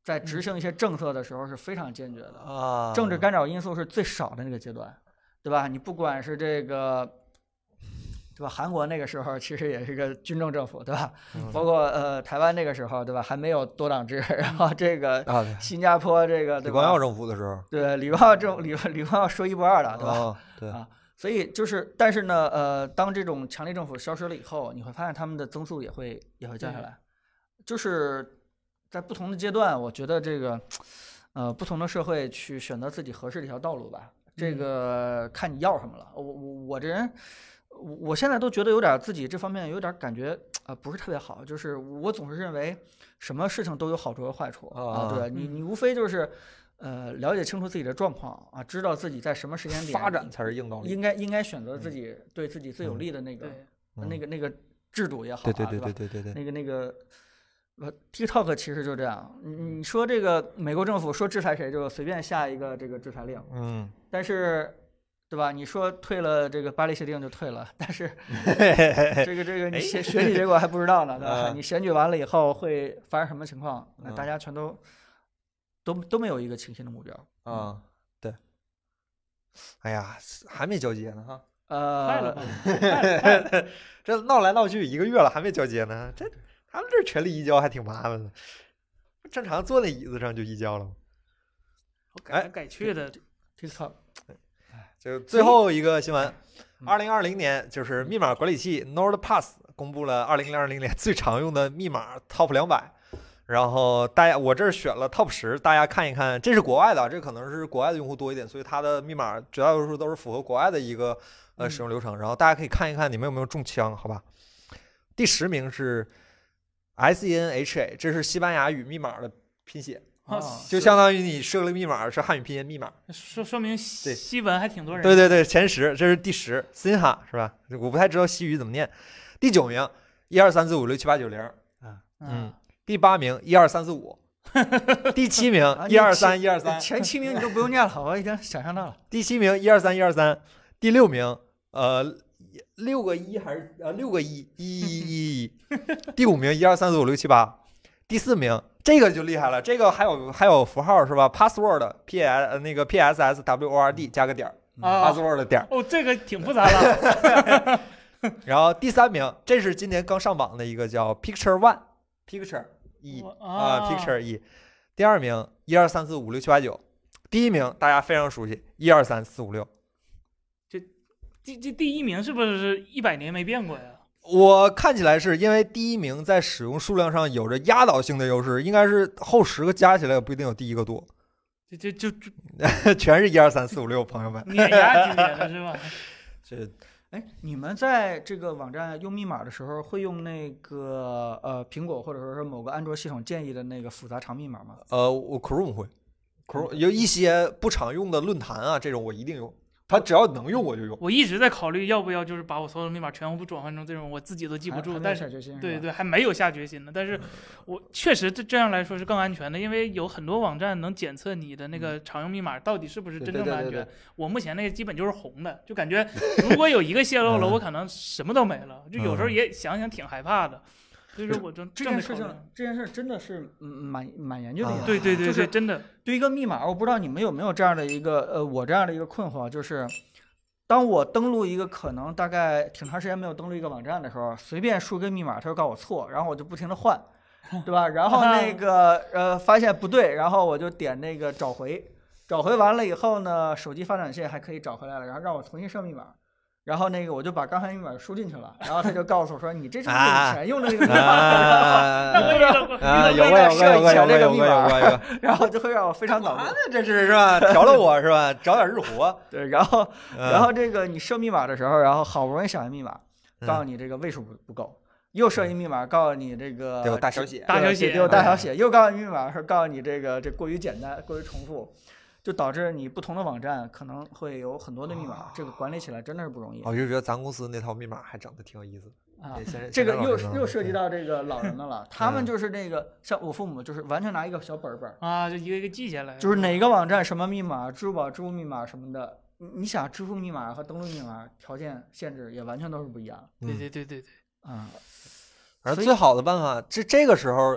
B: 在执行一些政策的时候是非常坚决的。
A: 啊，
B: 政治干扰因素是最少的那个阶段，对吧？你不管是这个，对吧？韩国那个时候其实也是个军政政府，对吧？
A: 嗯
B: 包括呃台湾那个时候，对吧？还没有多党制，[laughs] 然后这个新加坡这个？
A: 李光耀政府的时候，
B: 对李光耀政李李光耀说一不二的，对吧？
A: 啊，对
B: 啊所以就是，但是呢，呃，当这种强力政府消失了以后，你会发现他们的增速也会也会降下来，就是在不同的阶段，我觉得这个，呃，不同的社会去选择自己合适的一条道路吧，这
C: 嗯
B: 个看你要什么了。我我我这人，我我现在都觉得有点自己这方面有点感觉啊、呃不是特别好，就是我总是认为什么事情都有好处和坏处啊，对你你无非就是。呃，了解清楚自己的状况啊，知道自己在什么时间点
A: 发展才是硬道理。
B: 应该应该选择自己对自己最有
A: 嗯。
B: 利的那个、
A: 嗯
B: 那个那个制度也好、啊，
A: 对对对
B: 吧
A: 对对对对，
B: 那个那个呃，TikTok 其实就这样，你你说这个美国政府说制裁谁就随便下一个这个制裁令，
A: 嗯，
B: 但是。对吧？你说退了这个巴黎协定就退了，但是 [laughs] 这个这个你选选举结果还不知道呢，对吧？
A: 嗯
B: 你选举完了以后会发生什么情况？那大
A: 嗯
B: 家全都都都没有一个清晰的目标。
A: 啊，对。哎呀，还没交接呢哈，
B: 呃 [laughs] [laughs]
A: 这闹来闹去一个月了，还没交接呢。这他们这权力移交还挺麻烦的，正常坐那椅子上就移交了
C: 我改来改去的
B: ，，TikTok
A: 就最后一个新闻，
B: 嗯
A: 二零二零年就是密码管理器 NordPass 公布了二零二零年 [laughs] 最常用的密码 Top 两百。然后大家，我这儿选了 Top 十，大家看一看，这是国外的，这可能是国外的用户多一点，所以它的密码绝大多数都是符合国外的一个呃
B: 嗯
A: 使用流程。然后大家可以看一看你们有没有中枪，好吧？第十名是 S E N H A，这是西班牙语密码的拼写，
C: 啊
B: 啊
A: 就相当于你设了密码是汉语拼音密码。
C: 说说明
A: 对
C: 西西文还挺多人。
A: 对对对，前十，这是第十，Sinha 是吧？我不太知道西语怎么念。第九名，一二三四五六七八九零。嗯，第八名，一二三四五。[laughs] 第七名
B: 啊，
A: 一二三一二三。
B: 前七名你都不用念了，我已经想象到了。
A: 第七名，一二三一二三。第六名，呃，六个一还是呃六个一，一一一一。[laughs] 第五名，一二三四五六七八。第四名，这个就厉害了，这个还有还有符号是吧？Password P S 呃那个 P S S W O R D 加个点儿
C: 啊
A: ，，Password 的点儿。
C: 哦，这个挺复杂了。[laughs]
A: 然后第三名，这是今年刚上榜的一个叫 Picture One，Picture 一
C: 我
A: 啊，Picture 一。第二名，一二三四五六七八九。第一名大家非常熟悉，一二三四五六。
C: 这这第一名是不是一百年没变过呀？
A: 我看起来是因为第一名在使用数量上有着压倒性的优势，应该是后十个加起来也不一定有第一个多，
C: 就就就就 [laughs]
A: 全是一二三四五六，朋友们。
C: 碾压级别的是吧？[laughs]
A: 这
B: 哎，你们在这个网站用密码的时候，会用那个呃苹果或者说是某个安卓系统建议的那个复杂长密码吗？
A: 呃，我 Chrome 会，Chrome 有一些不常用的论坛啊，这种我一定用。它只要能用我就用。
C: 我一直在考虑要不要就是把我所有的密码全部转换成这种我自己都记不住，但是
B: 下决心是吧
C: 对对，还没有下决心呢。但是我确实这这样来说是更安全的，因为有很多网站能检测你的那个常用密码到底是不是真正的安全
A: 对对对。
C: 我目前那个基本就是红的，就感觉如果有一个泄露了，
A: 嗯
C: 我可能什么都没了。就有时候
A: 嗯
C: 也想想挺害怕的，所以说我正
B: 这件事情这件事真的是嗯蛮蛮研究的
C: 对对对对，
B: 就是
C: 真的，
B: 对一个密码，我不知道你们有没有这样的一个呃，我这样的一个困惑，就是当我登录一个可能大概挺长时间没有登录一个网站的时候，随便输个密码，它就告我错，然后我就不停的换，对吧？然后那 [laughs] 个呃发现不对，然后我就点那个找回，找回完了以后呢，手机发短信还可以找回来了，然后让我重新设密码。然后那个我就把刚才密码输进去了，然后他就告诉我说：“你这是不是以前用的那个密码？”
A: 啊 [laughs]
C: 那我遇到过
A: 啊，
B: 你
A: 有过有过
B: 都没设
A: 有过有过
B: 以前这个
A: 有。
B: 然后就会让我非常恼怒？
A: 这是是吧？调了我是吧？找点日活。
B: 对，然后
A: 嗯
B: 然后这个你设密码的时候，然后好不容易想一密码，告诉
A: 嗯
B: 你这个位数不不够，又设一密码，告诉你这个
A: 大小写
C: 大小写
B: 有大小写，又告诉你密码是告诉你这个这过于简单，过于重复，就导致你不同的网站可能会有很多的密码，这个管理起来真的是不容易
A: 我就觉得咱公司那套密码还整的挺有意思的。
B: 啊这个又又涉及
A: 嗯
B: 到这个老人的了，他们
A: 嗯
B: 就是那个像我父母，就是完全拿一个小本本儿，
C: 啊，就一个一个记下来。
B: 就是哪个网站什么密码，支付宝支付密码什么的，你你想支付密码和登录密码条件限制也完全都是不一样
C: 对
A: 嗯
C: 对对对对，
B: 啊。
A: 反正最好的办法，这这个时候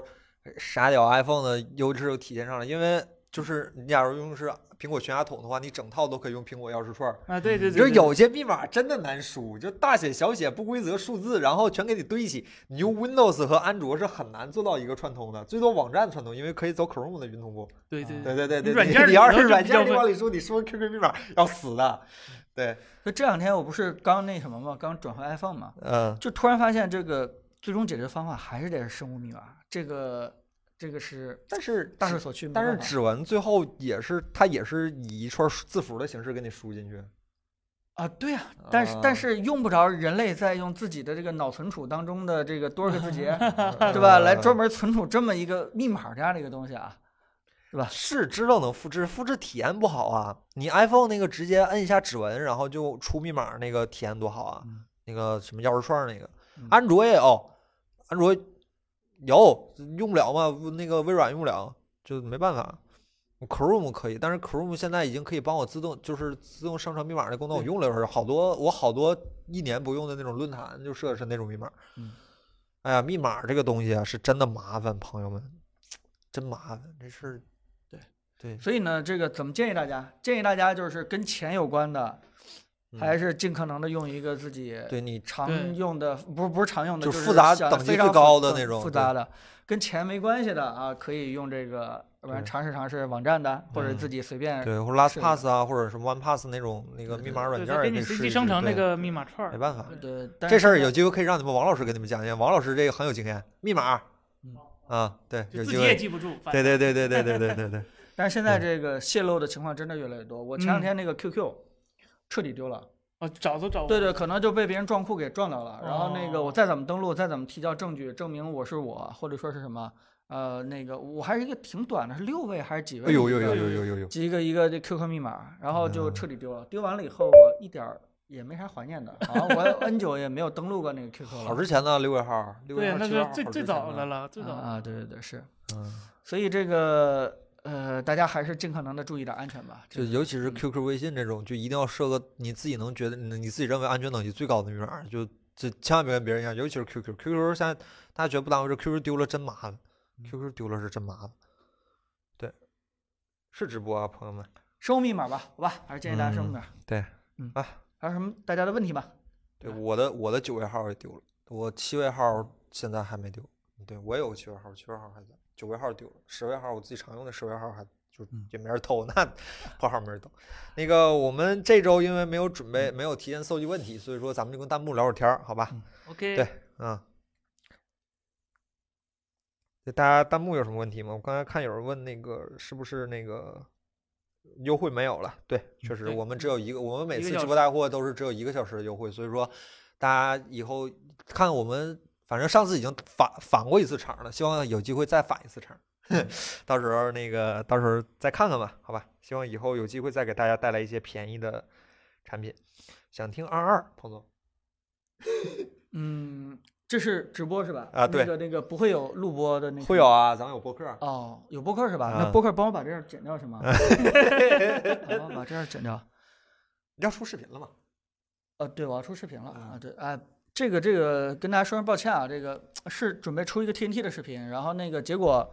A: 傻屌 iPhone 的优质又体现上了，因为就是你假如用的是苹果全家桶的话，你整套都可以用苹果钥匙串儿。
C: 啊对对对，
A: 就是有些密码真的难输，就大写小写不规则数字，然后全给你堆一起。你用 Windows 和安卓是很难做到一个串通的，最多网站串通，因为可以走 Chrome 的云同步。
C: 对对
A: 对对对对，
C: 软件儿
A: 你你要是软件往里输，你输 QQ 密码要死的。对，
B: 就这两天我不是刚那什么嘛，刚转回 iPhone 嘛，
A: 嗯，
B: 就突然发现这个最终解决方法还是得是生物密码，这个这个是
A: 但是
B: 大势所趋。
A: 但是指纹最后也是它也是以一串字符的形式给你输进去。
B: 啊，对呀、但是但
A: 啊
B: 是用不着人类在用自己的这个脑存储当中的这个多少个字节，[laughs]
A: 对
B: 对吧？来专门存储这么一个密码这样的一个东西啊，
A: 是知道能复制，复制体验不好啊！你 iPhone 那个直接摁一下指纹，然后就出密码，那个体验多好啊！
B: 嗯
A: 那个什么钥匙串那个
B: 嗯，
A: 安卓也有，安卓有用不了嘛？那个微软用不了，就没办法。Chrome 可以，但是 Chrome 现在已经可以帮我自动，就是自动生成密码的功能，我用了一会儿，好多我好多一年不用的那种论坛就设的是那种密码。
B: 嗯
A: 哎呀，密码这个东西啊，是真的麻烦，朋友们，真麻烦，这事儿。
B: 对
A: 对，
B: 所以呢，这个怎么建议大家？建议大家就是跟钱有关的，还
A: 嗯
B: 是尽可能的用一个自己
A: 对你
B: 常用的，不是不是常用的，
A: 就是复杂等级最高的那种
B: 复杂的，跟钱没关系的啊，可以用这个，要不然尝试尝试网站的，或者
A: 嗯
B: 自己随便。
A: 对，或者 LastPass 啊，或者什么 OnePass 那种那个密码软，件儿也可以
C: 给你随机生成那个密码串儿。
A: 没办法，
B: 对，但
A: 这事儿有机会可以让你们王老师给你们讲讲，王老师这个很有经验，密码
B: 嗯，
A: 啊，对，
C: 就自己也
A: 有机会，
C: 记不住。反
A: 对对对对对对对对对，[laughs]
B: 但是现在
A: 嗯
B: 这个泄露的情况真的越来越多。我前两
C: 嗯
B: 天那个 QQ 彻底丢了，
C: 哦，找都找不
B: 对对，可能就被别人撞库给撞到了。然后那个我
C: 哦
B: 再怎么登录，再怎么提交证据证明我是我，或者说是什么，呃，那个我还是一个挺短的，是六位还是几位？
A: 哎呦呦呦呦呦呦呦，
B: 几个一个这 QQ 密码，然后就
A: 嗯
B: 彻底丢了。丢完了以后，我一点儿也没啥怀念的，好像我 [laughs] N 九也没有登录过那个 QQ 了。
A: 好之前的，六位号，六
C: 对
A: 位，号
C: 那是最最早的了，最早
B: 啊啊，对对对，是。
A: 嗯，
B: 所以这个呃，大家还是尽可能的注意点安全吧。
A: 就尤其是
B: 嗯
A: QQ、微信这种，就一定要设个你自己能觉得你自己认为安全等级最高的密码，就这千万别跟别人一样，尤其是 QQ，QQ 现在大家觉得不当回事，QQ 丢了真麻烦，QQ 丢了是真麻烦。对，是直播啊，朋友们。
B: 生物密码吧，好吧，还是建议大家生物密码。
A: 对，
B: 嗯
A: 啊，
B: 还有什么大家的问题吗？
A: 对，我的我的九位号也丢了，我七位号现在还没丢。对我也有个七位号，七位号还在，九位号丢了，十位号我自己常用的十位号还就
B: 嗯
A: 也没人偷，[laughs] 那破号没人偷。那个我们这周因为没有准备，没有提前搜集问题，所以说咱们就跟弹幕聊会儿天儿，好吧
C: ？OK，
A: 对嗯。大家弹幕有什么问题吗？我刚才看有人问那个是不是那个优惠没有了？对，确实我们只有一个，我们每次直播带货都是只有一个小时的优惠，所以说大家以后看我们，反正上次已经返返过一次场了，希望有机会再返一次场。[laughs] 到时候那个到时候再看看吧，好吧？希望以后有机会再给大家带来一些便宜的产品。想听二二，彭总 [laughs]
B: 嗯，这是直播是吧？
A: 啊对
B: 那个那个不会有录播的那个。
A: 会有啊，咱们有播客。
B: 哦，有播客是吧？
A: 啊
B: 那播客帮我把这样剪掉是吗？[laughs] 帮我把这样剪掉。
A: 你要出视频了吗？
B: 呃，对，我要出视频了
A: 啊
B: 啊！对，哎，这个这个跟大家说声抱歉啊，这个是准备出一个 TNT 的视频，然后那个结果，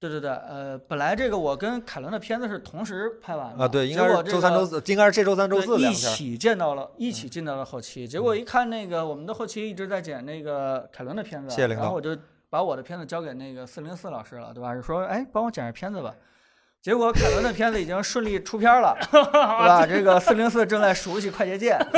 B: 对对对，呃，本来这个我跟凯伦的片子是同时拍完的
A: 啊，对，应该是周三、周四，应该是这周三、周四一。
B: 起见到了，一起进到了后期。结果一看那个我们的后期一直在剪那个凯伦的片子，
A: 谢谢领导
B: 然后我就把我的片子交给那个四零四老师了，对吧？就说哎，帮我剪下片子吧。结果凯伦的片子已经顺利出片了，[laughs] 对吧？这个四零四正在熟悉快捷键，[laughs]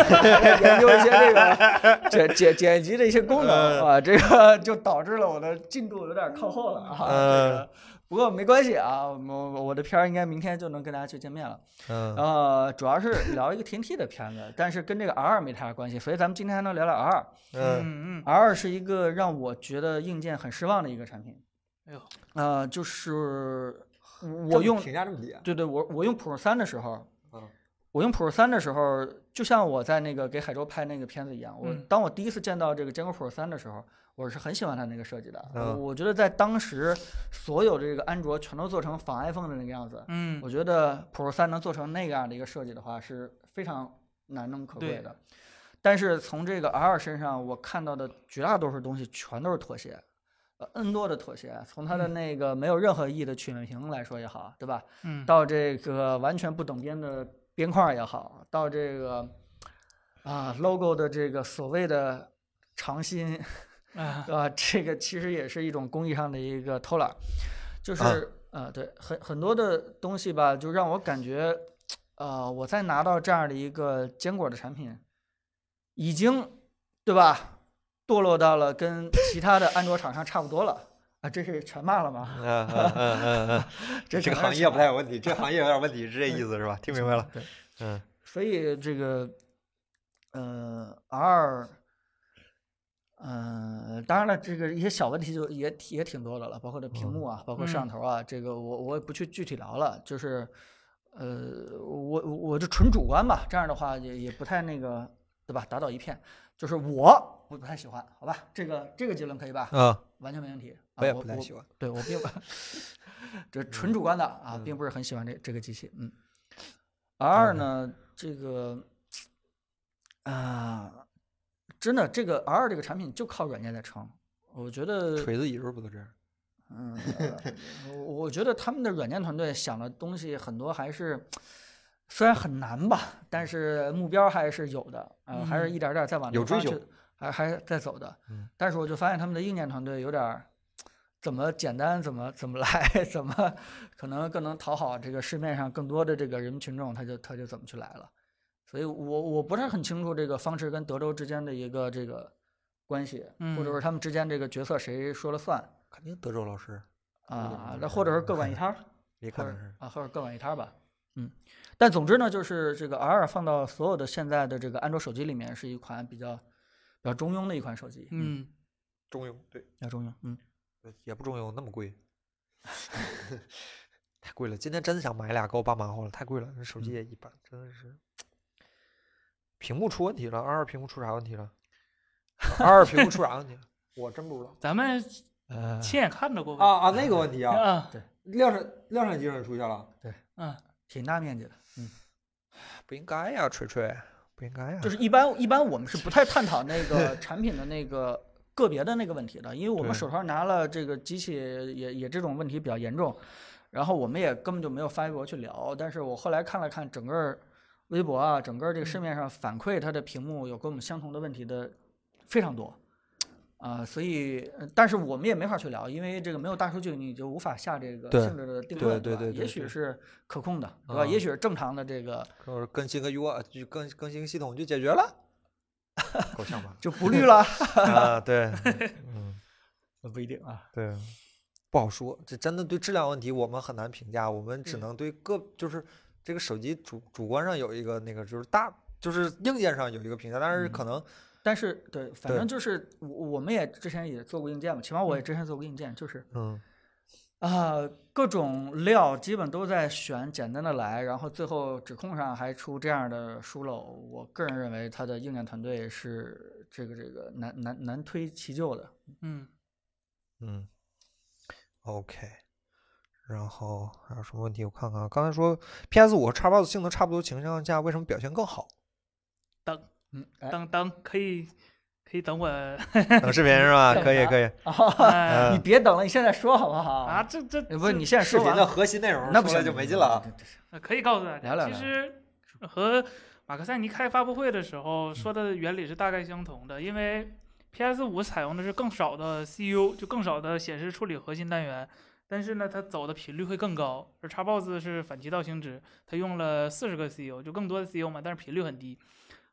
B: 研究一些这个 [laughs] 剪剪剪辑的一些功能啊，这个就导致了我的进度有点靠后了啊。这个不过没关系啊，我我的片儿应该明天就能跟大家去见面了。
A: 嗯
B: 呃，主要是聊一个 TNT 的片子，但是跟这个 R 二没太大关系，所以咱们今天还能聊聊 R 二。
A: 嗯
C: 嗯嗯
B: ，R 二是一个让我觉得硬件很失望的一个产品。
C: 哎呦，
B: 呃，就是我用
A: 评价这么低啊？
B: 对对，我我用 Pro 三的时候，
A: 嗯
B: 我用 Pro 三的时候，就像我在那个给海州拍那个片子一样，我
C: 嗯
B: 当我第一次见到这个坚果 Pro 三的时候，我是很喜欢它那个设计的。
A: 嗯
B: 我觉得在当时，所有这个安卓全都做成仿 iPhone 的那个样子，
C: 嗯
B: 我觉得 Pro 三能做成那样的一个设计的话，是非常难能可贵的。但是从这个 R 身上，我看到的绝大多数东西全都是妥协，呃，N 多的妥协。从它的
C: 嗯
B: 那个没有任何意义的曲面屏来说也好，对吧？
C: 嗯，
B: 到这个完全不等边的边框也好，到这个啊 logo 的这个所谓的长心，[laughs]
C: 啊
B: 对吧？这个其实也是一种工艺上的一个偷懒，就是
A: 啊
B: 呃，对，很很多的东西吧，就让我感觉，呃，我在拿到这样的一个坚果的产品，已经对吧，堕落到了跟其他的安卓厂商差不多了。啊，这是全骂了吗？
A: 嗯嗯嗯嗯嗯，
B: 这
A: 这个行业不太有问题，这行业有点问题，是这意思是吧？听明白了。
B: 对，
A: 嗯
B: 所以这个，呃，R，呃，当然了，这个一些小问题就也也挺多的了，包括这屏幕啊，包括摄像头啊，这个我我也不去具体聊了，就是，呃，我我就纯主观吧，这样的话也也不太那个，对吧？打倒一片，就是我不不太喜欢，好吧？这个这个结论可以吧？
A: 嗯，
B: 完全没问题。啊
A: 我也不太喜欢。
B: 对我并不，[laughs] 这纯主观的啊，
A: 嗯
B: 并不是很喜欢这这个机器。嗯，R 二呢，这个啊、真的这个 R 二这个产品就靠软件在撑。我觉得，
A: 锤子一日不都这样？
B: 嗯，呃我我觉得他们的软件团队想的东西很多还是。虽然很难吧，但是目标还是有的，呃，还是
C: 嗯
B: 一点点儿在往
A: 有追求
B: 还还是在走的。
A: 嗯
B: 但是我就发现他们的硬件团队有点儿怎么简单怎么怎么来，[laughs] 怎么可能更能讨好这个市面上更多的这个人民群众，他就他就怎么去来了。所以我我不是很清楚这个方式跟德州之间的一个这个关系，或者
C: 嗯
B: 说他们之间这个角色谁说了算
A: 肯定德州老师，
B: 啊？那或者是各管一摊儿。[laughs]
A: 也可能是。
B: 啊，或者各管一摊儿吧。嗯，但总之呢，就是这个 R 二放到所有的现在的这个安卓手机里面，是一款比较比较中庸的一款手机。，
C: 嗯，
A: 中庸，对，
B: 比较中庸。嗯，
A: 也不中庸，那么贵，[laughs] 太贵了。今天真想买俩，给我爸忙活了，太贵了。这手机也一般，真的是。屏幕出问题了，二二屏幕出啥问题了？二二屏幕出啥问题了？我真不知道。
C: 咱们
A: 呃
C: 亲眼看着过
A: 啊啊，那个问题啊，
C: 啊，
A: 量产量产机上出现了，对
C: 嗯，
B: 挺大面积的。
A: 嗯不应该呀，锤锤，不应该呀。
B: 就是一般一般我们是不太探讨那个 [laughs] 产品的那个个别的那个问题的，因为我们手上拿了这个机器也也这种问题比较严重，然后我们也根本就没有发微博去聊。但是我后来看了看整个微博啊，整个这个市面上反馈它的屏幕有跟我们相同的问题的非常多。啊、所以，呃但是我们也没法去聊，因为这个没有大数据，你就无法下这个性质的定
A: 对
B: 论，吧
A: 对对对
B: 也许是可控的，对吧？
A: 啊
B: 也许是正常的这个
A: 更新个 UI，就更更新个系统就解决了，[laughs] 够呛吧？
B: 就不绿了，[laughs]
A: 啊，对，[laughs] 嗯，
B: 不一定啊。
A: 对，不好说。这真的对质量问题我们很难评价，我们只
B: 对
A: 能对个就是这个手机主主观上有一个那个就是大就是硬件上有一个评价，但是可能
B: 但是对，反正就是我我们也之前也做过硬件嘛，起码我也之前做过硬件，就是
A: 嗯
B: 啊，各种料基本都在选简单的来，然后最后指控上还出这样的疏漏。我个人认为，他的硬件团队是这个这个难难难推其咎的。
C: 嗯，
A: 嗯，OK。然后还有什么问题？我看看啊，刚才说 PS 五和 Xbox 性能差不多情况下，为什么表现更好？
B: 嗯，哎
C: 等等，可以可以等我 [laughs]
A: 等视频是吧？可以可以。
C: 哎
B: 你别等了，你现在说好不好？
C: 啊，，这这
B: 不是你现在
A: 视频的核心内容
B: 那不行
A: 就没劲了啊。
C: 呃可以告诉大家，
B: 聊聊聊
C: 其实和马克赛尼开发布会的时候说的原理是大概相同的，因为 PS 五采用的是更少的 CU，就更少的显示处理核心单元，但是呢，它走的频率会更高。而 Xbox 是反其道行之，它用了四十个 CU，就更多的 CU 嘛，但是频率很低。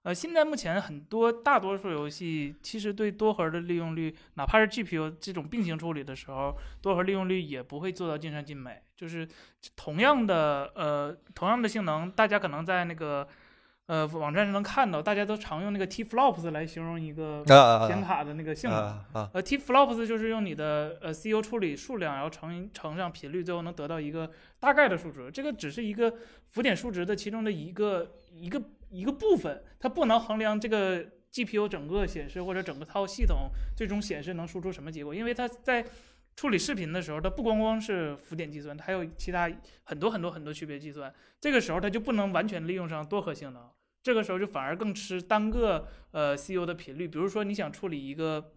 C: 呃，现在目前很多大多数游戏其实对多核的利用率，哪怕是 GPU 这种并行处理的时候，多核利用率也不会做到尽善尽美。就是同样的呃同样的性能，大家可能在那个呃网站上能看到，大家都常用那个 T-flops 来形容一个
A: 啊
C: 显卡的那个性能。
A: 啊啊
C: 呃，T-flops 就是用你的呃 CU 处理数量，然后乘乘上频率，最后能得到一个大概的数值。这个只是一个浮点数值的其中的一个一个一个部分，它不能衡量这个 GPU 整个显示或者整个套系统最终显示能输出什么结果，因为它在处理视频的时候，它不光光是浮点计算，它还有其他很多很多很多区别计算。这个时候它就不能完全利用上多核性能，这个时候就反而更吃单个呃 CU 的频率。比如说你想处理一个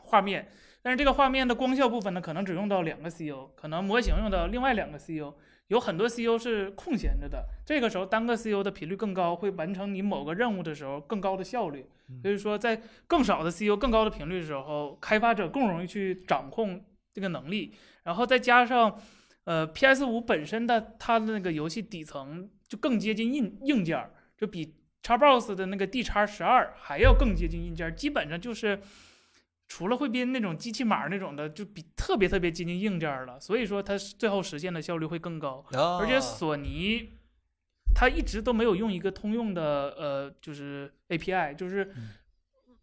C: 画面，但是这个画面的光效部分呢，可能只用到两个 CU，可能模型用到另外两个 CU，有很多 CEO 是空闲着的。这个时候单个 CEO 的频率更高，会完成你某个任务的时候更高的效率。所以说，在更少的 CEO、更高的频率的时候，开发者更容易去掌控这个能力。然后再加上，呃，PS 五本身的它的那个游戏底层就更接近硬硬件儿，就比 Xbox 的那个 D 叉十二还要更接近硬件儿，基本上就是除了汇编那种机器码那种的，就比特别特别接近硬件了。所以说它最后实现的效率会更高。
A: 啊！
C: 而且索尼它一直都没有用一个通用的呃，就是 API，就是
A: 嗯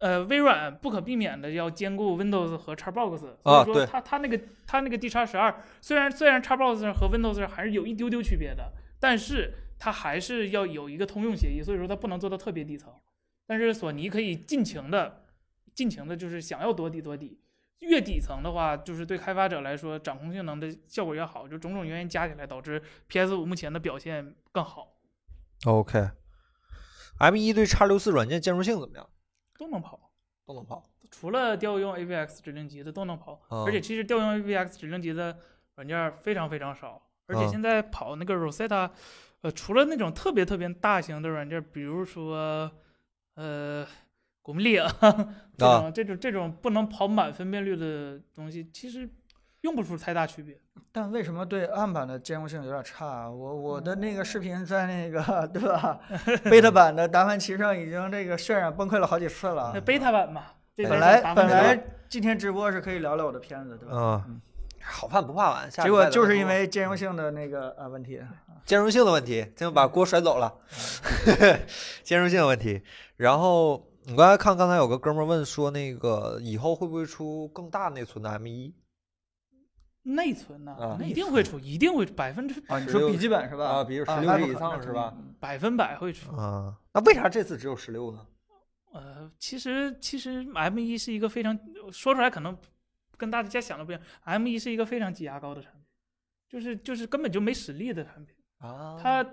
C: 呃微软不可避免的要兼顾 Windows 和 Xbox，所
A: 啊对
C: 以说它它那个它那个 D 叉十二虽然虽然 Xbox 上和 Windows 上还是有一丢丢区别的，但是它还是要有一个通用协议，所以说它不能做到特别底层。但是索尼可以尽情的尽情的，就是想要多低多低。越底层的话，就是对开发者来说，掌控性能的效果越好，就种种原因加起来导致 PS 五目前的表现更好
A: ，OK。M 一对叉六四软件兼容性怎么样？
C: 都能跑。
A: 都能跑。
C: 除了调用 AVX 指令集的都能跑，
A: 啊
C: 而且其实调用 AVX 指令集的软件非常非常少，而且
A: 啊
C: 现在跑那个 Rosetta，呃，除了那种特别特别大型的软件，比如说呃古墓丽啊这
A: 啊
C: 种 [laughs] 这种这种不能跑满分辨率的东西，其实用不出太大区别。
B: 但为什么对暗版的兼容性有点差啊？我我的那个视频在那个 [laughs] 对吧，贝塔 [laughs] 版的达芬奇上已经这个渲染崩溃了好几次了
C: 那。贝塔版嘛，
B: 本来本来今天直播是可以聊聊我的片子，对吧？
A: 嗯，好饭不怕晚，下
B: 结果就是因为兼容性的那个呃问题，
A: 兼容性的问题，这就把锅甩走了。兼容性的问题。然后你刚才看，刚才有个哥们儿问说，那个以后会不会出更大内存的 M 一
C: 内存呢、
A: 啊
C: 那一定会出，一定会，百分之
B: 啊，你说笔记本是吧？
A: 啊比如
B: 十六 G
A: 以上是吧
C: 百分百会出。
A: 啊？那为啥这次只有十六呢？
C: 呃，其实其实 M 一是一个非常说出来可能跟大家想的不一样，M 一是一个非常挤牙膏的产品，就是就是根本就没实力的产品。
A: 啊
C: 它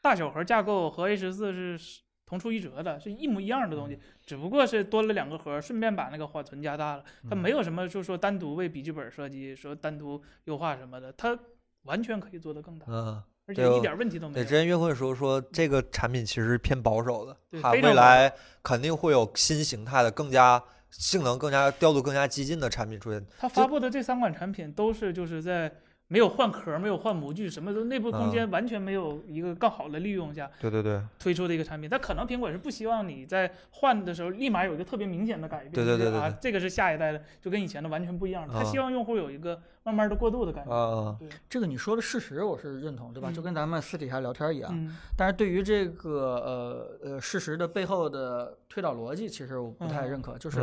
C: 大小核架构和 A 十四是同出一辙的，是一模一样的东西，只不过是多了两个核，顺便把那个缓存加大了。它
A: 嗯
C: 没有什么就说单独为笔记本设计，说单独优化什么的，它完全可以做得更大，
A: 嗯，
C: 而且一点问题都没有
A: 对，
C: 有
A: 之。前岳慧说说这个产品其实偏保守的，它未来肯定会有新形态的、更加性能更加调度更加激进的产品出现。
C: 它发布的这三款产品都是就是在没有换壳、没有换模具，什么都内部空
A: 嗯
C: 间完全没有一个更好的利用下
A: 对对对，
C: 推出的一个产品。它可能苹果是不希望你在换的时候立马有一个特别明显的改变，
A: 对对对
C: 啊，这个是下一代的，就跟以前的完全不一样了。它
A: 啊
C: 希望用户有一个慢慢的过渡的感觉。
A: 啊，
C: 对，
B: 这个你说的事实我是认同，对吧？就
C: 嗯
B: 跟咱们私底下聊天一样。
C: 嗯，
B: 但是对于这个呃呃事实的背后的推导逻辑，其实我不太
C: 嗯
B: 认可。就是？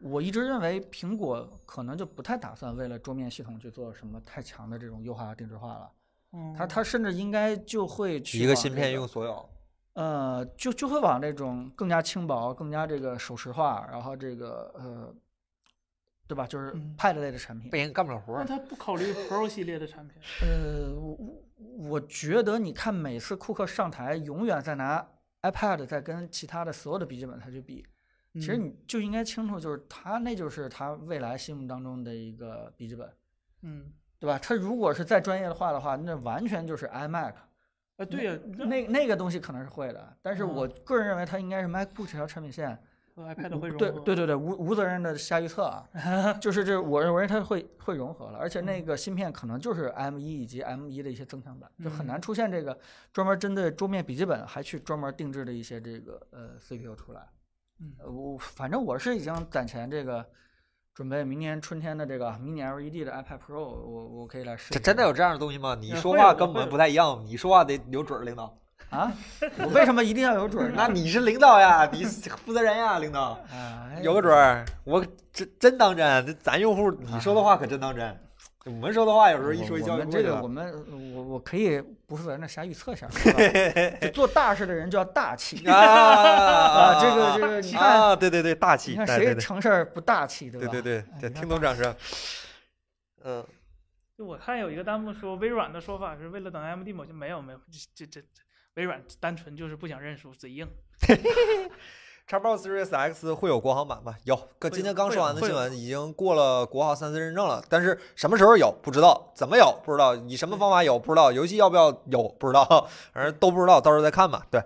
B: 我一直认为苹果可能就不太打算为了桌面系统去做什么太强的这种优化和定制化了，
C: 嗯，
B: 它它甚至应该就会去
A: 一个芯片用所有。
B: 呃，就就会往这种更加轻薄、更加这个手持化，然后这个呃，对吧？就是
C: 嗯
B: Pad 类的产品
A: 不。行，干不了活儿。
C: 那他不考虑 Pro 系列的产品？
B: 呃，我我我觉得你看每次库克上台，永远在拿 iPad 在跟其他的所有的笔记本它去比。其实
C: 嗯
B: 你就应该清楚，就是他那就是他未来心目当中的一个笔记本，
C: 嗯，
B: 对吧？他如果是再专业的话的话，那完全就是 iMac。
C: 啊，对呀，那
B: 那那个东西可能是会的，但是我
C: 嗯
B: 个人认为它应该是 MacBook 这条产品线。
C: 和 iPad 会融合。
B: 对对对对，无无责任的瞎预测啊，[laughs] 就是这我认为它会会融合了，而且那个芯片可能就是 M 一以及 M 一的一些增强版，就很难出现这个专门针对桌面笔记本还去专门定制的一些这个呃 CPU 出来。
C: 嗯
B: 呃，我反正我是已经攒钱这个。准备明年春天的这个迷你 LED 的 iPad Pro，我我可以来试一下。
A: 这真的有这样的东西吗？你
C: 呃
A: 说话跟我们不太一样，你说话得有准儿，领导。
B: 啊？我为什么一定要有准儿？[laughs]
A: 那你是领导呀，你是负责人呀，领导。
B: 哎
A: 有个准儿，我真真当真。这咱用户，你说的话可真当真。我们说的话有时候一说一
B: 我
A: 笑就过去了
B: 我们这个我。们我我可以不负责任的瞎预测一下，[laughs] 就做大事的人就要大气。
A: 啊
B: 啊这个这个你看
A: 啊，对对对，大气，
B: 你看谁成事儿不大气，对吧？
A: 对对对听懂掌声。嗯，
C: 就我看有一个弹幕说，微软的说法是为了等 AMD 某些没有没有，这这这微软单纯就是不想认输，嘴硬。
A: Xbox Series X 会有国行版吗？有，个今天刚说完的新闻，已经过了国行三次认证了，但是什么时候有不知道，怎么有不知道，以什么方法有不知道，游戏要不要有不知道，[laughs] 反正都不知道，到时候再看吧。对，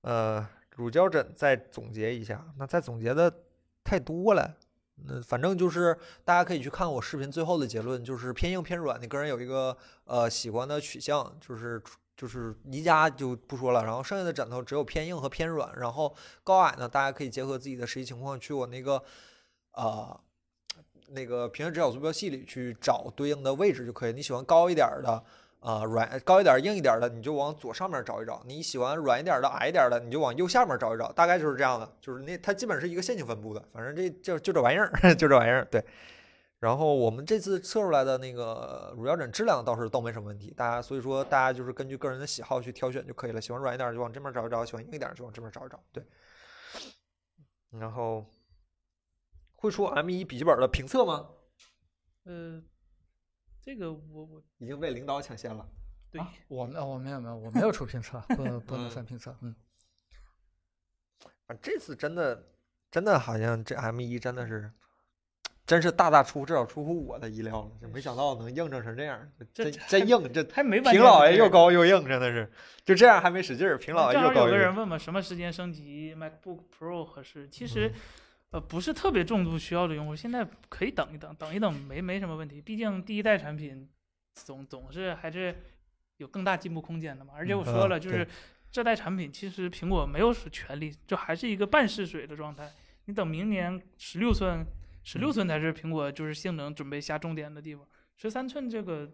A: 呃，乳胶枕再总结一下，那再总结的太多了。那反正就是大家可以去看我视频最后的结论，就是偏硬偏软，你个人有一个呃喜欢的取向，就是就是宜家就不说了，然后剩下的枕头只有偏硬和偏软，然后高矮呢，大家可以结合自己的实际情况去我那个呃那个平面直角坐标系里去找对应的位置就可以。你喜欢高一点的。啊、软高一点、硬一点的，你就往左上面找一找；你喜欢软一点的、矮一点的，你就往右下面找一找。大概就是这样的，就是那它基本是一个线性分布的，反正这就就这玩意儿，[laughs] 就这玩意儿。对。然后我们这次测出来的那个乳胶枕质量倒是都没什么问题，大家所以说大家就是根据个人的喜好去挑选就可以了。喜欢软一点儿就往这边找一找，喜欢硬一点儿就往这边找一找。对。然后会出 M 一笔记本的评测吗？
C: 呃，这个我我
A: 已经被领导抢先了。[laughs]
C: 对、
B: 啊我没有我没有没有我没有出评测，不不能
A: 嗯
B: 算评测。嗯，
A: 啊，这次真的真的好像这 M 一真的是。真是大大出乎至少出乎我的意料了，就没想到能硬整成这样，
C: 这
A: 真真硬，这
C: 还没完
A: 平老爷又高又硬，真的是就这样还没使劲儿，平老爷又高又硬。
C: 人问嘛，什么时间升级 MacBook Pro 合适？其实
A: 嗯，
C: 呃，不是特别重度需要的用户，现在可以等一等，等一等没没什么问题。毕竟第一代产品总总是还是有更大进步空间的嘛。而且我说了，就是这代产品其实苹果没有使全力，就还是一个半试水的状态。你等明年十六寸，十
A: 嗯
C: 六寸才是苹果就是性能准备下重点的地方。十三寸这个。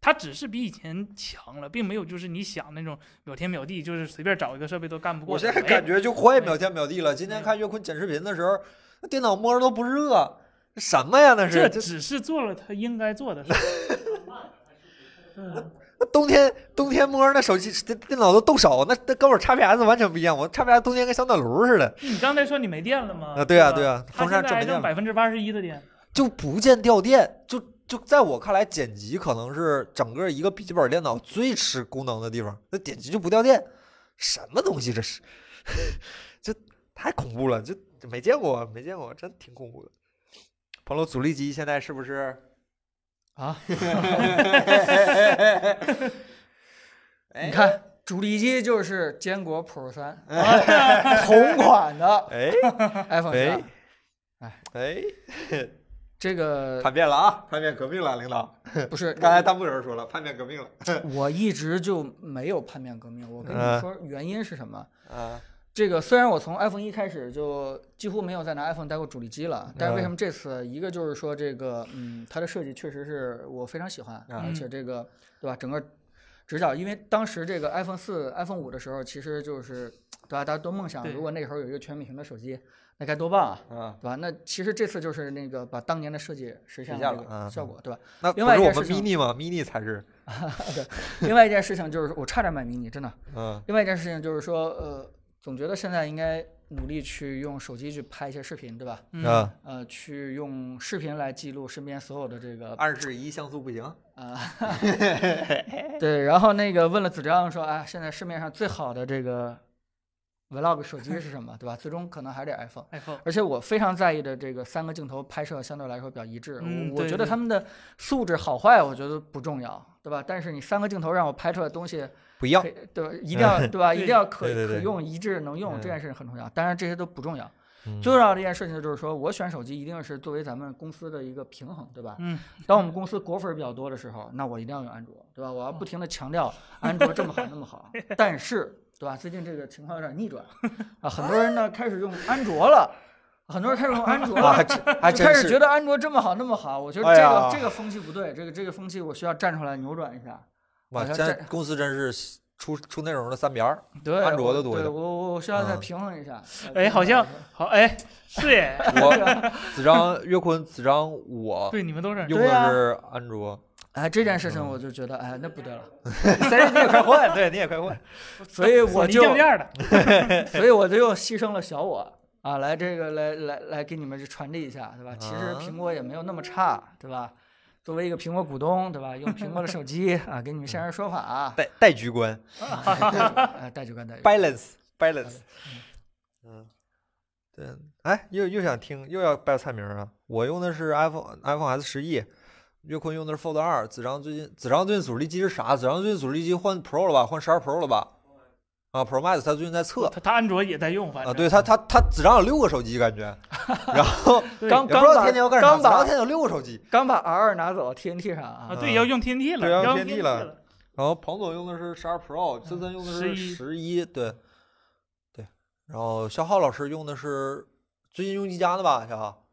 C: 它只是比以前强了，并没有就是你想那种秒天秒地，就是随便找一个设备都干不过。
A: 我现在感觉就快秒天秒地了。今天看岳坤剪视频的时候，那电脑摸着都不热，这什么呀？那是这
C: 这只是做了他应该做的事。嗯 [laughs]
A: 那冬天冬天摸着那手机电电脑都冻手，那那跟我叉 PS 完全不一样。我叉 PS 冬天跟小暖炉似的，
C: 你刚才说你没电了吗？
A: 啊对啊对啊风扇
C: 现在还剩
A: 准没电
C: 百分之八十一的电。
A: 就不见掉电。就就在我看来，剪辑可能是整个一个笔记本电脑最吃功能的地方。那剪辑就不掉电，什么东西这是？[laughs] 这太恐怖了，这这没见过，没见过，真挺恐怖的。朋友，阻力机现在是不是？
B: 啊，[laughs]
A: 哎
B: 你看主力机就是坚果 Pro 三，[laughs] 同款的
A: 哎
B: iPhone 十二
A: 哎，
B: 哎
A: 哎，
B: 这个
A: 叛变了啊！叛变革命了，领导。
B: 不是 [laughs]
A: 刚才弹幕有人说了，叛变革命了。
B: 我一直就没有叛变革命。我跟
A: 嗯
B: 你说原因是什么？
A: 啊，
B: 这个虽然我从 iPhone 一开始就几乎没有再拿 iPhone 带过主力机了，但是为什么这次？一个就是说这个，嗯，它的设计确实是我非常喜欢，
A: 啊
B: 而且这个对吧，整个直角，因为当时这个 iPhone 四、iPhone 五的时候，其实就是对吧？大家都梦想，如果那时候有一个全面屏的手机，那该多棒啊！
A: 啊，
B: 对吧？那其实这次就是那个把当年的设计实现了效果，对吧？
A: 那
B: 另
A: 不是我们
B: 外一件事情
A: mini 吗？mini 才是，[laughs]
B: 另外一件事情就是，我差点买 mini，真的。
A: 嗯
B: 另外一件事情就是说，呃，总觉得现在应该努力去用手机去拍一些视频，对吧？
C: 嗯
A: 啊，
B: 呃，去用视频来记录身边所有的这个
A: 二十一像素不行，
B: 啊，[laughs] 对，然后那个问了子章说，哎，现在市面上最好的这个 vlog 手机是什么，对吧？最终可能还得 iPhone。[laughs]
C: iPhone
B: 而且我非常在意的这个三个镜头拍摄相对来说比较一致，
C: 嗯
B: 我我觉得他们的素质好坏，我觉得不重要，对吧？但是你三个镜头让我拍出来的东西
A: 不一样
B: 可。以，对吧？一定要对吧？[laughs] 一定要可可用、一致、能用，这
A: 嗯
B: 件事情很重要。当然这些都不重要，
A: 嗯
B: 最重要的一件事情就是说我选手机一定是作为咱们公司的一个平衡，对吧？
C: 嗯，
B: 当我们公司果粉儿比较多的时候，那我一定要用安卓，对吧？我要不停的强调安卓这么好那么好，[laughs] 但是，对吧？最近这个情况有点逆转啊，很多人呢开始用安卓了，很多人开始用安卓了。就开始觉得安卓这么好那么好，我觉得这个、这个风气不对，这个这个风气我需要站出来扭转一下。
A: 哇，现在公司真是出出内容的三边儿，
B: 对，
A: 安卓的多
B: 对我我我需要再
A: 嗯
B: 平衡一下。
C: 哎，好像好哎，是耶，[laughs]
A: 我子章、岳坤、子章，我
C: 对，你们都是
A: 用的是安卓。
B: 哎，这件事情
A: 嗯
B: 我就觉得，哎，那不对了，[laughs]
A: 三十你也快换，对，你也快换。[laughs]
B: 所以我就所以我就又牺牲了小我啊，来这个来来来给你们传递一下，对吧？其实
A: 啊
B: 苹果也没有那么差，对吧？作为一个苹果股东，对吧？用苹果的手机 [laughs] 啊，给你们现身说法，啊
A: 带带局观
B: 哎，[laughs] 带就干带就干。
A: ，balance balance。嗯，对，哎，又又想听，又要报菜名儿啊！我用的是 iPhone iPhone S 十一，岳坤用的是 Fold 二，子章最近子章最近阻力机是啥？子章最近阻力机换 Pro 了吧？换十二 Pro 了吧？啊，Pro Max 他最近在测
C: 他他安卓也在用，反正啊，
A: 对他他他子章有六个手机感觉，[laughs] 然后
C: 刚
B: 刚
A: 也不知道
B: 把
A: 天天要干啥，天天有六个手机。
B: 刚把 R 拿走 TNT 上啊
C: 啊，，对，要用天 T 了，
A: 对要用 TNT
C: 天
A: 了
C: 了，
A: 然后彭总用的是十二 Pro，森森用的是
C: 11
A: 十一，对，对。然后肖浩老师用的是最近用一加的吧？肖浩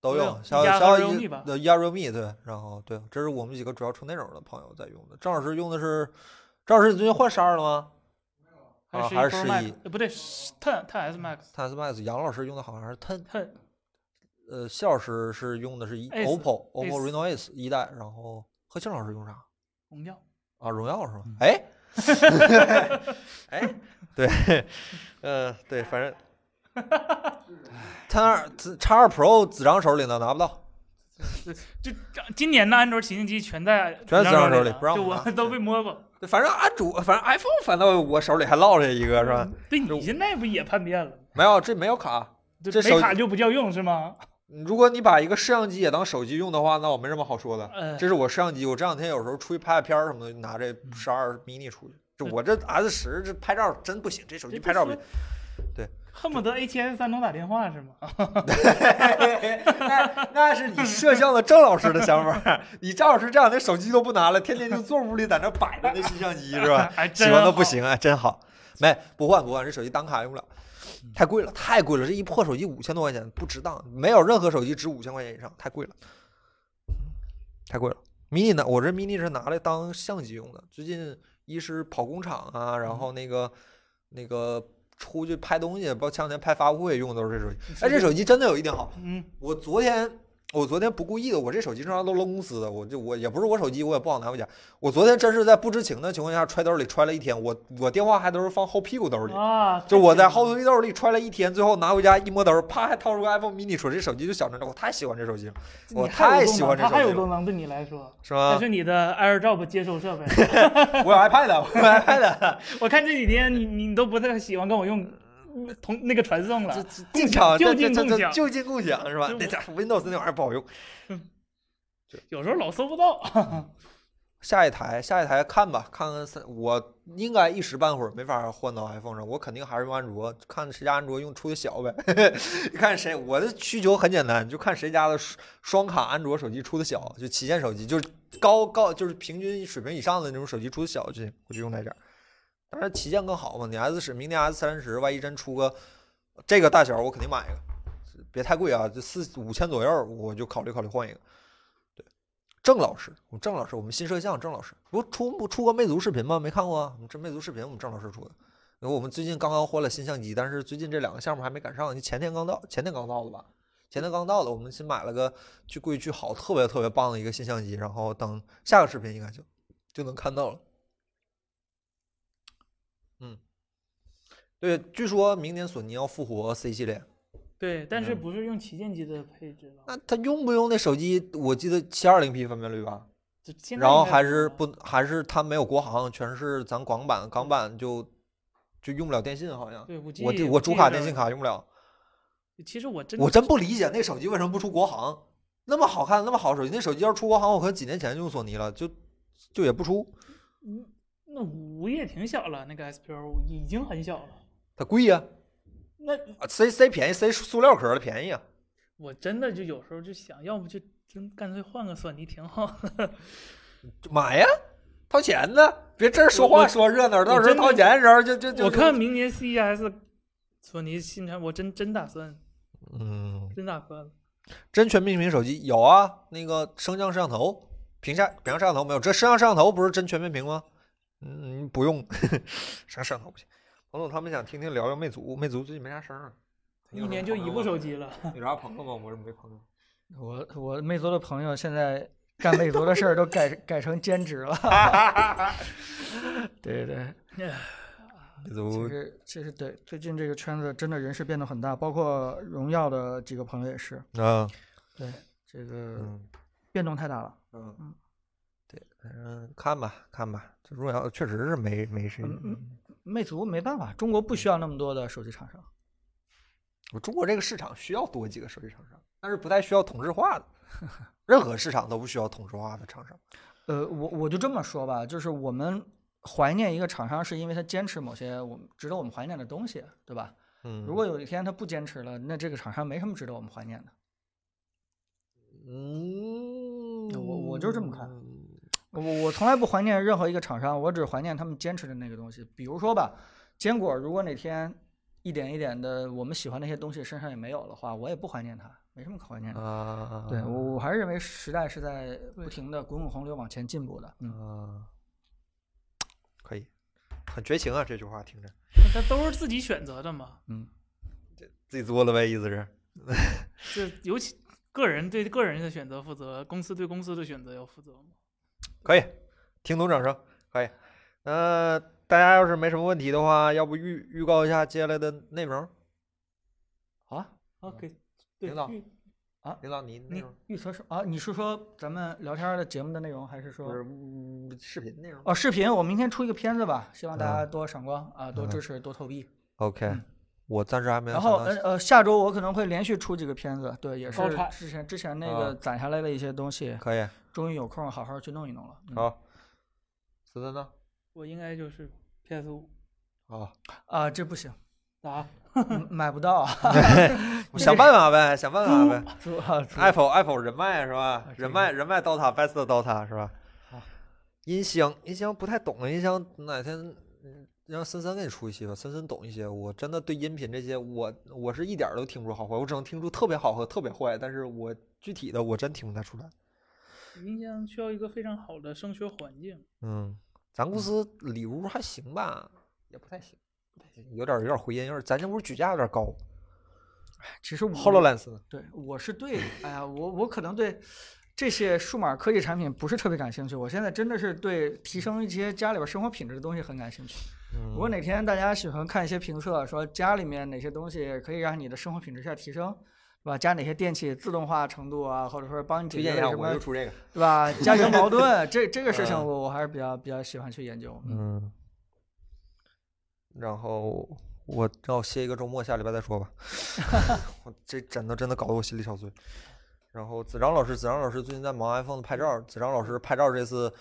A: 都用，
C: 都用
A: 肖
C: 一加和
A: 肖浩
C: realme 吧
A: 的一加 realme 对，然后对，这是我们几个主要出内容的朋友在用的。张老师用的是，张老师你最近换十二了吗？啊，
C: 还是
A: 还是十一
C: 呃不对，Ten Ten S
A: Max，，Ten S Max。杨老师用的好像是
C: Ten，Ten
A: 呃，谢老师是用的是一
C: Ace，OPPO
A: OPPO Reno Ace 一代，然后贺庆老师用啥？
C: 荣耀，
A: 啊，荣耀是
C: 嗯
A: 吧？哎，哎，对，呃，对，反正，[laughs] 他那儿叉二 Pro 子章手里呢，拿不到。
C: 就今年的安卓旗舰机全在
A: 全在
C: 子章
A: 子章手里不让
C: 就我都被摸过，
A: 对反正安卓，反正 iPhone 反倒我手里还落着一个，是吧？
C: 对你现在不也叛变了？
A: 没有，这没有卡。这手
C: 没卡就不叫用是吗？
A: 如果你把一个摄像机也当手机用的话，那我没什么好说的。
C: 呃，
A: 这是我摄像机，我这两天有时候出去拍拍片儿什么的，拿这十二 mini 出去。就我这 S 十这拍照真不行，这手机拍照不
C: 不
A: 行。
C: 恨不得 A 7 S 三能打电话是吗？[laughs]
A: 那那是你摄像的郑老师的想法，你郑老师这两天手机都不拿了，天天就坐屋里在那摆着那摄像机是吧？[laughs]
C: 哎，
A: 喜欢的不行，啊，真好。没不换不换，这手机单卡用不了，太贵了，太贵了。这一破手机五千多块钱，不值当。没有任何手机值五千块钱以上，太贵了，太贵了。mini 呢？我这 mini 是拿来当相机用的。最近一是跑工厂啊，然后那个那个出去拍东西，包括前两天拍发布会用的都是这手机。哎，这手机真的有一点好，
C: 嗯，
A: 我昨天我昨天不故意的，我这手机正常都扔公司的，我就我也不是我手机，我也不好拿回家。我昨天真是在不知情的情况下揣兜里揣了一天，我我电话还都是放后屁股兜里。
C: 啊，
A: 就我在后屁兜里揣了一天，最后拿回家一摸兜，啪，还掏出个 iPhone mini 出来，这手机就小成这，我太喜欢这手机了，我太喜欢这手机了，
C: 功能对你来说，
A: 是吗
C: 它？是你的 AirDrop 接收设备。[laughs]
A: 我有 iPad，我有 iPad，[laughs]
C: 我看这几天你你都不太喜欢跟我用同那个传送了，[laughs]
A: 共享，
C: 就近共享
A: 就近共享是吧？那家伙 Windows 那玩意儿不好用。
C: 有时候老搜不到。[laughs]
A: 下一台，下一台看吧，看看三，我应该一时半会儿没法换到 iPhone 上，我肯定还是用安卓，看谁家安卓用出的小呗。[laughs] 看谁，我的需求很简单，就看谁家的双双卡安卓手机出的小，就旗舰手机，就是高高就是平均水平以上的那种手机出的小就行，我就用在这儿。当然旗舰更好嘛，你 S 十，明年 S 三十，万一真出个这个大小，我肯定买一个，别太贵啊，就四五千左右，我就考虑考虑换一个。对，郑老师，我们郑老师，我们新摄像郑老师，不出不出个魅族视频吗？没看过啊，这魅族视频我们郑老师出的。因为我们最近刚刚换了新相机，但是最近这两个项目还没赶上，就前天刚到，前天刚到的吧？前天刚到的，我们新买了个巨贵巨好、特别特别棒的一个新相机，然后等下个视频应该就就能看到了。嗯，对，据说明年索尼要复活 C 系列，
C: 对，但是
A: 嗯
C: 不是用旗舰机的配置了？
A: 那它用不用那手机？我记得七二零 P 分辨率吧？然后还是不还是它没有国行，全是咱港版，港版就就用不了电信，好像。
C: 对五 G，
A: 我我主卡电信卡用不了，
C: 其实我真
A: 我真不理解那手机为什么不出国行，那么好看那么好手机，那手机要是出国行，我可能几年前就用索尼了，就就也不出，
C: 那五也挺小了，那个 SPO 五已经很小了。
A: 它贵呀、
C: 那
A: 啊，谁谁便宜谁塑料壳的便宜啊，
C: 我真的就有时候就想要不就真干脆换个索尼挺好。[laughs]
A: 就买呀，掏钱呢，别这儿说话说热闹，到时候掏钱的时候就就就
C: 我看明年 CES 索尼新产，我真真打算
A: 嗯。
C: 真打算了。
A: 真全面屏手机有啊，那个升降摄像头，屏下屏下摄像头没有，这摄像摄像头不是真全面屏吗？嗯，不用，啥摄像头不行。彭总他们想听听聊聊魅族，魅族最近没啥声儿，
C: 一年就一部手机了，
A: 有啥朋友吗？我是没朋友。
B: 我我魅族的朋友现在干魅族的事儿都改改成兼职了。[laughs] 对 [laughs] 对，
A: 魅
B: 其
A: 族
B: 实其实对，最近这个圈子真的人事变动很大，包括荣耀的几个朋友也是。
A: 啊，
B: 对，这个
A: 嗯
B: 变动太大了。
A: 嗯
B: 嗯，
A: 对，嗯，看吧看吧，这荣耀确实是没没谁。
B: 嗯嗯魅族没办法，中国不需要那么多的手机厂商。
A: 我中国这个市场需要多几个手机厂商，但是不太需要同质化的，[laughs] 任何市场都不需要同质化的厂商。
B: 呃，我我就这么说吧，就是我们怀念一个厂商，是因为他坚持某些我们值得我们怀念的东西，对吧？
A: 嗯，
B: 如果有一天他不坚持了，那这个厂商没什么值得我们怀念的。
A: 嗯，
B: 我我就这么看我我从来不怀念任何一个厂商，我只怀念他们坚持的那个东西。比如说吧，坚果如果哪天一点一点的我们喜欢那些东西身上也没有的话，我也不怀念它，没什么可怀念的。
A: 啊，
B: 对我我还是认为时代是在不停的滚滚洪流往前进步的。嗯，
A: 啊，可以，很绝情啊，这句话听着，
C: 它都是自己选择的嘛。[laughs]
A: 嗯自己做了呗，意思是，
C: 这尤其个人对个人的选择负责，公司对公司的选择要负责嘛。
A: 可以，听懂掌声，可以。那、大家要是没什么问题的话，要不预预告一下接下来的内容？
B: 好啊，
C: 好，给对
A: 领导
C: 啊
A: 领导，你内
B: 你预测是啊？你是说咱们聊天的节目的内容，还是说
A: 是、嗯、视频内容
B: 哦视频？我明天出一个片子吧，希望大家
A: 嗯
B: 多赏光啊，多
A: 嗯
B: 支持，多投币。
A: ？OK，、
B: 嗯
A: 我暂时还没有
B: 然后呃呃，下周我可能会连续出几个片子，对，也是之前之前那
A: 啊
B: 个攒下来的一些东西，
A: 可以，
B: 终于有空好好去弄一弄了。嗯、
A: 好。思思呢？
C: 我应该就是 PS 五
A: 啊，
B: 啊，这不行，
C: 咋？
B: 嗯买不到。[laughs] [laughs]
A: 想办法呗，想办法呗。Apple Apple 人脉是吧人脉人脉 DOTA best DOTA 是吧
B: 好？
A: 音箱音箱不太懂，音箱哪天嗯让森森给你出一期吧，森森懂一些。我真的对音频这些，我我是一点儿都听不出好坏，我只能听出特别好和特别坏，但是我具体的我真听不太出来。
C: 音箱需要一个非常好的升学环境。
A: 嗯，咱公司里屋还行吧，也不太行，不太行，有点儿有点儿回音，有点儿咱这屋举架有点儿高。
B: 其实我
A: HoloLens 呢？
B: 对我是对，哎呀，我我可能对这些数码科技产品不是特别感兴趣。我现在真的是对提升一些家里边生活品质的东西很感兴趣。
A: 嗯
B: 如果哪天大家喜欢看一些评测，说家里面哪些东西可以让你的生活品质下提升，对吧？加哪些电器自动化程度啊，或者说帮你解
A: 推荐一下，
B: 决什么
A: 我就，出这个。
B: 对吧？家庭矛盾，这这个事情
A: 嗯
B: 我我还是比较比较喜欢去研究。嗯，
A: 嗯，然后我让我歇一个周末，下礼拜再说吧。[laughs] 我这枕头真的搞得我心力憔悴。然后子章老师，子章老师最近在忙 iPhone 的拍照，子章老师拍照这次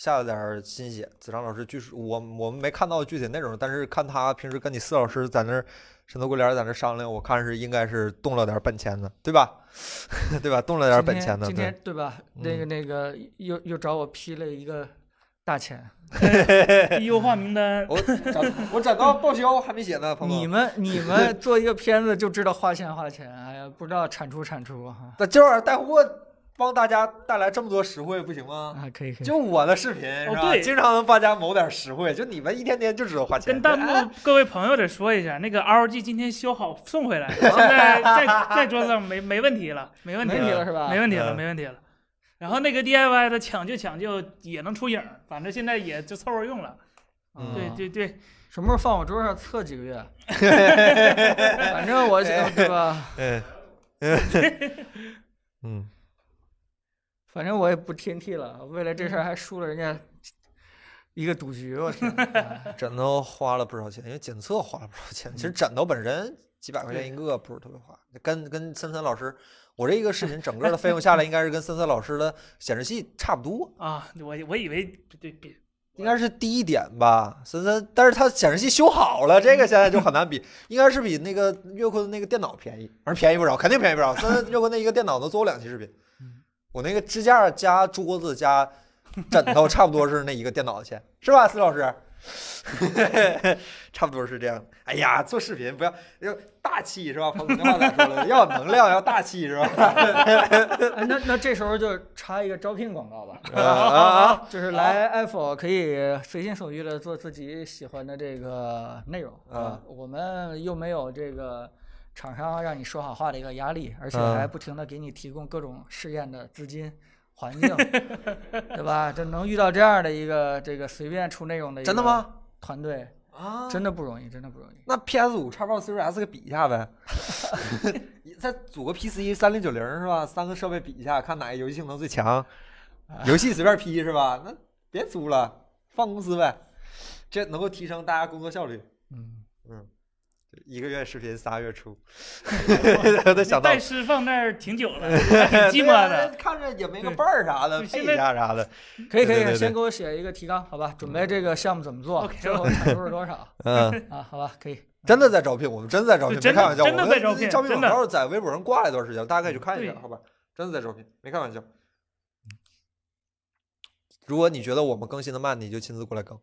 A: 下了点儿心血。子章老师据说我我们没看到具体内容，但是看他平时跟你四老师在那儿神头鬼脸在那儿商量，我看是应该是动了点本钱的，对吧？[laughs] 对吧？动了点本钱的，
B: 今
A: 对。
B: 天对吧？那个那个又又找我批了一个大钱。[laughs] [laughs]
C: 优化名单，
A: 我攒我攒到报销还没写呢，朋友。
B: 你们你们做一个片子就知道花钱花钱，哎呀，不知道产出产出哈。
A: 那这玩意儿带货帮大家带来这么多实惠，不行吗？
B: 啊，可以可以。
A: 就我的视频是吧？
C: 对
A: 经常能帮大家谋点实惠，就你们一天天就知道花钱。
C: 跟弹
A: 哎
C: 幕 [laughs] 各位朋友得说一下，那个 ROG 今天修好送回来，现在在在桌子上没没问题了，没问题了，
B: 是吧？
C: 没问题了，
A: 嗯
C: 没问题了。然后那个 DIY 的抢救抢救也能出影儿，反正现在也就凑合用了。
A: 嗯
C: 对对对，
B: 什么时候放我桌上测几个月？[laughs] 反正我对吧？
A: 嗯 [laughs] 嗯，
B: 反正我也不听替了，为了这事儿还输了人家一个赌局，我天！[laughs] 哎
A: 枕头花了不少钱，因为检测花了不少钱。其实枕头本身几百块钱一个，不是特别花。跟跟森森老师，我这一个视频整个的费用下来，应该是跟森森老师的显示器差不多，[laughs]
C: 啊，我我以为对比
A: 应该是低一点吧。森森，但是它显示器修好了，这个现在就很难比，应该是比那个岳坤的那个电脑便宜，反正便宜不少，肯定便宜不少。森森岳坤那一个电脑能做我两期视频，我那个支架加桌子加枕头，差不多是那一个电脑的钱，是吧，司老师？[laughs] 差不多是这样。哎呀，做视频不要要大气是吧？彭总那话咋说来着？要有能量，要大气是吧？[laughs]
B: 哎，那那这时候就插一个招聘广告吧，
A: 啊啊啊！[laughs]
B: 就是来 Apple 可以随心所欲的做自己喜欢的这个内容
A: 啊，
B: 我们又没有这个厂商让你说好话的一个压力，而且
A: 嗯
B: 还不停的给你提供各种试验的资金。环境，对吧？这能遇到这样的一个这个随便出内容的
A: 真的吗？
B: 团队，
A: 啊，
B: 真的不容易，真的不容易。
A: 那 PS 五、叉 box、Series S 给比一下呗，[laughs] 再组个 PC 三零九零是吧？三个设备比一下，看哪个游戏性能最强。游戏随便 P 是吧？那别租了，放公司呗，这能够提升大家工作效率。
B: 嗯嗯，
A: 一个月视频仨月出，[laughs] 我都想到
C: 带诗放那儿挺久了，[laughs] 还挺寂寞的。
A: 看着也没个伴儿啥的，配一下啥的。
B: 可以可以，先给我写一个提纲，好吧？准备这个项目怎么做
C: ，OK，
B: 最后产出是多少 [laughs]
A: 嗯，
B: 啊？好吧，可以。
A: 真的在招聘，我们真的在招聘，没开玩笑。
C: 真的
A: 我们
C: 在招聘
A: 广告在微博上挂了一段时间，大家可以去看一下，好吧？真的在招聘，没开玩笑。如果你觉得我们更新的慢，你就亲自过来更，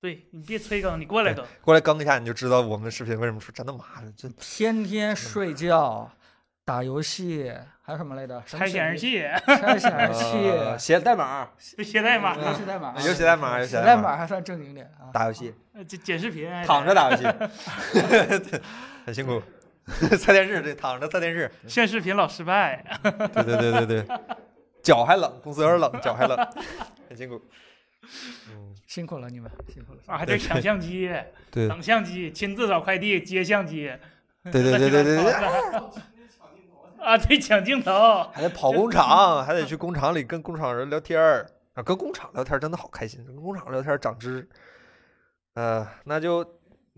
C: 对你别催更，你过来更。
A: 过来更一下，你就知道我们视频为什么说真的妈的，这
B: 天天睡觉、打游戏，还有什么来着？
C: 拆 [laughs] 显示
B: 器、
C: 器，
B: 拆显示
A: 呃
B: 器、
A: 写代码，[laughs]
C: 写代码，
B: 游戏代码，
A: 有写代码，有
B: 写代码还算正经点啊。
A: 打游戏，
C: 呃剪剪视频，
A: 躺着打游戏，[laughs] 很辛苦。测电视，对，躺着测电视，
C: 炫视频老失败。
A: 对对对对对，脚还冷，公司有点冷，脚还冷，很辛苦。嗯，
B: 辛苦了你们，辛苦了。
C: 啊，还得抢相机、
A: 对 [laughs]
C: 等相机、亲自找快递、接相机。
A: 对对对对对对，[laughs]
C: 啊，对，抢镜头。
A: 还得跑工厂，还得去工厂里跟工厂人聊天儿啊，跟工厂聊天真的好开心，跟工厂聊天长知识。呃，那就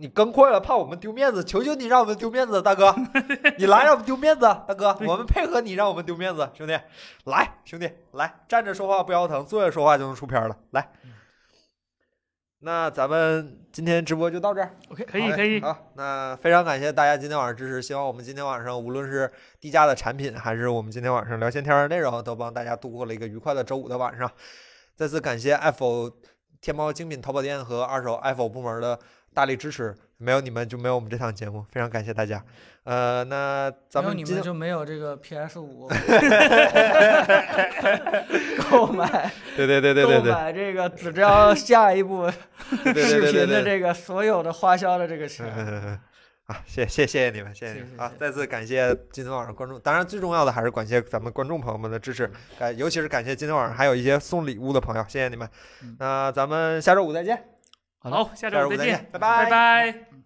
A: 你更快了，怕我们丢面子，求求你让我们丢面子，大哥，[laughs] 你来让我们丢面子，大哥，我们配合你让我们丢面子，兄弟，来，兄弟，来，站着说话不腰疼，坐着说话就能出片儿了，来。那咱们今天直播就到这儿。
B: OK，
C: 可以可以
A: 好，那非常感谢大家今天晚上支持，希望我们今天晚上无论是低价的产品，还是我们今天晚上聊闲天的内容，都帮大家度过了一个愉快的周五的晚上。再次感谢 Apple 天猫精品淘宝店和二手 Apple 部门的大力支持，没有你们就没有我们这档节目，[laughs] 非常感谢大家。呃，那咱们
B: 没有你
A: 们
B: 就没有这个 [laughs] PS 五 [laughs] 购买
A: 对对对对对
B: 购
A: 对
B: 买这个子昭下一步
A: 对对
B: 视。频的这个所有的花销的这个钱。
A: 嗯，啊，谢谢谢谢你们，谢谢你们啊！再次感谢今天晚上观众，当然最重要的还是感谢咱们观众朋友们的支持，感尤其是感谢今天晚上还有一些送礼物的朋友，谢谢你们
B: 嗯。
A: 那咱们下周五再见，
C: 好，下
A: 下周
C: 周再见，
A: 五再见，拜拜
C: 拜拜。